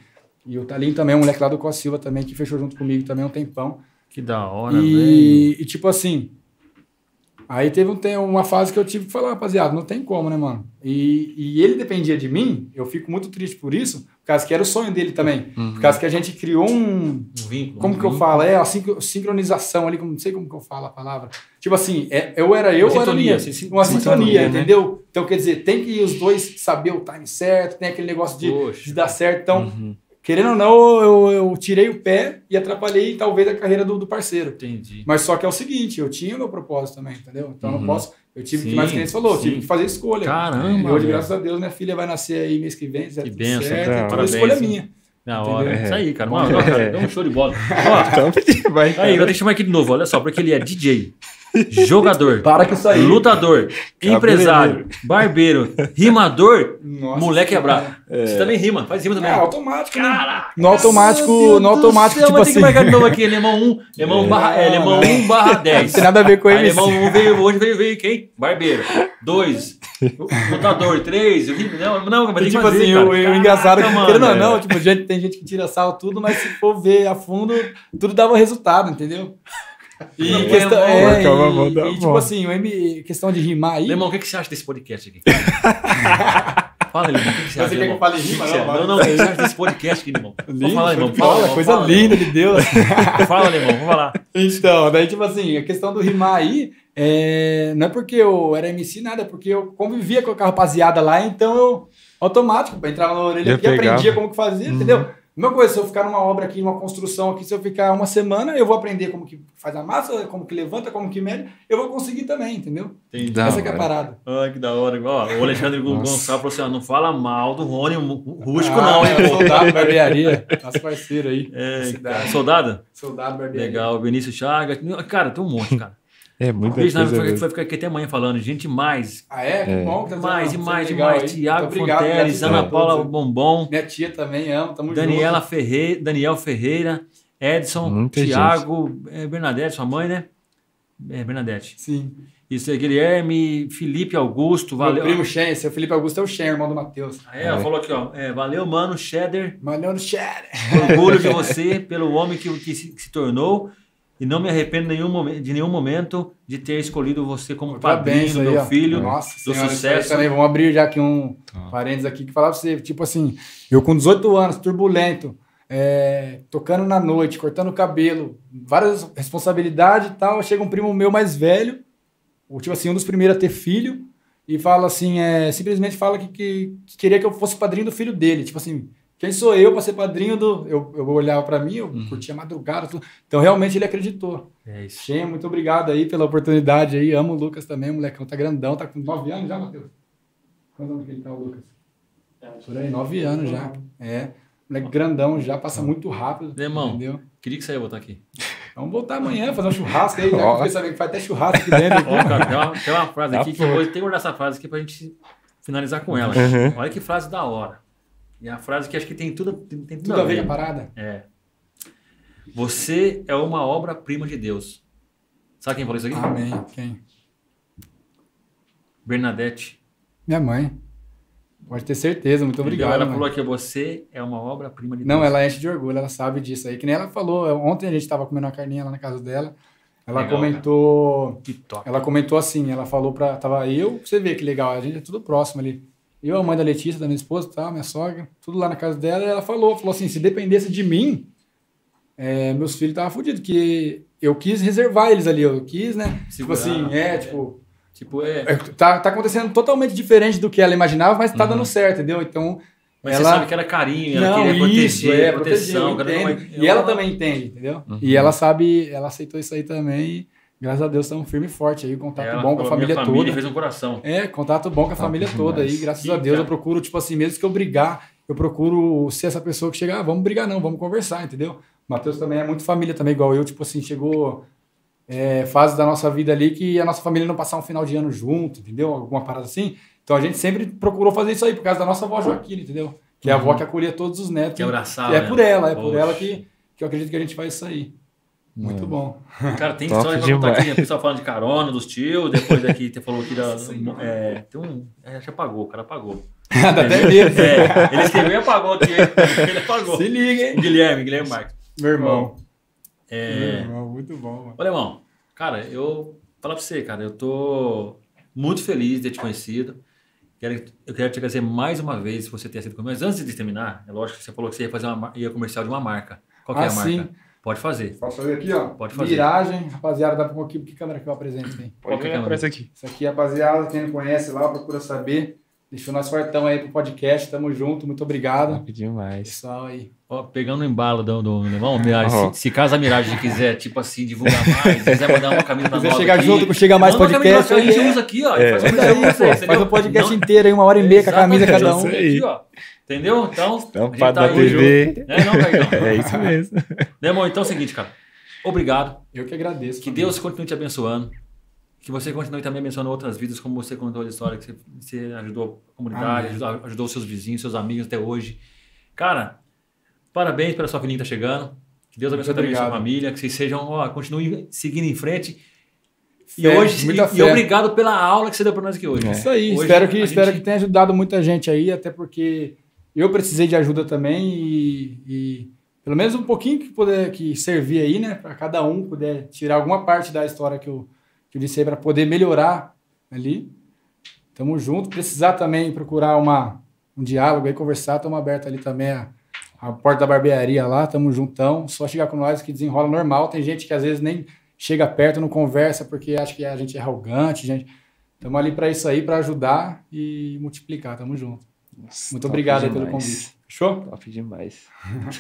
E o Talinho também, um moleque lá do Coa Silva também, que fechou junto comigo também um tempão. Que da hora, velho. E, e, tipo assim, aí teve um, tem uma fase que eu tive que falar, rapaziada, não tem como, né, mano? E, e ele dependia de mim, eu fico muito triste por isso, por causa que era o sonho dele também. Por causa que a gente criou um. Um vínculo. Como um que eu vínculo. falo? É a sincro- sincronização ali, como- não sei como que eu falo a palavra. Tipo assim, é, eu era eu, Uma era sintonia, minha. sim. Uma Sintonia, sintonia, né? entendeu? Então, quer dizer, tem que os dois saber o time certo, tem aquele negócio de, de dar certo. Então, Uhum. Querendo ou não, eu, eu tirei o pé e atrapalhei talvez a carreira do, do parceiro. Entendi. Mas só que é o seguinte, eu tinha meu propósito também, entendeu? Então eu não Uhum. posso. Eu tive Sim, que, mais que nem você falou, eu tive que fazer escolha. Caramba, E hoje, graças a Deus, minha filha vai nascer aí mês que vem, Que benção, certo, cara. a Parabéns. escolha é minha. Da hora. Entendeu? Isso aí, cara. Mano, é. cara, dá um show de bola. Ó, Então, vai. aí, vou ter que chamar aqui de novo, olha só, porque ele é DJ, jogador, Para com isso aí. lutador, empresário, barbeiro, rimador, Nossa moleque é brabo. Você também rima, faz rima É também. automático, né? Caraca, No automático, no automático, céu, tipo vai ter assim. que marcar de novo aqui, Lemão 1, Lemão, barra, é, Lemão 1 barra 10. Não tem nada a ver com ele. Lemão 1 veio, hoje veio, veio quem? Barbeiro. 2, lutador. 3, não, não, mas tem que tipo fazer, assim, cara. o, o engraçado, é Caraca, querendo ou não, tipo, gente, tem gente que tira sal tudo, mas se for ver a fundo, tudo dava resultado, entendeu? E Não, questão, é, é, da e, e, tipo assim, o M, questão de rimar aí. Lemão, o que, que você acha desse podcast aqui? Fala, Lemão, o que, que você acha? Você quer que eu fale rima? Não, Não, não, o que você acha desse podcast aqui, Lemão? Vamos Lindo, falar, Lemão. Fala, Lemão, coisa fala, linda de Deus. Fala, Lemão, vamos falar. Então, daí, tipo assim, a questão do rimar aí, é, não é porque eu era MC, nada, é porque eu convivia com a rapaziada lá, então eu, automático, entrava na orelha aqui, aprendia como que fazia, entendeu? Mesma coisa, se eu ficar numa obra aqui, numa construção aqui, se eu ficar uma semana, eu vou aprender como que faz a massa, como que levanta, como que mede, eu vou conseguir também, entendeu? Entendi. Essa que é a parada. Ai, que da hora. Ó, o Alexandre. Gonçalves falou assim: ó, não fala mal do Rony Rústico, Ah, não, hein, é. Soldado barbearia, nosso parceiro aí. É. Soldado? Soldado barbearia. Legal. Vinícius Chagas. Cara, tem um monte, cara. É muita Beijo, coisa. nós vai, mesmo. vai ficar aqui até amanhã falando. Gente mais. Ah, é? Que É. bom que tá Mais, fazendo demais, legal demais. aí. Tiago Muito Fonteles, Ana Paula aí. Bombom, Minha tia também ama, tamo Daniela junto. Ferreira, Daniel Ferreira, Edson, Muita Tiago, é, Bernadette, sua mãe, né? É, Bernadette. Sim. Isso é Guilherme, Felipe Augusto, Meu valeu. primo Shen, seu Felipe Augusto é o Shen, irmão do Matheus. Ah, é, ela falou aqui, ó. é, valeu, mano, Cheddar. Malhando Shen. Orgulho de você pelo homem que, que, se, que se tornou e não me arrependo nenhum de nenhum momento de ter escolhido você como padrinho Parabéns do aí, meu ó. filho, Nossa do senhora, sucesso. aí Também, vamos abrir já aqui um Tá. parênteses aqui que falar pra você, tipo assim, eu com 18 anos, turbulento, é, tocando na noite, cortando o cabelo, várias responsabilidades e tal, chega um primo meu mais velho, o tipo assim, um dos primeiros a ter filho, e fala assim, é, simplesmente fala que, que, que queria que eu fosse padrinho do filho dele, tipo assim, quem sou eu para ser padrinho do... Eu, eu olhava para mim, eu Uhum. curtia madrugada, tudo. então realmente ele acreditou. É isso. Xen, muito obrigado aí pela oportunidade aí. Amo o Lucas também, o molecão tá grandão, tá com 9 anos já, Matheus? Quantos anos que ele tá, o Lucas? Por aí, 9 anos já. É. Moleque grandão já, passa muito rápido. Irmão. Entendeu? Queria que você ia botar aqui. Vamos voltar amanhã, fazer um churrasco aí, já fiquei sabendo que faz até churrasco aqui dentro. Ó, cara, tem uma, tem uma frase Tá aqui que vou ter que guardar essa frase aqui pra gente finalizar com ela. Uhum. Olha que frase da hora. E a frase que acho que tem tudo, tem, tem tudo, Tudo a ver a parada? É. Você é uma obra-prima de Deus. Sabe quem falou isso aqui? Amém. Quem? Bernadette. Minha mãe. Pode ter certeza, muito obrigado. Ela mãe. falou que você é uma obra-prima de Deus. Não, ela enche de orgulho, ela sabe disso aí. Que nem ela falou, ontem a gente tava comendo uma carninha lá na casa dela. Ela Legal, comentou. Que top. Ela comentou assim, ela falou pra. Tava eu, você vê que legal, a gente é tudo próximo ali. Eu, a mãe da Letícia, da minha esposa, tá, minha sogra, tudo lá na casa dela, e ela falou, falou assim, se dependesse de mim, é, meus filhos estavam fodidos, que eu quis reservar eles ali, eu quis, né? Tipo Segurar, assim, é, é. tipo, Tipo, é. é, tá, tá acontecendo totalmente diferente do que ela imaginava, mas tá dando certo, entendeu? Então, Mas ela... você sabe que era carinho, ela Não, queria proteger, isso, é, proteção. proteger, cara, entendo. não- E ela eu- também entende, entendeu? Uhum. E ela sabe, ela aceitou isso aí também. Graças a Deus estamos firme e forte aí, contato ela bom com a minha família, toda. fez um coração. É, contato bom com a família toda aí, graças Sim, a Deus. cara. Eu procuro, tipo assim, mesmo que eu brigar, eu procuro ser essa pessoa que chega, ah, vamos brigar não, vamos conversar, entendeu? O Matheus também é muito família também, igual eu, tipo assim, chegou é, fase da nossa vida ali que a nossa família não passar um final de ano junto, entendeu? Alguma parada assim. Então a gente sempre procurou fazer isso aí, por causa da nossa avó Joaquina, entendeu? Que é a avó que acolhia todos os netos. Que abraçava, é né? por ela, é por Poxa. ela que, que eu acredito que a gente faz isso aí. Muito bom. Cara, tem Top história pra contar aqui. O pessoal falando de carona, dos tios. Depois daqui, você falou que da, é, tem um. É, já apagou, o cara apagou. Dá até medo. É, ele escreveu e apagou aqui. Ele apagou. Se liga, hein? Guilherme, Guilherme Marques. Meu irmão. É, Meu irmão, muito bom, mano. Olha, irmão, cara, eu falar pra você, cara, eu tô muito feliz de ter te conhecido. Quero, eu quero te agradecer mais uma vez por você ter sido comigo. Mas antes de terminar, é lógico que você falou que você ia fazer uma ia comercial de uma marca. Qual que é Ah, a marca? sim. Pode fazer. Posso fazer aqui, ó? Pode fazer. Miragem, rapaziada, dá pra aqui, que câmera que eu apresento aí? Qual que é a câmera? Aparece aqui. Isso aqui, rapaziada, quem não conhece lá, procura saber. Deixou nós fortão aí pro podcast, tamo junto, muito obrigado. Top demais. Pessoal aí. Ó, pegando o embalo do, do irmão, Mirage, se, se caso a Miragem quiser, tipo assim, divulgar mais, se quiser mandar uma camisa pra quiser nós chegar aqui, junto com Chega Mais camisa Podcast, pra- A gente é. usa aqui, ó. É. Faz, Manda camisa aí, pô, faz o podcast Não- inteiro aí, uma hora e meia com a camisa cada um. Isso aqui, aí. ó. Entendeu? Então, a Tampa gente da tá aí junto. TV. É, não? É isso mesmo. Né, irmão? Então é o seguinte, cara. Obrigado. Eu que agradeço. Que família. Deus continue te abençoando. Que você continue também abençoando outras vidas, como você contou a história, que você, você ajudou a comunidade, ajudou, ajudou seus vizinhos, seus amigos até hoje. Cara, parabéns pela sua filhinha que tá chegando. Que Deus abençoe também a sua família, que vocês sejam, ó, continuem seguindo em frente. E Fé, hoje, muita e, e obrigado pela aula que você deu para nós aqui hoje. É. Isso aí, Hoje espero, que, espero gente- que tenha ajudado muita gente aí, até porque eu precisei de ajuda também e, e pelo menos um pouquinho que puder que servir aí, né, para cada um puder tirar alguma parte da história que eu, que eu disse para poder melhorar ali. Tamo junto. Precisar também procurar uma, um diálogo aí, conversar, estamos abertos ali também a, a porta da barbearia lá, tamo juntão. Só chegar com nós que desenrola normal. Tem gente que às vezes nem chega perto, não conversa porque acha que a gente é arrogante, gente. Estamos ali para isso aí, para ajudar e multiplicar. Tamo junto. Nossa, Muito obrigado aí pelo demais. convite. Fechou? Top demais.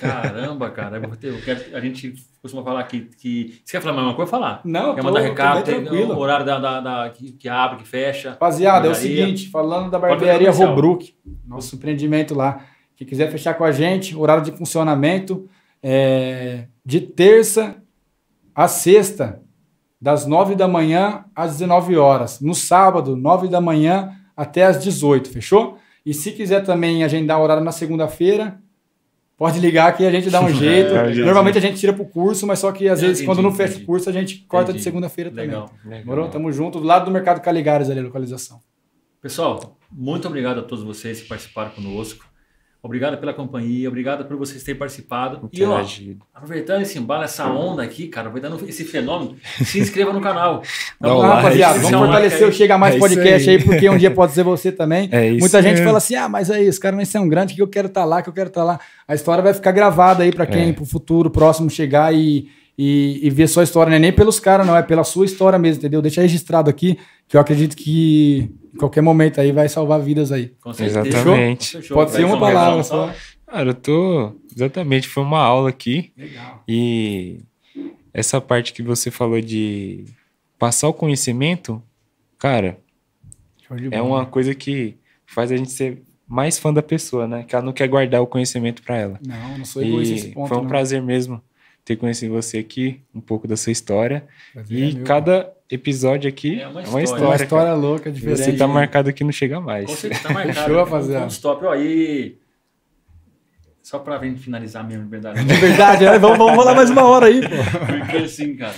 Caramba, cara. Eu quero- a gente costuma falar que, que. Você quer falar mais uma coisa? Falar. Não, Quer tô- mandar tô recado, bem tem o tranquilo. horário da, da, da- que, que abre, que fecha. Rapaziada, é o seguinte, falando da barbearia. Robrook, nosso empreendimento lá. Quem quiser fechar com a gente, horário de funcionamento é de terça a sexta, das 9 da manhã às 19 horas. No sábado, 9 da manhã até às 18, fechou? E se quiser também agendar horário na segunda-feira, pode ligar que a gente dá um jeito. É. Normalmente a gente tira pro curso, mas só que às É, vezes quando não fecha o curso, a gente corta Entendi. de segunda-feira também. Legal. Demorou? Tamo junto, do lado do Mercado Caligares ali, a localização. Pessoal, muito obrigado a todos vocês que participaram conosco. Obrigado pela companhia, obrigado por vocês terem participado. E ó, Interagido. aproveitando esse embalo, essa onda aqui, cara, aproveitando esse fenômeno, se inscreva no canal. Like, rapaziada, vamos fortalecer o Chega Mais É Podcast aí. aí. porque um dia pode ser você também. É isso Muita gente fala assim: ah, mas aí, os caras nem são grandes, que eu quero estar lá, que eu quero estar lá. A história vai ficar gravada aí para quem É. pro futuro próximo chegar e, e, e ver sua história. Não é nem pelos caras, não, é pela sua história mesmo, entendeu? Deixa registrado aqui, que eu acredito que em qualquer momento aí vai salvar vidas aí. Com certeza. Exatamente. Fechou. Pode ser uma palavra só. Cara, eu tô. Exatamente, foi uma aula aqui. Legal. E essa parte que você falou de passar o conhecimento, cara, é uma coisa que faz a gente ser mais fã da pessoa, né? Que ela não quer guardar o conhecimento pra ela. Não, não sou egoísta nesse E ponto. foi um não. prazer mesmo ter conhecido você aqui, um pouco da sua história. Prazer E é meu. cada episódio aqui É uma é uma história. É história. uma cara. história louca, diferente. Você tá marcado aqui, não chega mais. Com certeza, tá marcado. Fechou, rapaziada. Um stop. Ó, e só pra gente finalizar mesmo, de verdade. De verdade, é, vamos, vamos falar mais uma hora aí, pô. Porque assim, cara,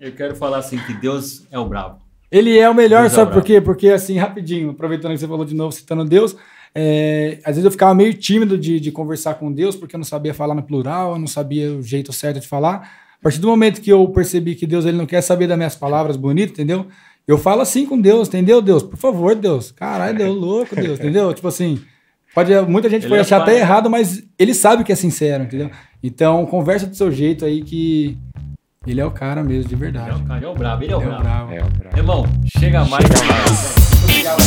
eu quero falar assim que Deus é o brabo. Ele é o melhor, Deus é sabe brabo. por quê? Porque, assim, rapidinho, aproveitando que você falou de novo, citando Deus, é, às vezes eu ficava meio tímido de, de conversar com Deus, porque eu não sabia falar no plural, eu não sabia o jeito certo de falar. A partir do momento que eu percebi que Deus ele não quer saber das minhas palavras bonitas, entendeu? eu falo assim com Deus, entendeu, Deus? Por favor, Deus. Caralho, Deus, louco, Deus, entendeu? Tipo assim, pode, muita gente Ele pode é achar pai, até né? errado, mas ele sabe que é sincero, entendeu? Então, conversa do seu jeito aí que ele é o cara mesmo, de Ele é verdade. o cara, ele é o brabo, ele é o Ele é o brabo. bravo. É, o brabo. Irmão, chega mais. Chega mais. Obrigado,